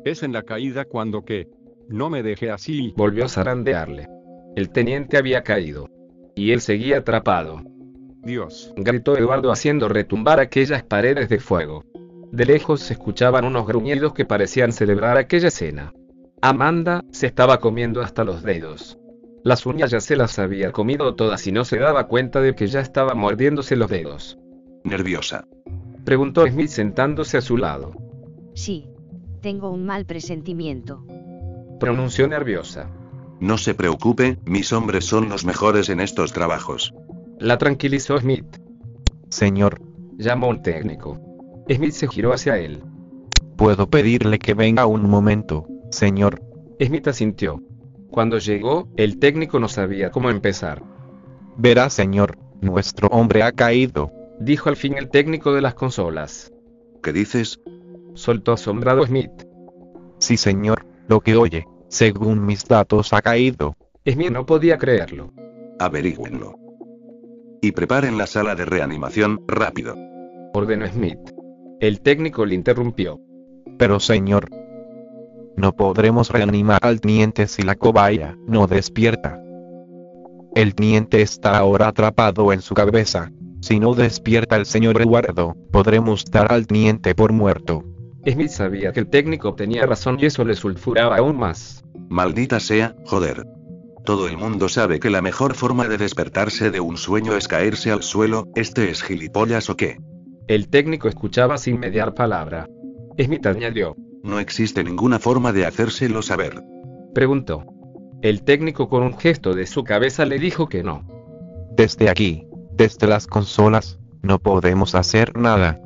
Es en la caída cuando qué. No me dejé así. Volvió a zarandearle. El teniente había caído. Y él seguía atrapado. Dios. gritó Eduardo haciendo retumbar aquellas paredes de fuego. De lejos se escuchaban unos gruñidos que parecían celebrar aquella escena. Amanda se estaba comiendo hasta los dedos. Las uñas ya se las había comido todas y no se daba cuenta de que ya estaba mordiéndose los dedos. Nerviosa. Preguntó Smith sentándose a su lado. Sí, tengo un mal presentimiento. Pronunció nerviosa. No se preocupe, mis hombres son los mejores en estos trabajos. La tranquilizó Smith. Señor. Llamó un técnico. Smith se giró hacia él. ¿Puedo pedirle que venga un momento, señor? Smith asintió. Cuando llegó, el técnico no sabía cómo empezar. Verá, señor, nuestro hombre ha caído, dijo al fin el técnico de las consolas. ¿Qué dices? Soltó asombrado Smith. Sí, señor, lo que oye, según mis datos ha caído. Smith no podía creerlo. Averígüenlo. Y preparen la sala de reanimación, rápido. Ordenó Smith. El técnico le interrumpió. Pero señor, no podremos reanimar al teniente si la cobaya no despierta. El teniente está ahora atrapado en su cabeza. Si no despierta el señor Eduardo, podremos dar al teniente por muerto. Smith sabía que el técnico tenía razón y eso le sulfuraba aún más. Maldita sea, joder. Todo el mundo sabe que la mejor forma de despertarse de un sueño es caerse al suelo, ¿este es gilipollas o qué? El técnico escuchaba sin mediar palabra. Smith añadió. No existe ninguna forma de hacérselo saber. Preguntó. El técnico con un gesto de su cabeza le dijo que no. Desde aquí, desde las consolas, no podemos hacer nada.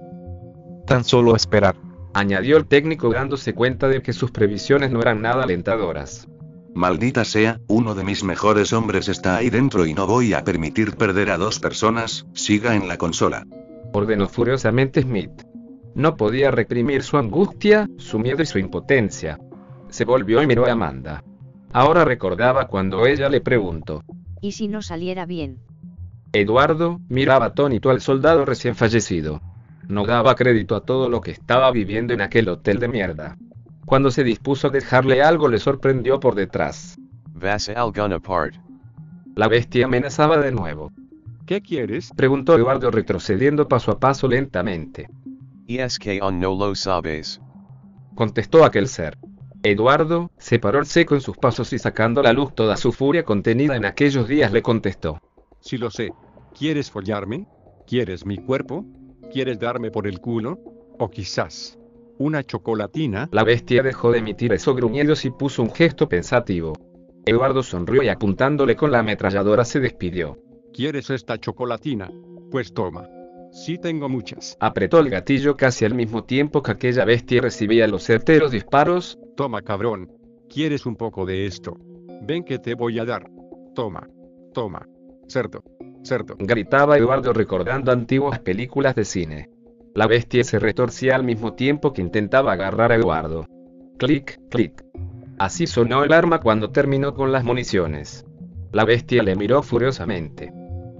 Tan solo esperar. Añadió el técnico dándose cuenta de que sus previsiones no eran nada alentadoras. Maldita sea, uno de mis mejores hombres está ahí dentro y no voy a permitir perder a dos personas, siga en la consola. Ordenó furiosamente Smith. No podía reprimir su angustia, su miedo y su impotencia. Se volvió y miró a Amanda. Ahora recordaba cuando ella le preguntó. ¿Y si no saliera bien? Eduardo miraba atónito al soldado recién fallecido. No daba crédito a todo lo que estaba viviendo en aquel hotel de mierda. Cuando se dispuso a dejarle algo le sorprendió por detrás. Vas al gun apart. La bestia amenazaba de nuevo. ¿Qué quieres? Preguntó Eduardo retrocediendo paso a paso lentamente. Y es que on no lo sabes. Contestó aquel ser. Eduardo, se paró el seco en sus pasos y sacando a la luz toda su furia contenida en aquellos días le contestó. Sí lo sé. ¿Quieres follarme? ¿Quieres mi cuerpo? ¿Quieres darme por el culo? O quizás una chocolatina. La bestia dejó de emitir esos gruñidos y puso un gesto pensativo. Eduardo sonrió y apuntándole con la ametralladora se despidió. ¿Quieres esta chocolatina? Pues toma. Sí tengo muchas. Apretó el gatillo casi al mismo tiempo que aquella bestia recibía los certeros disparos. Toma cabrón. ¿Quieres un poco de esto? Ven que te voy a dar. Toma. Toma. Cerdo. Cerdo. Gritaba Eduardo recordando antiguas películas de cine. La bestia se retorcía al mismo tiempo que intentaba agarrar a Eduardo. Clic, clic. Así sonó el arma cuando terminó con las municiones. La bestia le miró furiosamente.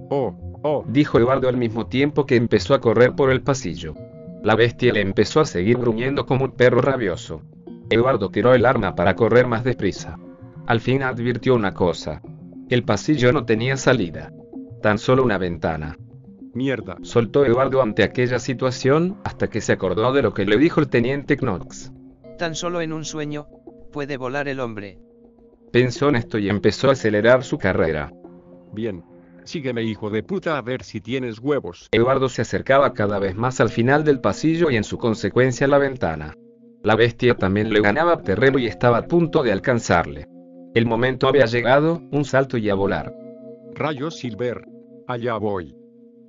Oh, oh, dijo Eduardo al mismo tiempo que empezó a correr por el pasillo. La bestia le empezó a seguir gruñendo como un perro rabioso. Eduardo tiró el arma para correr más deprisa. Al fin advirtió una cosa. El pasillo no tenía salida. Tan solo una ventana. Mierda. Soltó Eduardo ante aquella situación, hasta que se acordó de lo que le dijo el teniente Knox. Tan solo en un sueño, puede volar el hombre. Pensó en esto y empezó a acelerar su carrera. Bien. Sígueme hijo de puta a ver si tienes huevos. Eduardo se acercaba cada vez más al final del pasillo y en su consecuencia a la ventana. La bestia también le ganaba terreno y estaba a punto de alcanzarle. El momento había llegado, un salto y a volar. Rayos Silver. Allá voy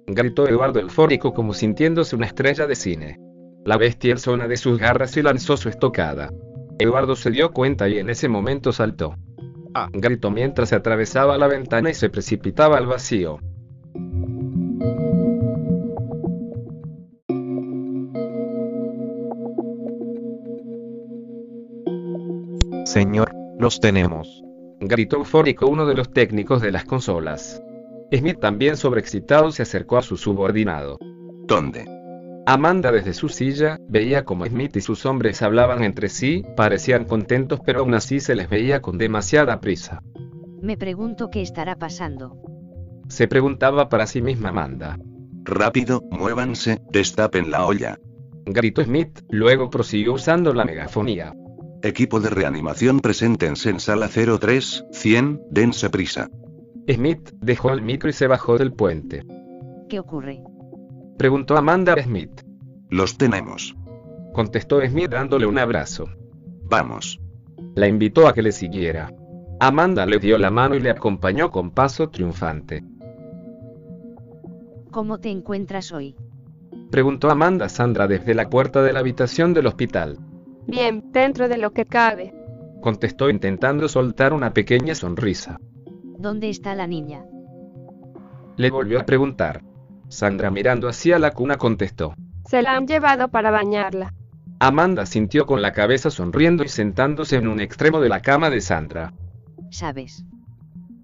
gritó Eduardo eufórico como sintiéndose una estrella de cine. La bestia alzó una de sus garras y lanzó su estocada. Eduardo se dio cuenta y en ese momento saltó. Ah, gritó mientras se atravesaba la ventana y se precipitaba al vacío. Señor, los tenemos. Gritó eufórico uno de los técnicos de las consolas. Smith también sobreexcitado se acercó a su subordinado. ¿Dónde? Amanda desde su silla, veía como Smith y sus hombres hablaban entre sí, parecían contentos pero aún así se les veía con demasiada prisa. Me pregunto qué estará pasando. Se preguntaba para sí misma Amanda. Rápido, muévanse, destapen la olla. Gritó Smith, luego prosiguió usando la megafonía. Equipo de reanimación preséntense en sala 03, 100, dense prisa. Smith dejó el micro y se bajó del puente. ¿Qué ocurre? Preguntó Amanda Smith. Los tenemos. Contestó Smith dándole un abrazo. Vamos. La invitó a que le siguiera. Amanda le dio la mano y le acompañó con paso triunfante. ¿Cómo te encuentras hoy? Preguntó Amanda a Sandra desde la puerta de la habitación del hospital. Bien, dentro de lo que cabe. Contestó intentando soltar una pequeña sonrisa. ¿Dónde está la niña? Le volvió a preguntar. Sandra mirando hacia la cuna contestó. Se la han llevado para bañarla. Amanda sintió con la cabeza sonriendo y sentándose en un extremo de la cama de Sandra. Sabes.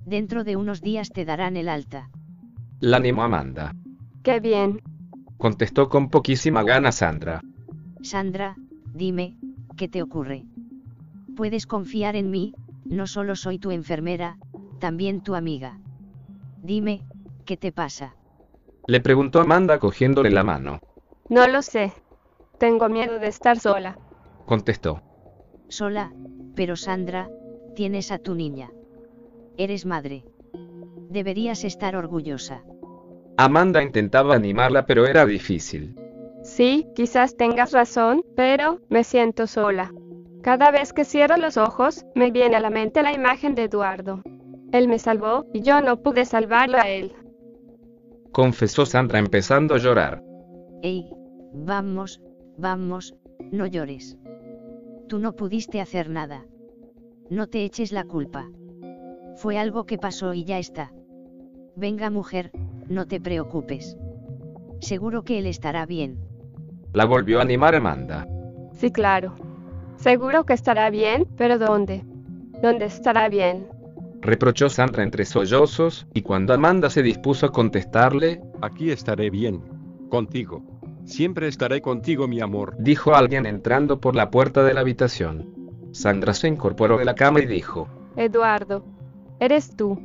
Dentro de unos días te darán el alta. La animó Amanda. Qué bien. Contestó con poquísima gana Sandra. Sandra, dime, ¿qué te ocurre? Puedes confiar en mí, no solo soy tu enfermera, también tu amiga. Dime, ¿qué te pasa? Le preguntó Amanda cogiéndole la mano. No lo sé. Tengo miedo de estar sola. Contestó. Sola, pero Sandra, tienes a tu niña. Eres madre. Deberías estar orgullosa. Amanda intentaba animarla pero era difícil. Sí, quizás tengas razón, pero me siento sola. Cada vez que cierro los ojos, me viene a la mente la imagen de Eduardo. Él me salvó y yo no pude salvarlo a él. Confesó Sandra empezando a llorar. Ey, vamos, vamos, no llores. Tú no pudiste hacer nada. No te eches la culpa. Fue algo que pasó y ya está. Venga mujer, no te preocupes. Seguro que él estará bien. La volvió a animar Amanda. Sí, claro. Seguro que estará bien, pero ¿dónde? ¿Dónde estará bien? Reprochó Sandra entre sollozos, y cuando Amanda se dispuso a contestarle, Aquí estaré bien. Contigo. Siempre estaré contigo, mi amor. dijo alguien entrando por la puerta de la habitación. Sandra se incorporó de la cama y dijo, Eduardo, eres tú.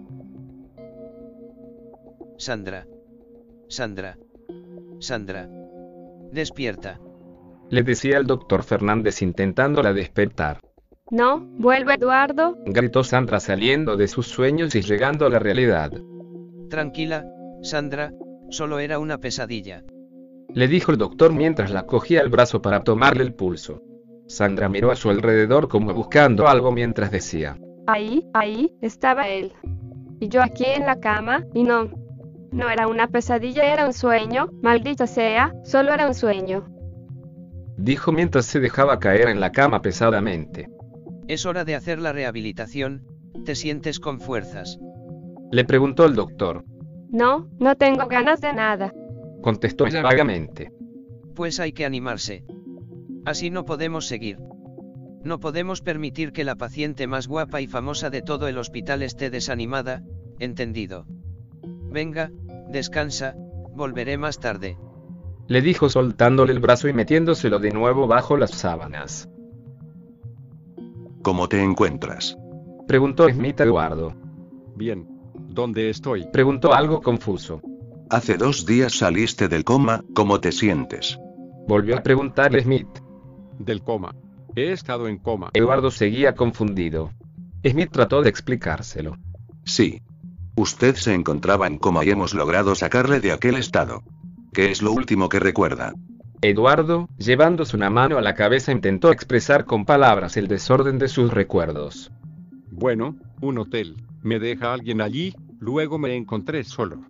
Sandra. Sandra. Sandra. Despierta. le decía el doctor Fernández intentándola despertar. No, vuelve Eduardo. Gritó Sandra saliendo de sus sueños y llegando a la realidad. Tranquila, Sandra, solo era una pesadilla. Le dijo el doctor mientras la cogía el brazo para tomarle el pulso. Sandra miró a su alrededor como buscando algo mientras decía, Ahí, ahí, estaba él. Y yo aquí en la cama, y no. No era una pesadilla, era un sueño, maldita sea, solo era un sueño. dijo mientras se dejaba caer en la cama pesadamente. Es hora de hacer la rehabilitación, ¿te sientes con fuerzas? Le preguntó el doctor. No, no tengo ganas de nada. Contestó ella vagamente. Pues hay que animarse. Así no podemos seguir. No podemos permitir que la paciente más guapa y famosa de todo el hospital esté desanimada, entendido. Venga, descansa, volveré más tarde. Le dijo soltándole el brazo y metiéndoselo de nuevo bajo las sábanas. ¿Cómo te encuentras? Preguntó Smith a Eduardo. Bien. ¿Dónde estoy? Preguntó algo confuso. Hace dos días saliste del coma, ¿cómo te sientes? Volvió a preguntarle Smith. Del coma. He estado en coma. Eduardo seguía confundido. Smith trató de explicárselo. Sí. Usted se encontraba en coma y hemos logrado sacarle de aquel estado. ¿Qué es lo último que recuerda? Eduardo, llevándose una mano a la cabeza, intentó expresar con palabras el desorden de sus recuerdos. Bueno, un hotel. Me deja alguien allí, luego me encontré solo.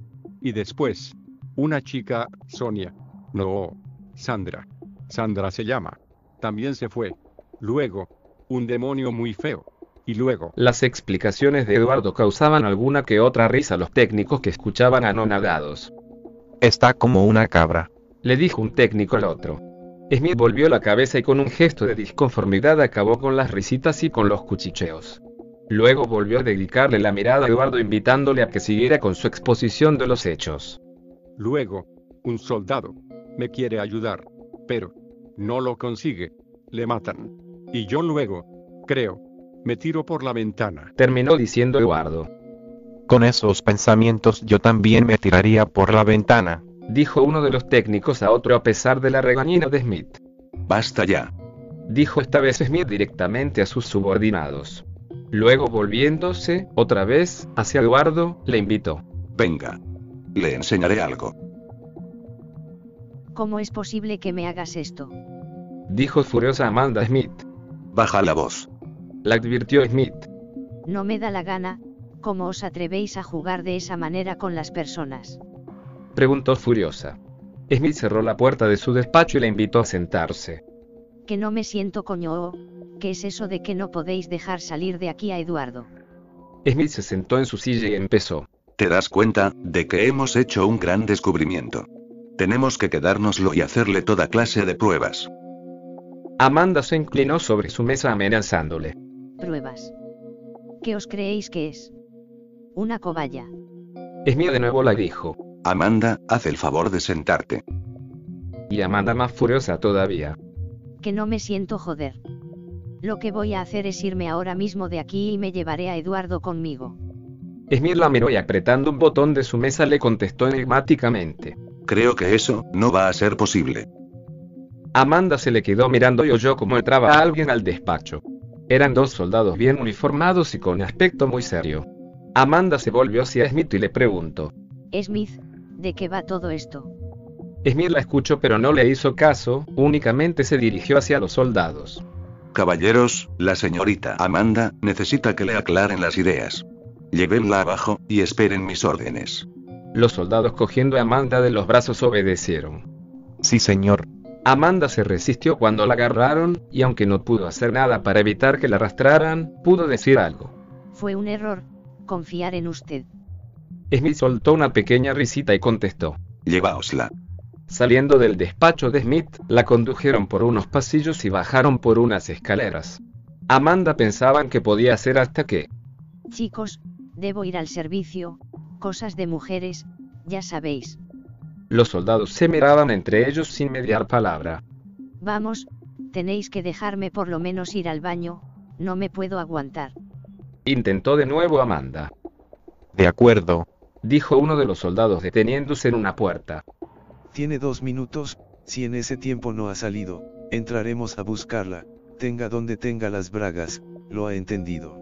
Y después, una chica, Sonia. No, Sandra. Sandra se llama. También se fue. Luego, un demonio muy feo. Y luego, Las explicaciones de Eduardo causaban alguna que otra risa a los técnicos que escuchaban anonadados. Está como una cabra. Le dijo un técnico al otro. Smith volvió la cabeza y con un gesto de disconformidad acabó con las risitas y con los cuchicheos. Luego volvió a dedicarle la mirada a Eduardo invitándole a que siguiera con su exposición de los hechos. luego, un soldado. Me quiere ayudar. Pero, no lo consigue. Le matan. Y yo luego, creo, me tiro por la ventana. Terminó diciendo Eduardo. Con esos pensamientos yo también me tiraría por la ventana. Dijo uno de los técnicos a otro a pesar de la regañina de Smith. Basta ya. Dijo esta vez Smith directamente a sus subordinados. Luego volviéndose, otra vez, hacia Eduardo, le invitó. Venga. Le enseñaré algo. ¿Cómo es posible que me hagas esto? Dijo furiosa Amanda Smith. Baja la voz. La advirtió Smith. No me da la gana, ¿cómo os atrevéis a jugar de esa manera con las personas? Preguntó furiosa. Smith cerró la puerta de su despacho y la invitó a sentarse. Que no me siento coño. ¿Qué es eso de que no podéis dejar salir de aquí a Eduardo? Smith se sentó en su silla y empezó. ¿Te das cuenta de que hemos hecho un gran descubrimiento? Tenemos que quedárnoslo y hacerle toda clase de pruebas. Amanda se inclinó sobre su mesa amenazándole. Pruebas. ¿Qué os creéis que es? Una cobaya. Smith de nuevo la dijo. Amanda, haz el favor de sentarte. Y Amanda más furiosa todavía. Que no me siento joder. Lo que voy a hacer es irme ahora mismo de aquí y me llevaré a Eduardo conmigo. Smith la miró y apretando un botón de su mesa le contestó enigmáticamente. Creo que eso no va a ser posible. Amanda se le quedó mirando y oyó como entraba alguien al despacho. Eran dos soldados bien uniformados y con aspecto muy serio. Amanda se volvió hacia Smith y le preguntó. Smith, ¿de qué va todo esto? Smith la escuchó pero no le hizo caso, únicamente se dirigió hacia los soldados. Caballeros, la señorita Amanda necesita que le aclaren las ideas. Llévenla abajo, y esperen mis órdenes. Los soldados cogiendo a Amanda de los brazos obedecieron. Sí, señor. Amanda se resistió cuando la agarraron, y aunque no pudo hacer nada para evitar que la arrastraran, pudo decir algo. Fue un error, confiar en usted. Smith soltó una pequeña risita y contestó. Llevaosla. Saliendo del despacho de Smith, la condujeron por unos pasillos y bajaron por unas escaleras. Amanda pensaban que podía ser hasta que... Chicos, debo ir al servicio, cosas de mujeres, ya sabéis. Los soldados se miraban entre ellos sin mediar palabra. Vamos, tenéis que dejarme por lo menos ir al baño, no me puedo aguantar. Intentó de nuevo Amanda. De acuerdo. Dijo uno de los soldados deteniéndose en una puerta. Tiene dos minutos, si en ese tiempo no ha salido, entraremos a buscarla, tenga donde tenga las bragas, lo ha entendido.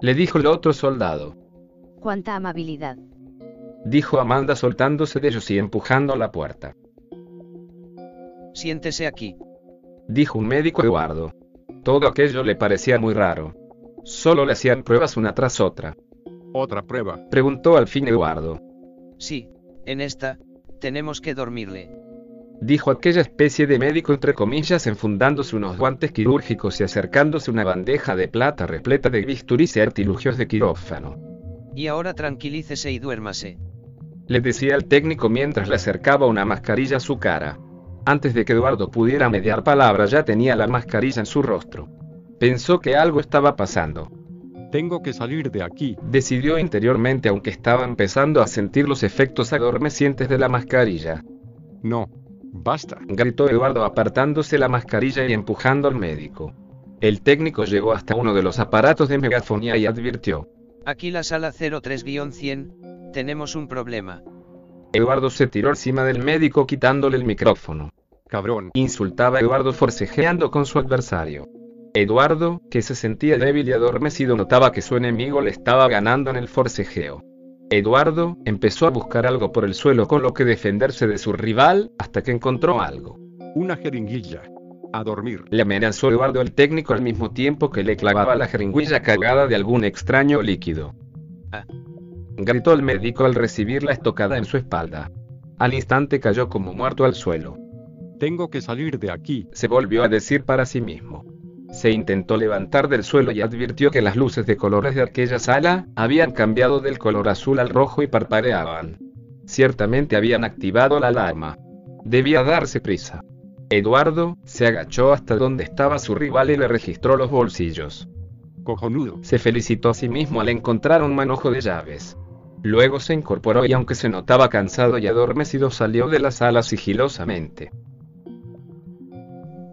Le dijo el otro soldado. Cuánta amabilidad. Dijo Amanda soltándose de ellos y empujando la puerta. Siéntese aquí. Dijo un médico Eduardo. Todo aquello le parecía muy raro. Solo le hacían pruebas una tras otra. Otra prueba. Preguntó al fin Eduardo. Sí, en esta, tenemos que dormirle. Dijo aquella especie de médico entre comillas enfundándose unos guantes quirúrgicos y acercándose una bandeja de plata repleta de bisturís y artilugios de quirófano. Y ahora tranquilícese y duérmase. Le decía el técnico mientras le acercaba una mascarilla a su cara. Antes de que Eduardo pudiera mediar palabra ya tenía la mascarilla en su rostro. Pensó que algo estaba pasando. Tengo que salir de aquí. Decidió interiormente aunque estaba empezando a sentir los efectos adormecientes de la mascarilla. No. Basta. Gritó Eduardo apartándose la mascarilla y empujando al médico. El técnico llegó hasta uno de los aparatos de megafonía y advirtió. Aquí la sala 03-100, tenemos un problema. Eduardo se tiró encima del médico quitándole el micrófono. Cabrón. Insultaba a Eduardo forcejeando con su adversario. Eduardo, que se sentía débil y adormecido, notaba que su enemigo le estaba ganando en el forcejeo. Eduardo empezó a buscar algo por el suelo con lo que defenderse de su rival, hasta que encontró algo. Una jeringuilla. A dormir. Le amenazó Eduardo el técnico al mismo tiempo que le clavaba la jeringuilla cargada de algún extraño líquido. Ah. Gritó el médico al recibir la estocada en su espalda. Al instante cayó como muerto al suelo. Tengo que salir de aquí. Se volvió a decir para sí mismo. Se intentó levantar del suelo y advirtió que las luces de colores de aquella sala habían cambiado del color azul al rojo y parpadeaban. Ciertamente habían activado la alarma. Debía darse prisa. Eduardo se agachó hasta donde estaba su rival y le registró los bolsillos. Cojonudo. Se felicitó a sí mismo al encontrar un manojo de llaves. Luego se incorporó y aunque se notaba cansado y adormecido salió de la sala sigilosamente.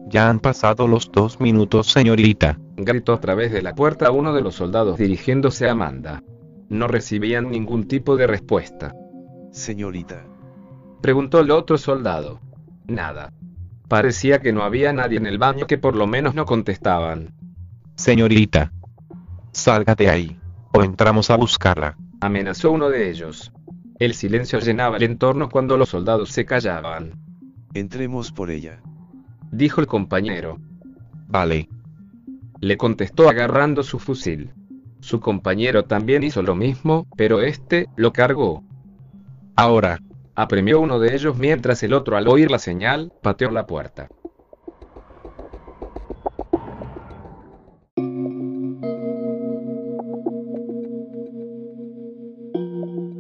Ya han pasado los dos minutos, señorita. Gritó a través de la puerta a uno de los soldados dirigiéndose a Amanda. No recibían ningún tipo de respuesta. Señorita. Preguntó el otro soldado. Nada. Parecía que no había nadie en el baño que por lo menos no contestaban. Señorita. Salga de ahí. O entramos a buscarla. Amenazó uno de ellos. El silencio llenaba el entorno cuando los soldados se callaban. Entremos por ella. Dijo el compañero. Vale. Le contestó agarrando su fusil. Su compañero también hizo lo mismo, pero este lo cargó. Ahora. Apremió uno de ellos mientras el otro al oír la señal, pateó la puerta.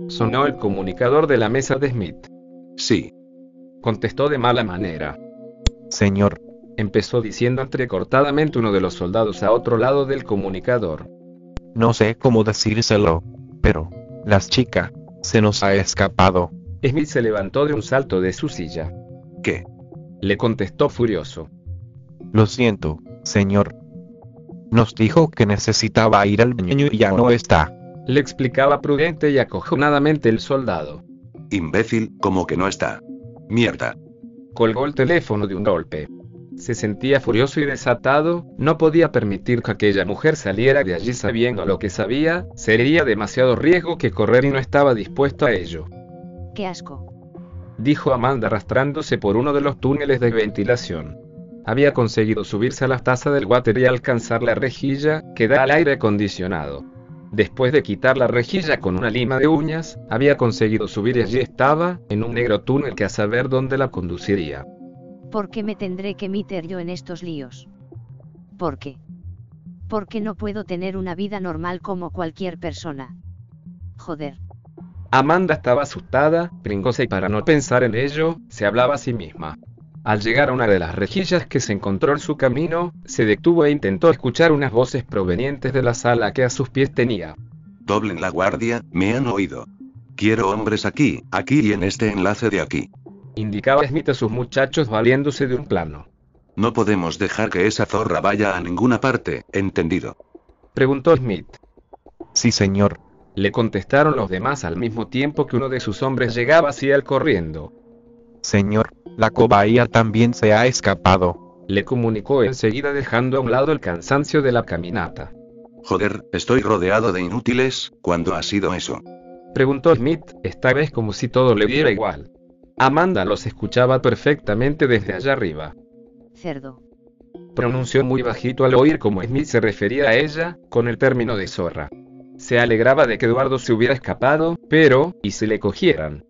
Sonó el comunicador de la mesa de Smith. Sí. Contestó de mala manera. Señor. Empezó diciendo entrecortadamente uno de los soldados a otro lado del comunicador. No sé cómo decírselo, pero, las chicas, se nos ha escapado. Smith se levantó de un salto de su silla. ¿Qué? Le contestó furioso. Lo siento, señor. Nos dijo que necesitaba ir al baño y ya no está. Le explicaba prudente y acojonadamente el soldado. Imbécil, como que no está. Mierda. Colgó el teléfono de un golpe. Se sentía furioso y desatado, no podía permitir que aquella mujer saliera de allí sabiendo lo que sabía, sería demasiado riesgo que correr y no estaba dispuesto a ello. ¡Qué asco! Dijo Amanda arrastrándose por uno de los túneles de ventilación. había conseguido subirse a la taza del water y alcanzar la rejilla que da al aire acondicionado. Después de quitar la rejilla con una lima de uñas, había conseguido subir y allí estaba, en un negro túnel que a saber dónde la conduciría. ¿Por qué me tendré que meter yo en estos líos? ¿Por qué? Porque no puedo tener una vida normal como cualquier persona. Joder. Amanda estaba asustada, pringosa y para no pensar en ello, se hablaba a sí misma. Al llegar a una de las rejillas que se encontró en su camino, se detuvo e intentó escuchar unas voces provenientes de la sala que a sus pies tenía. Doblen la guardia, me han oído. Quiero hombres aquí, aquí y en este enlace de aquí. Indicaba Smith a sus muchachos valiéndose de un plano. No podemos dejar que esa zorra vaya a ninguna parte, ¿entendido? Preguntó Smith. Sí, señor. Le contestaron los demás al mismo tiempo que uno de sus hombres llegaba hacia él corriendo. Señor, la cobaya también se ha escapado. Le comunicó enseguida dejando a un lado el cansancio de la caminata. Joder, estoy rodeado de inútiles, ¿cuándo ha sido eso? Preguntó Smith, esta vez como si todo le diera igual. Amanda los escuchaba perfectamente desde allá arriba. Cerdo. Pronunció muy bajito al oír cómo Smith se refería a ella, con el término de zorra. Se alegraba de que Eduardo se hubiera escapado, pero, ¿y si le cogieran?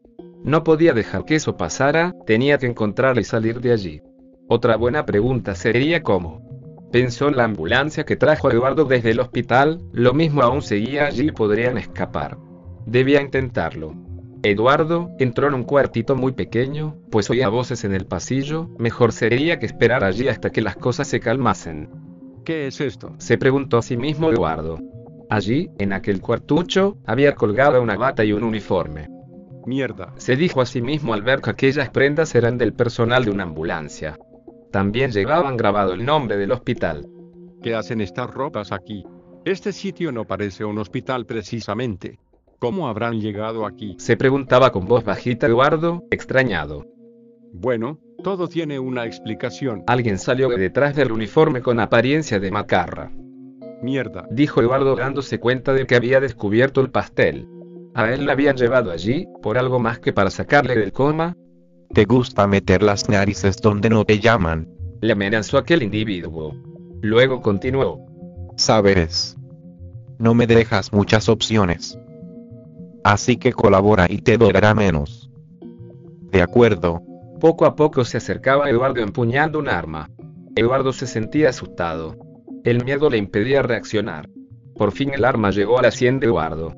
No podía dejar que eso pasara, tenía que encontrarle y salir de allí. Otra buena pregunta sería cómo. Pensó en la ambulancia que trajo a Eduardo desde el hospital, lo mismo aún seguía allí y podrían escapar. Debía intentarlo. Eduardo entró en un cuartito muy pequeño, pues oía voces en el pasillo, mejor sería que esperar allí hasta que las cosas se calmasen. ¿Qué es esto? Se preguntó a sí mismo Eduardo. Allí, en aquel cuartucho, había colgado una bata y un uniforme. Mierda. Se dijo a sí mismo al ver que aquellas prendas eran del personal de una ambulancia. También llevaban grabado el nombre del hospital. ¿Qué hacen estas ropas aquí? Este sitio no parece un hospital precisamente. ¿Cómo habrán llegado aquí? Se preguntaba con voz bajita Eduardo, extrañado. Bueno, todo tiene una explicación. Alguien salió de detrás del uniforme con apariencia de macarra. Mierda, dijo Eduardo dándose cuenta de que había descubierto el pastel. A él la habían llevado allí, por algo más que para sacarle del coma. ¿Te gusta meter las narices donde no te llaman? Le amenazó aquel individuo. Luego continuó. Sabes. No me dejas muchas opciones. Así que colabora y te dolerá menos. De acuerdo. Poco a poco se acercaba a Eduardo empuñando un arma. Eduardo se sentía asustado. El miedo le impedía reaccionar. Por fin el arma llegó a la sien de Eduardo.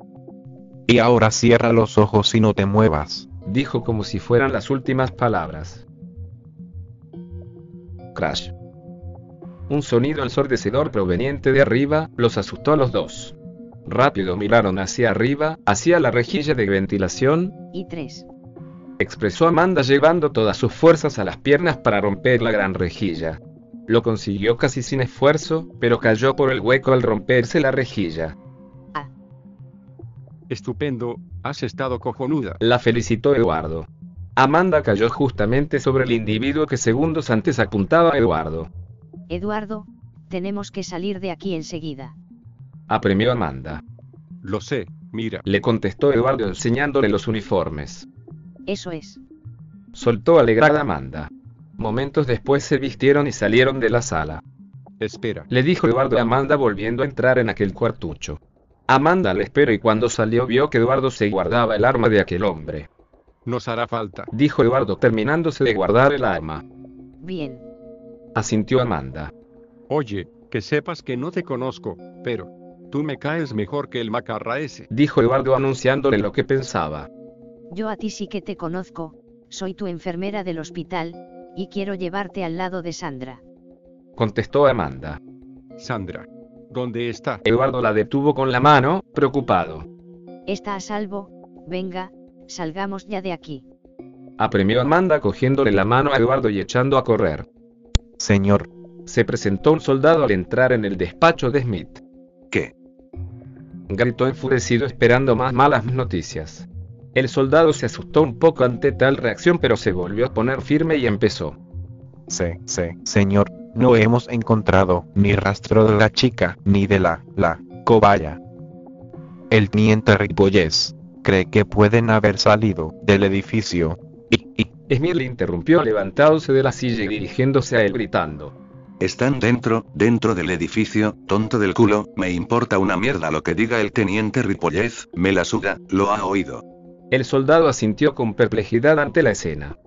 Y ahora cierra los ojos y no te muevas. Dijo como si fueran las últimas palabras. Crash. Un sonido ensordecedor proveniente de arriba los asustó a los dos. Rápido miraron hacia arriba, hacia la rejilla de ventilación. Y tres. Expresó Amanda llevando todas sus fuerzas a las piernas para romper la gran rejilla. Lo consiguió casi sin esfuerzo, pero cayó por el hueco al romperse la rejilla. Estupendo, has estado cojonuda. La felicitó Eduardo. Amanda cayó justamente sobre el individuo que segundos antes apuntaba a Eduardo. Eduardo, tenemos que salir de aquí enseguida. Apremió Amanda. Lo sé, mira. Le contestó Eduardo enseñándole los uniformes. Eso es. Soltó alegrada Amanda. Momentos después se vistieron y salieron de la sala. Espera. Le dijo Eduardo a Amanda volviendo a entrar en aquel cuartucho. Amanda le esperó y cuando salió vio que Eduardo se guardaba el arma de aquel hombre. Nos hará falta, dijo Eduardo terminándose de guardar el arma. Bien. Asintió Amanda. Oye, que sepas que no te conozco, pero tú me caes mejor que el macarra ese, dijo Eduardo anunciándole lo que pensaba. Yo a ti sí que te conozco, soy tu enfermera del hospital, y quiero llevarte al lado de Sandra. Contestó Amanda. Sandra. ¿Dónde está? Eduardo la detuvo con la mano, preocupado. Está a salvo, venga, salgamos ya de aquí. Apremió Amanda cogiéndole la mano a Eduardo y echando a correr. Señor. Se presentó un soldado al entrar en el despacho de Smith. ¿Qué? Gritó enfurecido esperando más malas noticias. El soldado se asustó un poco ante tal reacción pero se volvió a poner firme y empezó. Sí, sí, señor, no hemos encontrado ni rastro de la chica, ni de la, la, cobaya. El teniente Ripollés cree que pueden haber salido del edificio, y, y, Smith le interrumpió levantándose de la silla y dirigiéndose a él gritando. Están dentro, dentro del edificio, tonto del culo, me importa una mierda lo que diga el teniente Ripollez, me la suga, lo ha oído. El soldado asintió con perplejidad ante la escena.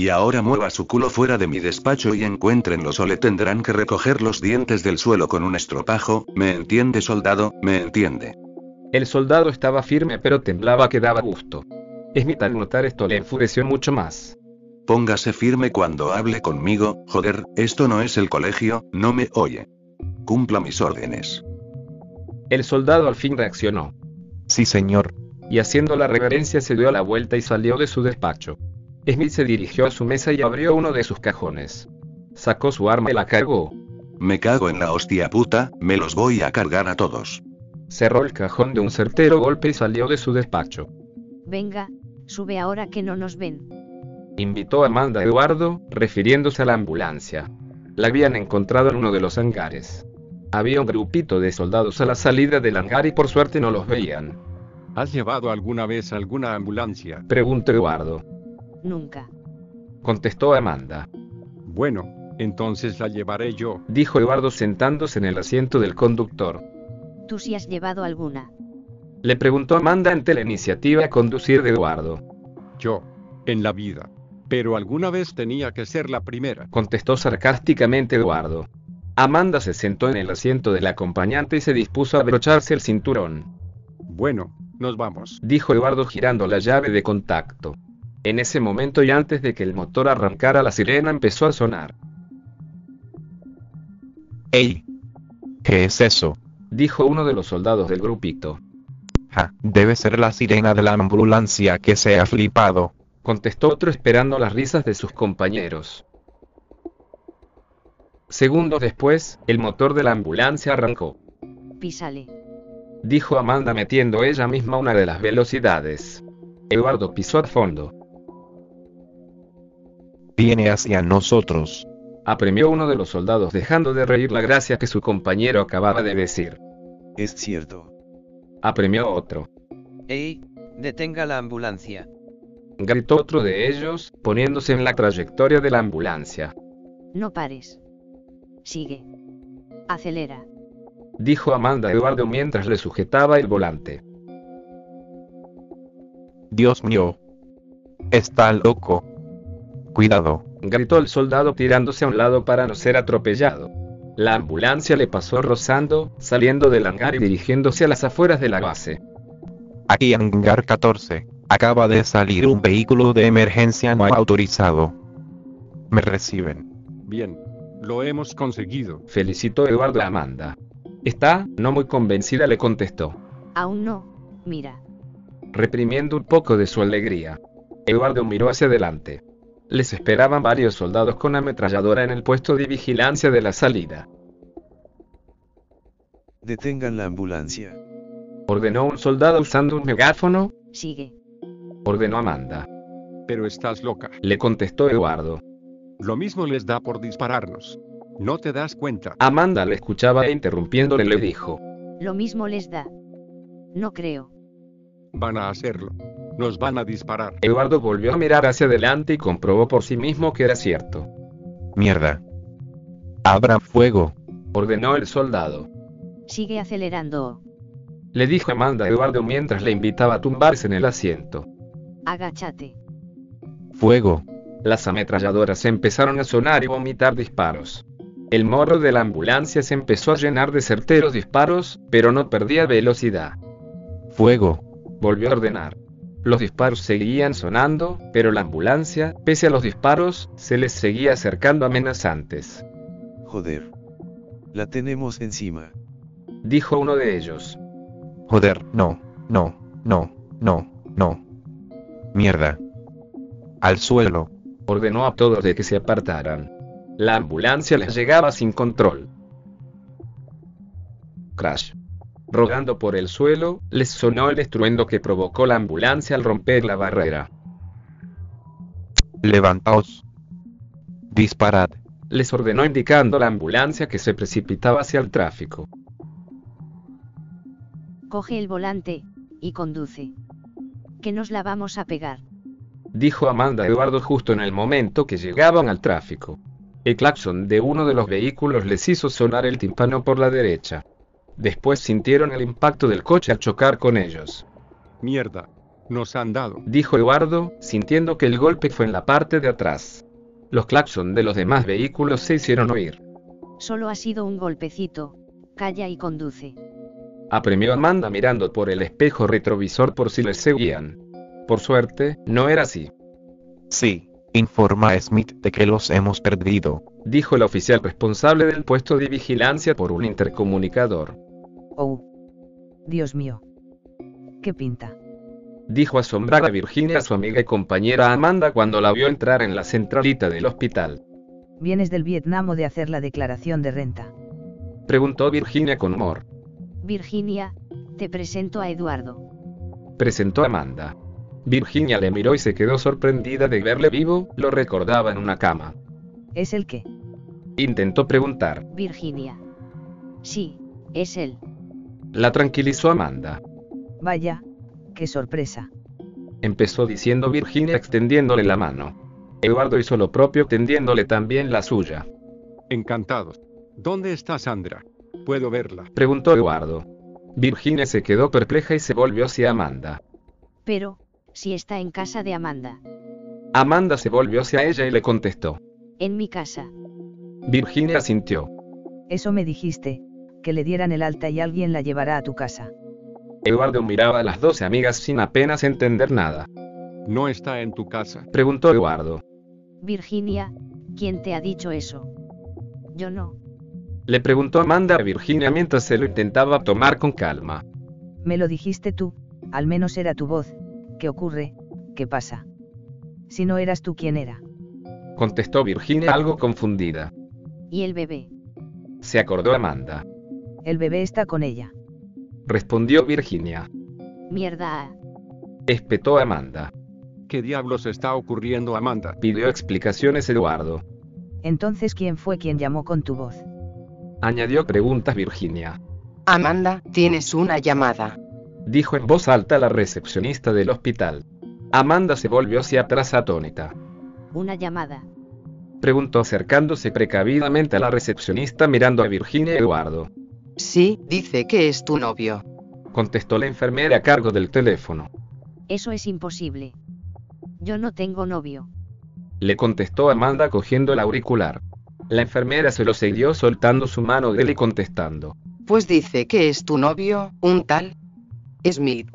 Y ahora mueva su culo fuera de mi despacho y encuéntrenlo o le tendrán que recoger los dientes del suelo con un estropajo, ¿me entiende soldado? ¿Me entiende? El soldado estaba firme pero temblaba que daba gusto. Smith al notar esto le enfureció mucho más. Póngase firme cuando hable conmigo, joder, esto no es el colegio, no me oye. Cumpla mis órdenes. El soldado al fin reaccionó. Sí, señor. Y haciendo la reverencia se dio la vuelta y salió de su despacho. Smith se dirigió a su mesa y abrió uno de sus cajones. Sacó su arma y la cargó. Me cago en la hostia puta, me los voy a cargar a todos. Cerró el cajón de un certero golpe y salió de su despacho. Venga, sube ahora que no nos ven. Invitó a Amanda Eduardo, refiriéndose a la ambulancia. La habían encontrado en uno de los hangares. Había un grupito de soldados a la salida del hangar y por suerte no los veían. ¿Has llevado alguna vez alguna ambulancia? Preguntó Eduardo. Nunca. Contestó Amanda. Bueno, entonces la llevaré yo, dijo Eduardo sentándose en el asiento del conductor. ¿Tú sí has llevado alguna? Le preguntó Amanda ante la iniciativa a conducir de Eduardo. Yo, en la vida. Pero alguna vez tenía que ser la primera, contestó sarcásticamente Eduardo. Amanda se sentó en el asiento del acompañante y se dispuso a abrocharse el cinturón. Bueno, nos vamos, dijo Eduardo girando la llave de contacto. En ese momento y antes de que el motor arrancara la sirena empezó a sonar. ¡Ey! ¿Qué es eso? dijo uno de los soldados del grupito. Ja, debe ser la sirena de la ambulancia que se ha flipado, contestó otro esperando las risas de sus compañeros. Segundos después, el motor de la ambulancia arrancó. Písale. Dijo Amanda metiendo ella misma una de las velocidades. Eduardo pisó a fondo. Viene hacia nosotros. Apremió uno de los soldados dejando de reír la gracia que su compañero acababa de decir. Es cierto. Apremió otro. ¡Ey! Detenga la ambulancia. Gritó otro de ellos, poniéndose en la trayectoria de la ambulancia. No pares. Sigue. Acelera. Dijo Amanda a Eduardo mientras le sujetaba el volante. Dios mío. Está loco. Cuidado. Gritó el soldado tirándose a un lado para no ser atropellado. La ambulancia le pasó rozando, saliendo del hangar y dirigiéndose a las afueras de la base. Aquí hangar 14. Acaba de salir un vehículo de emergencia no autorizado. Me reciben. Bien. Lo hemos conseguido. Felicitó Eduardo a Amanda. Está, no muy convencida, le contestó. Aún no. Mira. Reprimiendo un poco de su alegría. Eduardo miró hacia adelante. Les esperaban varios soldados con ametralladora en el puesto de vigilancia de la salida. Detengan la ambulancia. Ordenó un soldado usando un megáfono. Sigue. Ordenó Amanda. Pero estás loca. Le contestó Eduardo. Lo mismo les da por dispararnos. ¿No te das cuenta? Amanda le escuchaba e interrumpiéndole le dijo. Lo mismo les da. No creo. Van a hacerlo. Nos van a disparar. Eduardo volvió a mirar hacia adelante y comprobó por sí mismo que era cierto. Mierda. Abran fuego. Ordenó el soldado. Sigue acelerando. Le dijo Amanda a Eduardo mientras le invitaba a tumbarse en el asiento. Agáchate. Fuego. Las ametralladoras empezaron a sonar y vomitar disparos. El morro de la ambulancia se empezó a llenar de certeros disparos, pero no perdía velocidad. Fuego. Volvió a ordenar. Los disparos seguían sonando, pero la ambulancia, pese a los disparos, se les seguía acercando amenazantes. Joder. La tenemos encima. Dijo uno de ellos. Joder, no, no, no, no, no. Mierda. Al suelo. Ordenó a todos de que se apartaran. La ambulancia les llegaba sin control. Crash. Rodando por el suelo, les sonó el estruendo que provocó la ambulancia al romper la barrera. Levantaos. Disparad. Les ordenó indicando a la ambulancia que se precipitaba hacia el tráfico. Coge el volante, y conduce. Que nos la vamos a pegar. dijo Amanda a Eduardo justo en el momento que llegaban al tráfico. El claxon de uno de los vehículos les hizo sonar el tímpano por la derecha. Después sintieron el impacto del coche al chocar con ellos. Mierda. Nos han dado. Dijo Eduardo, sintiendo que el golpe fue en la parte de atrás. Los claxon de los demás vehículos se hicieron oír. Solo ha sido un golpecito. Calla y conduce. Apremió Amanda mirando por el espejo retrovisor por si les seguían. Por suerte, no era así. Sí, informa a Smith de que los hemos perdido. Dijo el oficial responsable del puesto de vigilancia por un intercomunicador. Oh. Dios mío. ¿Qué pinta? Dijo asombrada Virginia a su amiga y compañera Amanda cuando la vio entrar en la centralita del hospital. ¿Vienes del Vietnam o de hacer la declaración de renta? Preguntó Virginia con humor. Virginia, te presento a Eduardo. Presentó Amanda. Virginia le miró y se quedó sorprendida de verle vivo, lo recordaba en una cama. ¿Es el qué? Intentó preguntar. Virginia. Sí, es él. La tranquilizó Amanda. Vaya, qué sorpresa. Empezó diciendo Virginia extendiéndole la mano. Eduardo hizo lo propio tendiéndole también la suya. Encantados. ¿Dónde está Sandra? ¿Puedo verla? Preguntó Eduardo. Virginia se quedó perpleja y se volvió hacia Amanda. Pero, si está en casa de Amanda. Amanda se volvió hacia ella y le contestó. En mi casa. Virginia sintió. Eso me dijiste, que le dieran el alta y alguien la llevará a tu casa. Eduardo miraba a las doce amigas sin apenas entender nada. No está en tu casa. Preguntó Eduardo. Virginia, ¿quién te ha dicho eso? Yo no. Le preguntó Amanda a Virginia mientras se lo intentaba tomar con calma. Me lo dijiste tú, al menos era tu voz. ¿Qué ocurre? ¿Qué pasa? Si no eras tú, ¿quién era? Contestó Virginia algo confundida. ¿Y el bebé? Se acordó Amanda. El bebé está con ella. Respondió Virginia. Mierda. Espetó Amanda. ¿Qué diablos está ocurriendo, Amanda? Pidió explicaciones Eduardo. Entonces, ¿quién fue quien llamó con tu voz? Añadió preguntas Virginia. Amanda, tienes una llamada. Dijo en voz alta la recepcionista del hospital. Amanda se volvió hacia atrás atónita. Una llamada. Preguntó acercándose precavidamente a la recepcionista mirando a Virginia Eduardo. Sí, dice que es tu novio. Contestó la enfermera a cargo del teléfono. Eso es imposible. Yo no tengo novio. Le contestó Amanda cogiendo el auricular. La enfermera se lo siguió soltando su mano de él y contestando. Pues dice que es tu novio, un tal Smith.